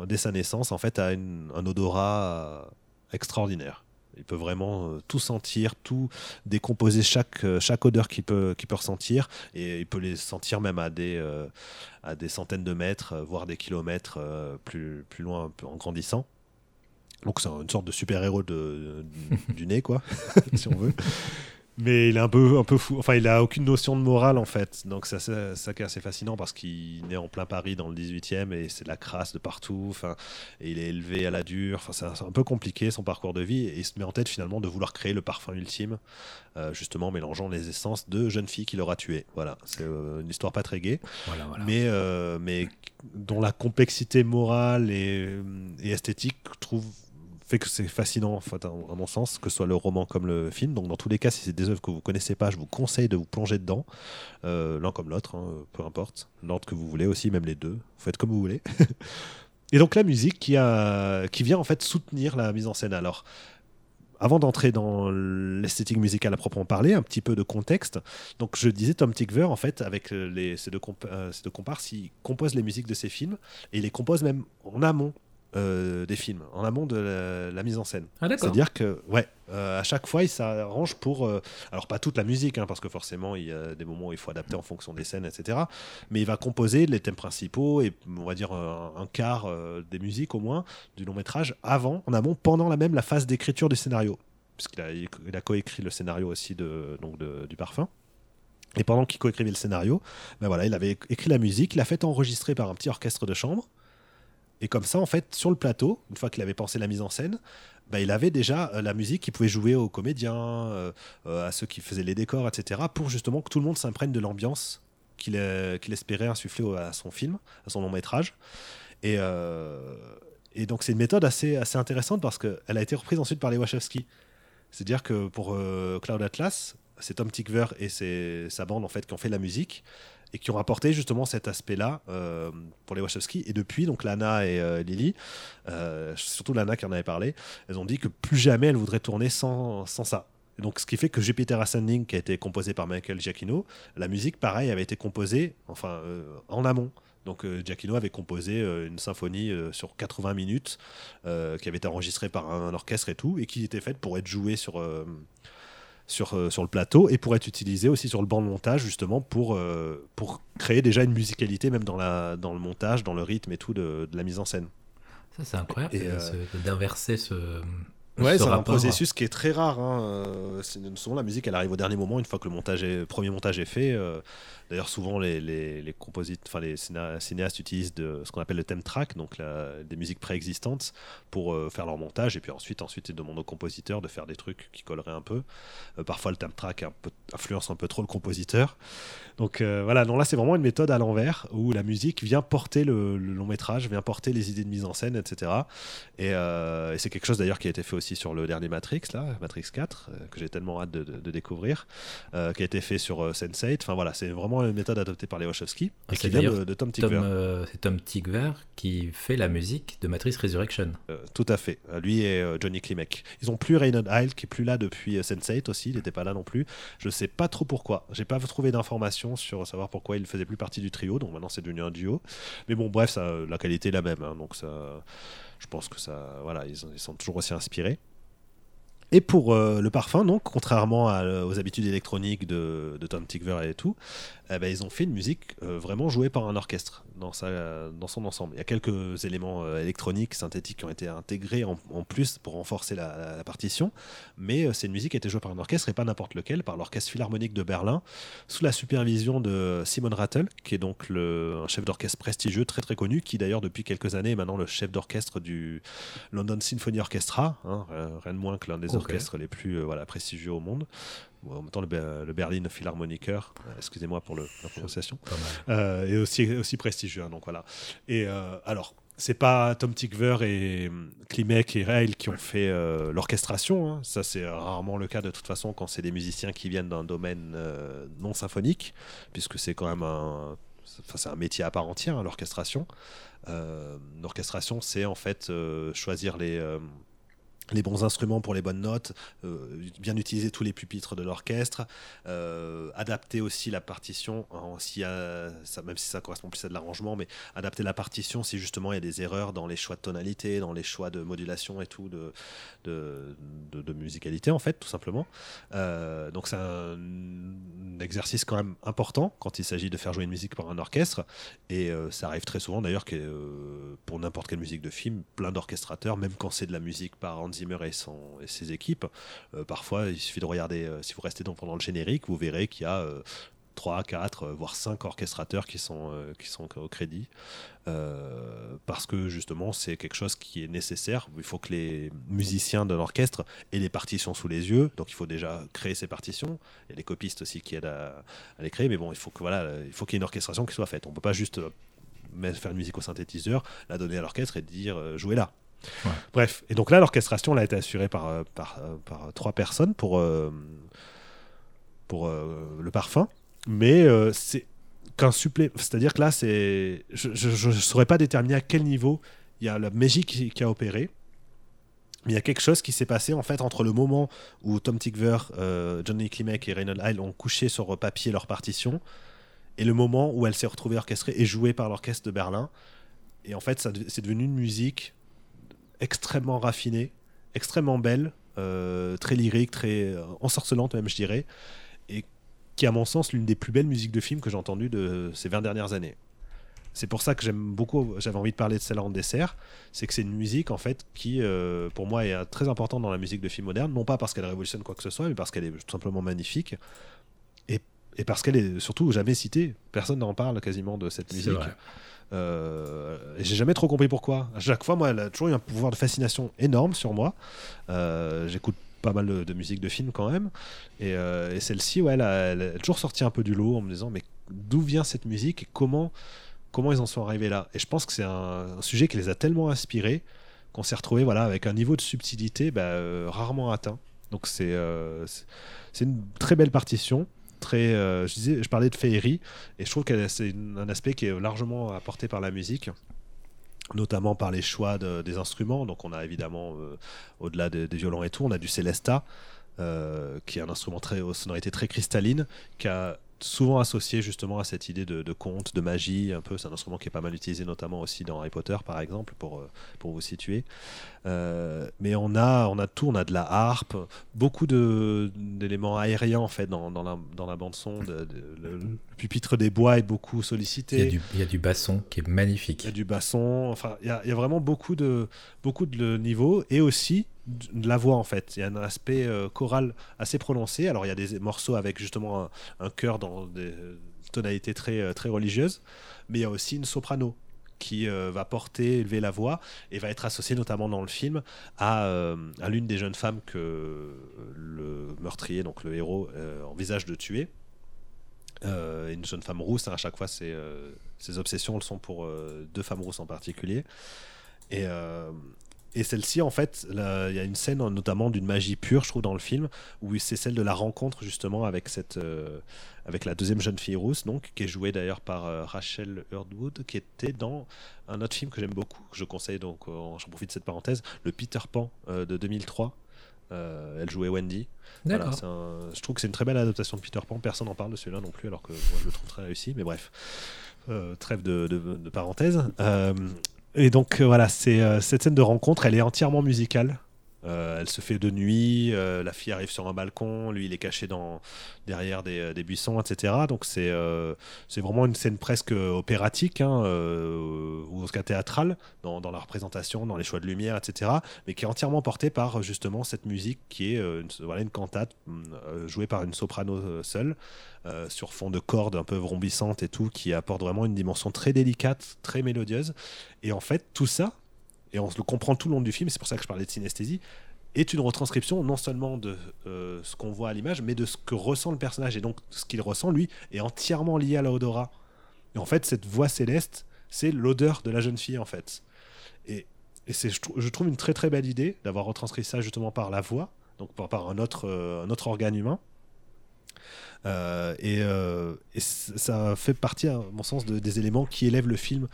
dès sa naissance en fait, a un odorat extraordinaire Il peut vraiment tout sentir, tout décomposer chaque, chaque odeur qu'il peut, peut ressentir et il peut les sentir même à des, à des centaines de mètres, voire des kilomètres plus, plus loin en grandissant. Donc c'est une sorte de super-héros du nez, quoi, si on veut mais il est un peu, un peu fou. Enfin, il a aucune notion de morale en fait. Donc ça, ça, ça qui est assez fascinant parce qu'il est en plein Paris dans le 18e et c'est de la crasse de partout. Enfin, et il est élevé à la dure. Enfin, c'est un peu compliqué son parcours de vie et il se met en tête finalement de vouloir créer le parfum ultime, euh, justement mélangeant les essences de jeunes filles qu'il aura tuées. Voilà, c'est euh, une histoire pas très gaie, mais euh, mais dont la complexité morale et, et esthétique trouve fait que c'est fascinant, à mon sens, que ce soit le roman comme le film. Donc, dans tous les cas, si c'est des œuvres que vous connaissez pas, je vous conseille de vous plonger dedans, euh, l'un comme l'autre, hein, peu importe, l'ordre que vous voulez aussi, même les deux. Vous faites comme vous voulez. Et donc, la musique qui, qui vient en fait soutenir la mise en scène. Alors, avant d'entrer dans l'esthétique musicale à proprement parler, un petit peu de contexte. Donc, je disais Tom Tickver, en fait, avec les, ces, deux euh, ces deux comparses, il compose les musiques de ses films et il les compose même en amont euh, des films, en amont de la, mise en scène. Ah, C'est-à-dire que, ouais, euh, à chaque fois, il s'arrange pour. Euh, alors, pas toute la musique, hein, parce que forcément, il y a des moments où il faut adapter en fonction des scènes, etc. Mais il va composer les thèmes principaux et, on va dire, un, quart des musiques au moins du long métrage avant, en amont, pendant la même la phase d'écriture du scénario. Puisqu'il a, il a coécrit le scénario aussi de, donc du parfum. Et pendant qu'il coécrivait le scénario, ben voilà, il avait écrit la musique, il l'a fait enregistrer par un petit orchestre de chambre. Et comme ça, en fait, sur le plateau, une fois qu'il avait pensé la mise en scène, bah, il avait déjà euh, la musique qu'il pouvait jouer aux comédiens, euh, euh, à ceux qui faisaient les décors, etc., pour justement que tout le monde s'imprègne de l'ambiance qu'il espérait insuffler à son film, à son long métrage. Et, donc c'est une méthode assez, assez intéressante parce qu'elle a été reprise ensuite par les Wachowski. C'est-à-dire que pour Cloud Atlas, c'est Tom Tickver et sa bande en fait qui ont fait la musique et qui ont apporté justement cet aspect-là euh, pour les Wachowski. Et depuis, donc Lana et euh, Lily, euh, surtout Lana qui en avait parlé, elles ont dit que plus jamais elles voudraient tourner sans, sans ça. donc, ce qui fait que Jupiter Ascending, qui a été composé par Michael Giacchino, la musique, pareil, avait été composée enfin, en amont. Donc Giacchino avait composé une symphonie sur 80 minutes qui avait été enregistrée par un, orchestre et tout, et qui était faite pour être jouée sur, sur, euh, sur le plateau et pour être utilisé aussi sur le banc de montage justement pour, euh, pour créer déjà une musicalité même dans, la, dans le montage, dans le rythme et tout de, de la mise en scène. Ça c'est incroyable euh, d'inverser ce, Ouais, c'est un processus qui est très rare. Hein. Souvent, la musique, elle arrive au dernier moment, une fois que le montage est, premier montage est fait. D'ailleurs, souvent, les, les, les, enfin, les cinéastes utilisent de, ce qu'on appelle le theme track, donc des musiques préexistantes, pour euh, faire leur montage. Et puis ensuite, ensuite, ils demandent au compositeur de faire des trucs qui colleraient un peu. Euh, parfois, le theme track un peu, influence un peu trop le compositeur. Donc euh, voilà, non, là, c'est vraiment une méthode à l'envers, où la musique vient porter le, long métrage, vient porter les idées de mise en scène, etc. Et, c'est quelque chose d'ailleurs qui a été fait aussi sur le dernier Matrix, là, Matrix 4, que j'ai tellement hâte de, de découvrir, qui a été fait sur Sense8. Enfin voilà, c'est vraiment une méthode adoptée par les Wachowski et qui vient de, Tom. Euh, c'est Tom Tickver qui fait la musique de Matrix Resurrection. Euh, tout à fait. Euh, lui et Johnny Klimek. Ils ont plus Reynold Heil qui est plus là depuis Sense8 aussi. Il n'était pas là non plus. Je sais pas trop pourquoi. J'ai pas trouvé d'informations sur savoir pourquoi il faisait plus partie du trio. Donc maintenant c'est devenu un duo. Mais bon, bref, ça, la qualité est la même. Hein, donc ça, je pense que ça, voilà, ils, sont toujours aussi inspirés. Et pour euh, le parfum, donc, contrairement aux habitudes électroniques de, de Tom Tickver et tout, eh ben, ils ont fait une musique euh, vraiment jouée par un orchestre dans, sa, dans son ensemble. Il y a quelques éléments euh, électroniques, synthétiques qui ont été intégrés en, plus pour renforcer la, partition, mais c'est une musique qui a été jouée par un orchestre et pas n'importe lequel, par l'Orchestre Philharmonique de Berlin, sous la supervision de Simon Rattle, qui est donc le, un chef d'orchestre prestigieux, très très connu, qui d'ailleurs depuis quelques années est maintenant le chef d'orchestre du London Symphony Orchestra, hein, rien de moins que l'un des orchestres les plus euh, voilà, prestigieux au monde. En même temps, le, Berlin Philharmoniker, euh, excusez-moi pour le, la prononciation, euh, est aussi, aussi prestigieux. Hein, donc voilà. Et alors, c'est pas Tom Tickver et Klimek et Rail qui ont fait l'orchestration. Hein. Ça, c'est rarement le cas de toute façon quand c'est des musiciens qui viennent d'un domaine non symphonique, puisque c'est quand même un, c'est un métier à part entière, hein, l'orchestration. l'orchestration, c'est en fait choisir les les bons instruments pour les bonnes notes, euh, bien utiliser tous les pupitres de l'orchestre, euh, adapter aussi la partition, en, si ça, même si ça correspond plus à de l'arrangement, mais adapter la partition si justement il y a des erreurs dans les choix de tonalité, dans les choix de modulation et tout, de, de, musicalité en fait, tout simplement. Euh, donc c'est un, exercice quand même important quand il s'agit de faire jouer une musique par un orchestre, et ça arrive très souvent d'ailleurs que pour n'importe quelle musique de film, plein d'orchestrateurs, même quand c'est de la musique par Zimmer et, ses équipes. Euh, parfois, il suffit de regarder, euh, si vous restez donc pendant le générique, vous verrez qu'il y a 3, euh, 4, voire 5 orchestrateurs qui sont, qui sont au crédit. parce que justement, c'est quelque chose qui est nécessaire. Il faut que les musiciens de l'orchestre aient les partitions sous les yeux. Donc, il faut déjà créer ces partitions. Il y a des copistes aussi qui aident à, les créer. Mais bon, il faut que voilà, qu'il y ait une orchestration qui soit faite. On ne peut pas juste faire une musique au synthétiseur, la donner à l'orchestre et dire jouez là. Bref, et donc là, l'orchestration a été assurée par, euh, par, euh, par, trois personnes pour, euh, pour le parfum, mais c'est qu'un supplé. C'est-à-dire que là, c'est, je ne saurais pas déterminer à quel niveau il y a la magie qui, a opéré. Mais il y a quelque chose qui s'est passé en fait entre le moment où Tom Tickver, Johnny Klimek et Reynold Heil ont couché sur papier leur partition et le moment où elle s'est retrouvée orchestrée et jouée par l'orchestre de Berlin. Et en fait, c'est devenu une musique extrêmement raffinée, extrêmement belle, euh, très lyrique, très euh, ensorcelante même, je dirais, et qui, à mon sens, l'une des plus belles musiques de film que j'ai entendues de ces 20 dernières années. C'est pour ça que j'aime beaucoup, j'avais envie de parler de celle-là en dessert, c'est que c'est une musique en fait qui, euh, pour moi, est très importante dans la musique de film moderne, non pas parce qu'elle révolutionne quoi que ce soit, mais parce qu'elle est tout simplement magnifique, et, et parce qu'elle est surtout jamais citée. Personne n'en parle quasiment de cette musique. Et j'ai jamais trop compris pourquoi. À chaque fois, moi, elle a toujours eu un pouvoir de fascination énorme sur moi. Euh, j'écoute pas mal de, musique de film quand même. Et, euh, celle-ci, ouais, elle a, toujours sorti un peu du lot en me disant mais d'où vient cette musique et comment, comment ils en sont arrivés là? Et je pense que c'est un, sujet qui les a tellement inspirés qu'on s'est retrouvé voilà, avec un niveau de subtilité bah, rarement atteint. Donc c'est c'est une très belle partition Euh, je parlais de féerie, et je trouve que c'est un aspect qui est largement apporté par la musique notamment par les choix des instruments. Donc on a évidemment, euh, au-delà des, violons et tout, on a du Celesta, euh, qui est un instrument très, aux sonorités très cristallines, qui a souvent associé justement à cette idée de, conte, de magie, un peu. C'est un instrument qui est pas mal utilisé notamment aussi dans Harry Potter par exemple, pour, euh, pour vous situer. Euh, mais on a, on a tout, on a de la harpe, beaucoup d'éléments aériens en fait dans, dans, la, dans la bande son. De, le, pupitre des bois est beaucoup sollicité. Il y, a du, il y, a du, basson qui est magnifique. Il y a du basson, enfin il y a, il y a vraiment beaucoup de, beaucoup de niveaux et aussi de la voix en fait. Il y a un aspect euh, choral assez prononcé. Alors il y a des morceaux avec justement un, chœur dans des tonalités très, euh, très religieuses, mais il y a aussi une soprano qui euh, va porter, élever la voix et va être associée notamment dans le film à, à l'une des jeunes femmes que le meurtrier, donc le héros, envisage de tuer. une jeune femme rousse, hein, à chaque fois ses, ses obsessions elles sont pour deux femmes rousses en particulier. Et, et celle-ci, en fait, il y a une scène notamment d'une magie pure, je trouve, dans le film, où c'est celle de la rencontre justement avec cette, euh, avec la deuxième jeune fille rousse, donc qui est jouée d'ailleurs par euh, Rachel Hurdwood, qui était dans un autre film que j'aime beaucoup, que je conseille donc, euh, j'en profite de cette parenthèse, le Peter Pan de 2003. elle jouait Wendy. Voilà, je trouve que c'est une très belle adaptation de Peter Pan. Personne n'en parle de celui-là non plus, alors que moi je le trouve très réussi. Mais bref, trêve de, de, de parenthèse. Et donc euh, voilà, c'est euh, cette scène de rencontre, elle est entièrement musicale. Euh, elle se fait de nuit, la fille arrive sur un balcon, lui il est caché derrière des, buissons, etc. Donc c'est vraiment une scène presque opératique, hein, ou en tout cas théâtrale, dans, la représentation, dans les choix de lumière, etc. Mais qui est entièrement portée par justement cette musique qui est une, voilà, une cantate jouée par une soprano seule. Euh, sur fond de cordes un peu vrombissantes et tout, qui apporte vraiment une dimension très délicate, très mélodieuse. Et en fait, tout ça, et on le comprend tout le long du film, c'est pour ça que je parlais de synesthésie, est une retranscription non seulement de euh, ce qu'on voit à l'image, mais de ce que ressent le personnage. Et donc, ce qu'il ressent, lui, est entièrement lié à l'odorat. Et en fait, cette voix céleste, c'est l'odeur de la jeune fille, en fait. Et, et c'est, je, trouve une très très belle idée d'avoir retranscrit ça justement par la voix, donc par, un, autre, euh, un autre organe humain. Euh, euh, et, ça fait partie, à mon sens, de, des éléments qui élèvent le film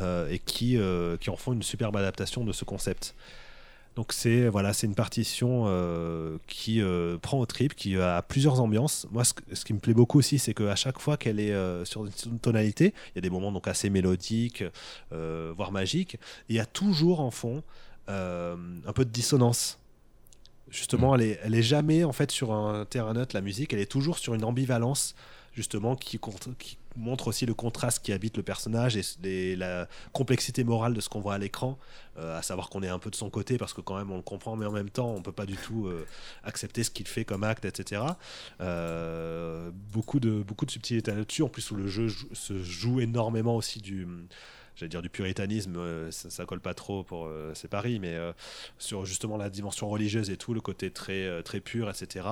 et qui, qui en font une superbe adaptation de ce concept. Donc c'est voilà, une partition euh, qui euh, prend au trip, qui a plusieurs ambiances. Moi, ce, ce qui me plaît beaucoup aussi, c'est qu'à chaque fois qu'elle est euh, sur une tonalité, il y a des moments donc assez mélodiques, voire magiques. il y a toujours en fond un peu de dissonance. Justement, elle est, elle est jamais en fait sur un terrain neutre la musique. Elle est toujours sur une ambivalence justement qui, qui montre aussi le contraste qui habite le personnage et, la complexité morale de ce qu'on voit à l'écran, euh, à savoir qu'on est un peu de son côté parce que quand même on le comprend, mais en même temps on peut pas du tout euh, accepter ce qu'il fait comme acte, etc. Euh, beaucoup de beaucoup de subtilités là-dessus, en plus où le jeu se joue énormément aussi du j'allais dire du puritanisme, euh, ça, colle pas trop pour euh, c'est Paris, mais euh, sur justement la dimension religieuse et tout, le côté très très pur, etc.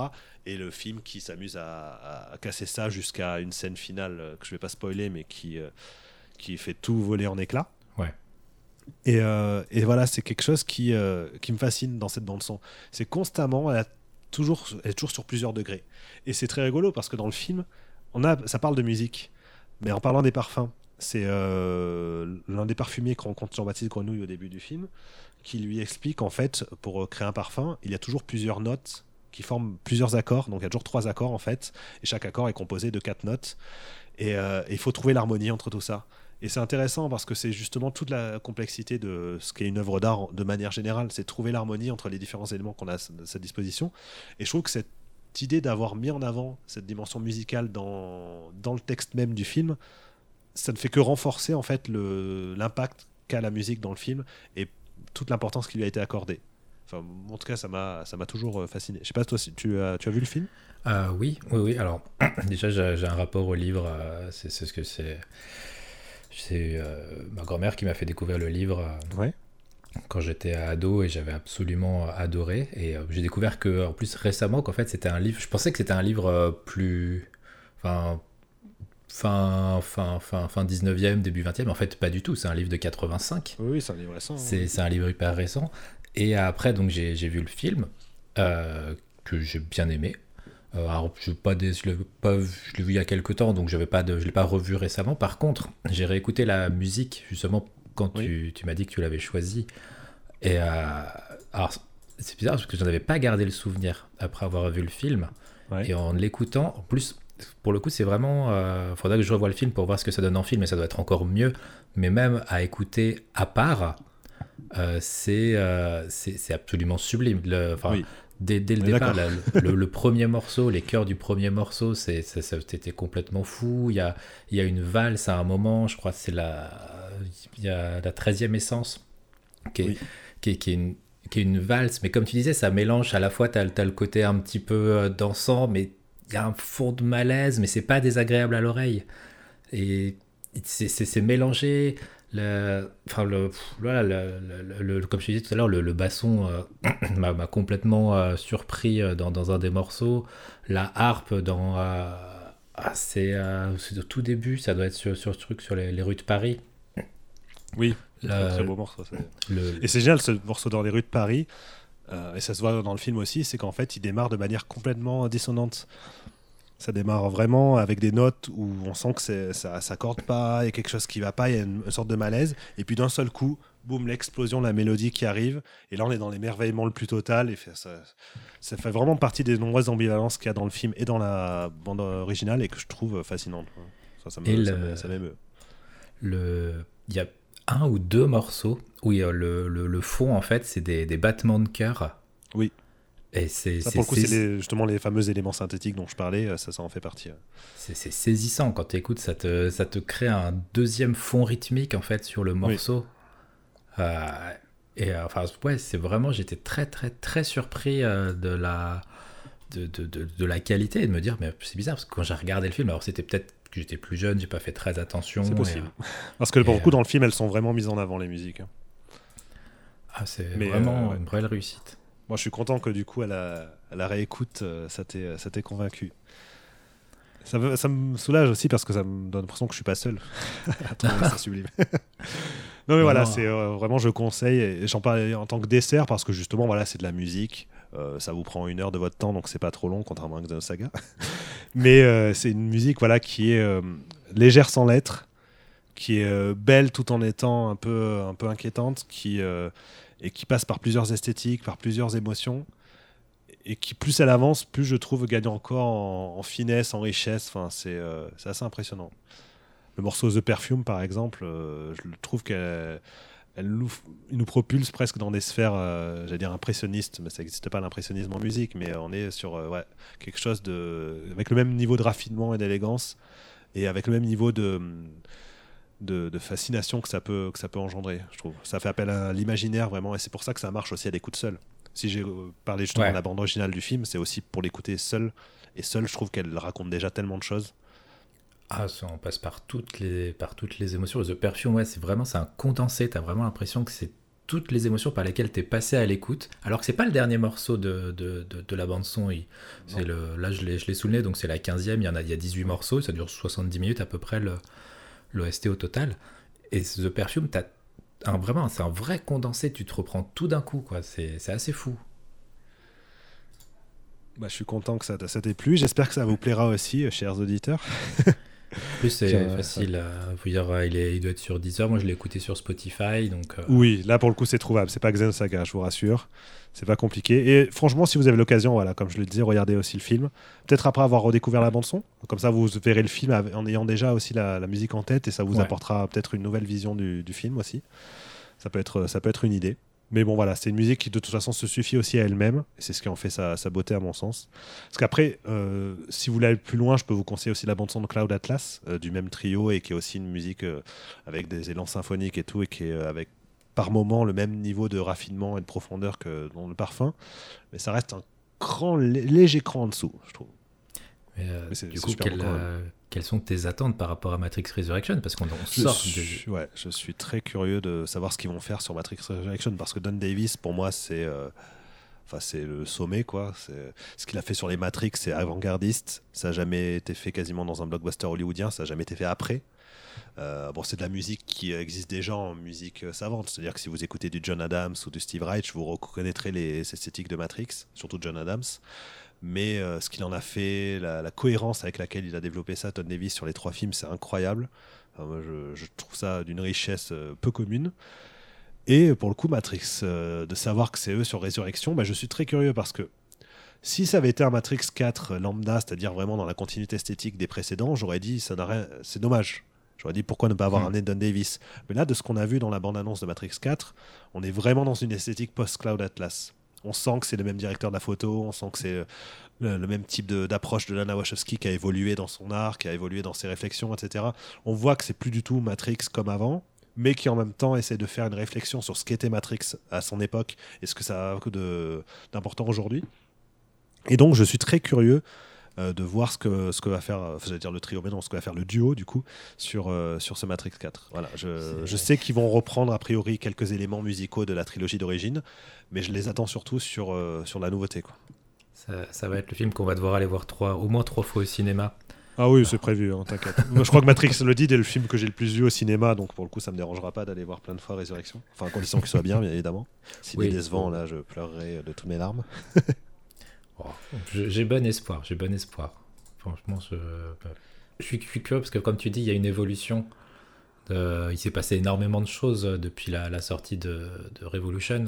Et le film qui s'amuse à, casser ça jusqu'à une scène finale que je vais pas spoiler, mais qui qui fait tout voler en éclats. Ouais. Et, et voilà, c'est quelque chose qui qui me fascine dans cette bande son. C'est constamment, elle, a toujours, elle est toujours sur plusieurs degrés. Et c'est très rigolo parce que dans le film, on a, ça parle de musique, mais en parlant des parfums c'est euh, l'un des parfumiers qu'on rencontre Jean-Baptiste Grenouille au début du film, qui lui explique en fait, pour euh, créer un parfum, il y a toujours plusieurs notes qui forment plusieurs accords. Donc il y a toujours trois accords en fait, et chaque accord est composé de quatre notes. Et euh, il faut trouver l'harmonie entre tout ça. Et c'est intéressant parce que c'est justement toute la complexité de ce qu'est une œuvre d'art de manière générale, c'est trouver l'harmonie entre les différents éléments qu'on a à sa disposition. Et je trouve que cette idée d'avoir mis en avant cette dimension musicale dans, dans le texte même du film, ça ne fait que renforcer en fait l'impact qu'a la musique dans le film et toute l'importance qui lui a été accordée. Enfin, en tout cas, ça m'a ça m'a toujours euh, fasciné. Je sais pas toi si tu as tu as vu le film? Euh, Oui, oui, oui. Alors déjà, j'ai un rapport au livre. Euh, c'est ce que c'est. C'est ma grand-mère qui m'a fait découvrir le livre. ouais. Quand j'étais ado et j'avais absolument adoré et j'ai découvert que en plus récemment qu'en fait c'était un livre. Je pensais que c'était un livre plus, enfin fin, fin, fin, fin 19e, début 20e. En fait, pas du tout. C'est un livre de 85. Oui, c'est un livre récent. C'est un livre hyper récent. Et après, donc, j'ai vu le film euh, que j'ai bien aimé. Euh, alors, je, pas je l'ai vu il y a quelques temps, donc je ne l'ai pas revu récemment. Par contre, j'ai réécouté la musique, justement, quand tu, tu m'as dit que tu l'avais choisi. Et euh, alors, c'est bizarre parce que je n'en avais pas gardé le souvenir après avoir vu le film. Et en l'écoutant, en plus, pour le coup, c'est vraiment. Il euh, faudrait que je revoie le film pour voir ce que ça donne en film, et ça doit être encore mieux. Mais même à écouter à part, euh, euh, c'est absolument sublime. Le, dès, dès, le départ, le, premier morceau, les chœurs du premier morceau, c'était complètement fou. Il y a, il y a une valse à un moment, je crois que c'est la, il y a la 13e essence, qui est, qui, est, qui est une qui est une valse, mais comme tu disais, ça mélange à la fois, tu as, as, le côté un petit peu dansant, mais il y a un fond de malaise, mais c'est pas désagréable à l'oreille. Et c'est mélangé. Le, enfin, le, voilà, le, comme je disais tout à l'heure, le, basson euh, m'a complètement euh, surpris euh, dans, dans, un des morceaux. La harpe, dans, ah, c'est au tout début, ça doit être sur, sur ce truc, sur les, rues de Paris. Oui, c'est un très beau morceau. Et c'est génial ce morceau dans les rues de Paris. Euh, et ça se voit dans le film aussi, c'est qu'en fait, il démarre de manière complètement dissonante. Ça démarre vraiment avec des notes où on sent que ça s'accorde pas, il y a quelque chose qui va pas, il y a une, sorte de malaise. Et puis d'un seul coup, boum, l'explosion, la mélodie qui arrive. Et là, on est dans l'émerveillement le plus total. Et ça, ça fait vraiment partie des nombreuses ambivalences qu'il y a dans le film et dans la bande originale et que je trouve fascinante. Ça, ça m'émeut. Le... Il y a un ou deux morceaux où le, le, le fond, en fait, c'est des, des, battements de cœur. Oui. Et c'est, ça, pour le coup, c'est justement les fameux éléments synthétiques dont je parlais, euh, ça, ça en fait partie. C'est, saisissant quand tu écoutes, ça te, ça te crée un deuxième fond rythmique, en fait, sur le morceau. Euh, et euh, enfin, ouais, c'est vraiment, j'étais très, très, très surpris de la. De, de, de, de, la qualité et de me dire mais c'est bizarre parce que quand j'ai regardé le film alors c'était peut-être que j'étais plus jeune, j'ai pas fait très attention. C'est possible. Euh, Parce que pour beaucoup, dans le film, elles sont vraiment mises en avant, les musiques. Ah, c'est vraiment euh, une vraie réussite. Moi, je suis content que du coup, à la, la réécoute, euh, ça t'ait convaincu. Ça, ça, me soulage aussi parce que ça me donne l'impression que je suis pas seul C'est sublime. non, mais voilà, c'est vraiment, je conseille. Et j'en parle en tant que dessert parce que justement, voilà, c'est de la musique. Euh, ça vous prend une heure de votre temps, donc c'est pas trop long, contrairement à Xenosaga. Mais euh, c'est une musique voilà, qui est euh, légère sans l'être, qui est belle tout en étant un peu, un peu inquiétante, qui, et qui passe par plusieurs esthétiques, par plusieurs émotions, et qui plus elle avance, plus je trouve gagne encore en, finesse, en richesse. Enfin, c'est assez impressionnant. Le morceau The Perfume, par exemple, je trouve qu'elle elle nous, propulse presque dans des sphères, euh, j'allais dire impressionnistes, mais ça n'existe pas l'impressionnisme en musique, mais on est sur euh, ouais, quelque chose de, avec le même niveau de raffinement et d'élégance, et avec le même niveau de, fascination que ça, peut, que ça peut engendrer, je trouve. Ça fait appel à l'imaginaire vraiment, et c'est pour ça que ça marche aussi à l'écoute seule. Si j'ai euh, parlé justement de la bande originale du film, c'est aussi pour l'écouter seule, et seule, je trouve qu'elle raconte déjà tellement de choses ah, on passe par toutes les, par toutes les émotions. The Perfume, ouais, c'est vraiment c'est un condensé. T'as vraiment l'impression que c'est toutes les émotions par lesquelles t'es passé à l'écoute. Alors que c'est pas le dernier morceau de, de, de, la bande-son. C'est le, là, je l'ai souligné, donc c'est la 15e. Il y, en a, il y a 18 morceaux. Ça dure 70 minutes à peu près l'OST au total. Et The Perfume, t'as vraiment, c'est un vrai condensé. Tu te reprends tout d'un coup, quoi. C'est assez fou. Bah, je suis content que ça, ça t'ait plu. J'espère que ça vous plaira aussi, euh, chers auditeurs. En plus, c'est facile. À, vous dire, il, est, il doit être sur Deezer. Moi, je l'ai écouté sur Spotify. Donc, euh, Oui, là, pour le coup, c'est trouvable. C'est pas Xen Saga, je vous rassure. C'est pas compliqué. Et franchement, si vous avez l'occasion, voilà, comme je le disais, regardez aussi le film. Peut-être après avoir redécouvert la bande-son. Comme ça, vous verrez le film en ayant déjà aussi la, musique en tête et ça vous apportera peut-être une nouvelle vision du, du, film aussi. Ça peut être, ça peut être une idée. Mais bon, voilà, c'est une musique qui de toute façon se suffit aussi à elle-même. C'est ce qui en fait sa, beauté, à mon sens. Parce qu'après, euh, si vous voulez aller plus loin, je peux vous conseiller aussi la bande-son de Cloud Atlas, euh, du même trio, et qui est aussi une musique euh, avec des élans symphoniques et tout, et qui est avec par moment le même niveau de raffinement et de profondeur que dans le parfum. Mais ça reste un cran, léger cran en dessous, je trouve. Mais, du coup, quelles sont tes attentes par rapport à Matrix Resurrection? Parce qu'on sort je, ouais, je suis très curieux de savoir ce qu'ils vont faire sur Matrix Resurrection parce que Don Davis, pour moi, c'est euh, enfin c'est le sommet quoi. Ce qu'il a fait sur les Matrix, c'est avant-gardiste. Ça n'a jamais été fait quasiment dans un blockbuster hollywoodien. Ça n'a jamais été fait après. Euh, bon, c'est de la musique qui existe déjà en musique savante. C'est-à-dire que si vous écoutez du John Adams ou du Steve Reich, vous reconnaîtrez les esthétiques de Matrix, surtout John Adams mais euh, ce qu'il en a fait, la, cohérence avec laquelle il a développé ça, Todd Davis, sur les trois films, c'est incroyable. je, trouve ça d'une richesse euh, peu commune. Et pour le coup, Matrix, euh, de savoir que c'est eux sur Résurrection, bah, je suis très curieux parce que si ça avait été un Matrix 4 lambda, c'est-à-dire vraiment dans la continuité esthétique des précédents, j'aurais dit ça n'a c'est dommage. J'aurais dit pourquoi ne pas avoir un Don Davis? Mais là, de ce qu'on a vu dans la bande-annonce de Matrix 4, on est vraiment dans une esthétique post-Cloud Atlas. On sent que c'est le même directeur de la photo, on sent que c'est euh, le, même type d'approche de, Lana Wachowski qui a évolué dans son art, qui a évolué dans ses réflexions, etc. On voit que c'est plus du tout Matrix comme avant, mais qui en même temps essaie de faire une réflexion sur ce qu'était Matrix à son époque et ce que ça a d'important aujourd'hui. Et donc je suis très curieux de voir ce que, ce que va faire, euh, dire le trio, mais non, ce que va faire le duo du coup sur, euh, sur ce Matrix 4. Voilà, je, je sais qu'ils vont reprendre a priori quelques éléments musicaux de la trilogie d'origine, mais je les attends surtout sur, sur la nouveauté. Quoi. Ça, ça, va être le film qu'on va devoir aller voir trois, au moins trois fois au cinéma. Ah oui, c'est prévu, hein, t'inquiète. je crois que Matrix le dit, est le film que j'ai le plus vu au cinéma, donc pour le coup, ça me dérangera pas d'aller voir plein de fois Résurrection. Enfin, à condition qu'il soit bien, bien évidemment. S'il est décevant, là, je pleurerai de toutes mes larmes. Oh, j'ai bon espoir, j'ai bon espoir. Franchement, je, je, suis, curieux parce que, comme tu dis, il y a une évolution. il s'est passé énormément de choses depuis la, sortie de, Revolution.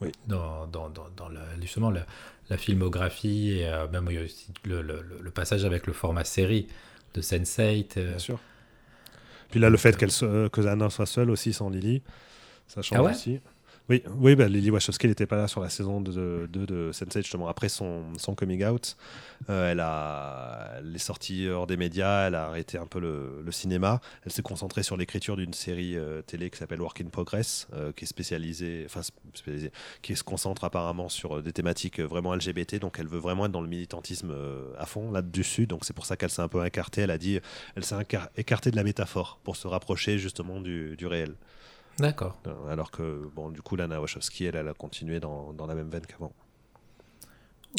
Oui. Dans, dans, dans, la, justement la, filmographie et euh, même aussi le, le, le, passage avec le format série de Sense8. Euh. Bien sûr. Puis là, le fait qu'elle que Anna soit seule aussi sans Lily, ça change ah aussi. Oui, oui bah, Lily Wachowski n'était pas là sur la saison 2 de, de, de Sense8, justement, après son, coming out. Euh, elle, a, elle est sortie hors des médias, elle a arrêté un peu le, cinéma. Elle s'est concentrée sur l'écriture d'une série euh, télé qui s'appelle Work in Progress, euh, qui est spécialisée, enfin spécialisée, qui se concentre apparemment sur des thématiques vraiment LGBT. Donc elle veut vraiment être dans le militantisme à fond là-dessus. Donc c'est pour ça qu'elle s'est un peu écartée. Elle a dit, elle s'est écartée de la métaphore pour se rapprocher justement du réel. D'accord. Euh, alors que, bon, du coup, Lana Wachowski, elle, elle a continué dans, dans la même veine qu'avant.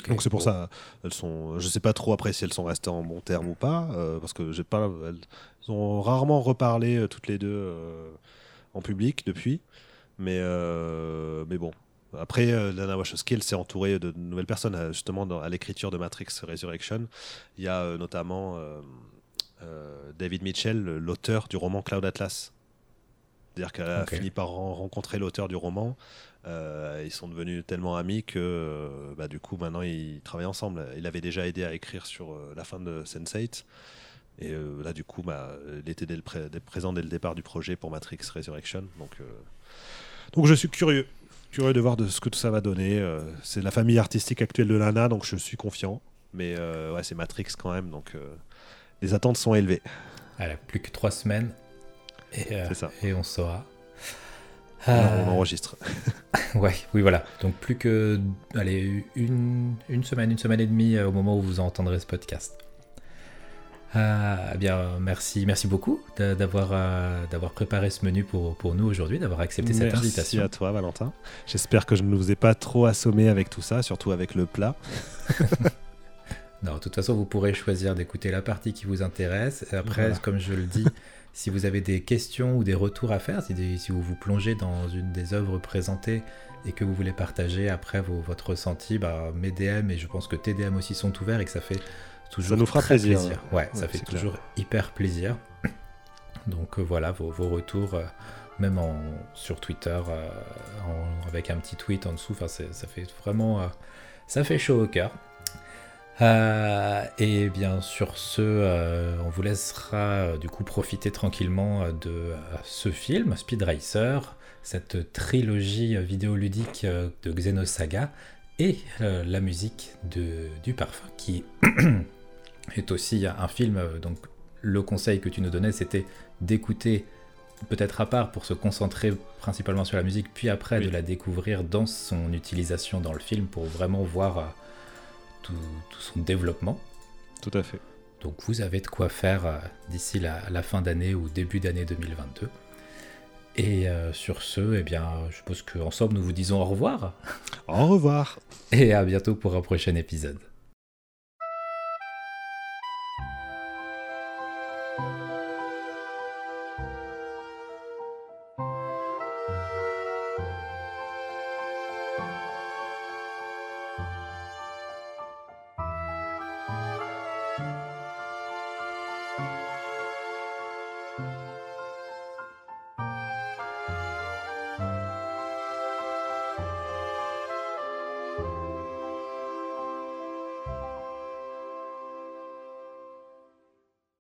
Donc c'est pour ça, elles sont, je sais pas trop après si elles sont restées en bon terme ou pas, euh, parce que j'ai pas, elles ont rarement reparlé euh, toutes les deux en public depuis, mais mais bon. Après, Lana Wachowski, elle s'est entourée de nouvelles personnes, justement à l'écriture de Matrix Resurrection. Il y a notamment David Mitchell, l'auteur du roman Cloud Atlas, C'est-à-dire qu'elle a fini par rencontrer l'auteur du roman. ils sont devenus tellement amis que bah, du coup maintenant ils travaillent ensemble. Il avait déjà aidé à écrire sur la fin de Sense8. Et là du coup bah, il était présent dès le départ du projet pour Matrix Resurrection. Donc, donc je suis curieux curieux de voir de ce que tout ça va donner. Euh, c'est la famille artistique actuelle de Lana, donc je suis confiant. Mais euh, ouais, c'est Matrix quand même, donc euh, les attentes sont élevées. Elle plus que trois semaines et, ça. et on saura. on enregistre. ouais, oui, voilà. Donc plus que allez, une, une semaine, une semaine et demie au moment où vous entendrez ce podcast. Ah, bien, merci, merci beaucoup d'avoir euh, d'avoir préparé ce menu pour, pour nous aujourd'hui, d'avoir accepté cette invitation. Merci à toi, Valentin. J'espère que je ne vous ai pas trop assommé avec tout ça, surtout avec le plat. non, de toute façon, vous pourrez choisir d'écouter la partie qui vous intéresse. Après, comme je le dis, si vous avez des questions ou des retours à faire, si, si, vous vous plongez dans une des œuvres présentées et que vous voulez partager après votre ressenti, bah, mes DM et je pense que tes DM aussi sont ouverts et que ça fait ça nous fera plaisir. Ouais, ça fait toujours hyper plaisir. Donc euh, voilà, vos, retours, euh, même en, sur Twitter, euh, avec un petit tweet en dessous, ça fait vraiment, ça fait chaud au cœur. Et bien sur ce, on vous laissera du coup profiter tranquillement de ce film, Speed Racer, cette trilogie vidéoludique de Xenosaga et la musique de, du parfum qui est aussi un film. Euh, donc, le conseil que tu nous donnais, c'était d'écouter peut-être à part pour se concentrer principalement sur la musique, puis après de la découvrir dans son utilisation dans le film pour vraiment voir euh, tout, son développement. Tout à fait. Donc vous avez de quoi faire euh, d'ici la, fin d'année ou début d'année 2022. Et sur ce, eh bien, je suppose qu'ensemble nous vous disons au revoir. Au revoir. Et à bientôt pour un prochain épisode.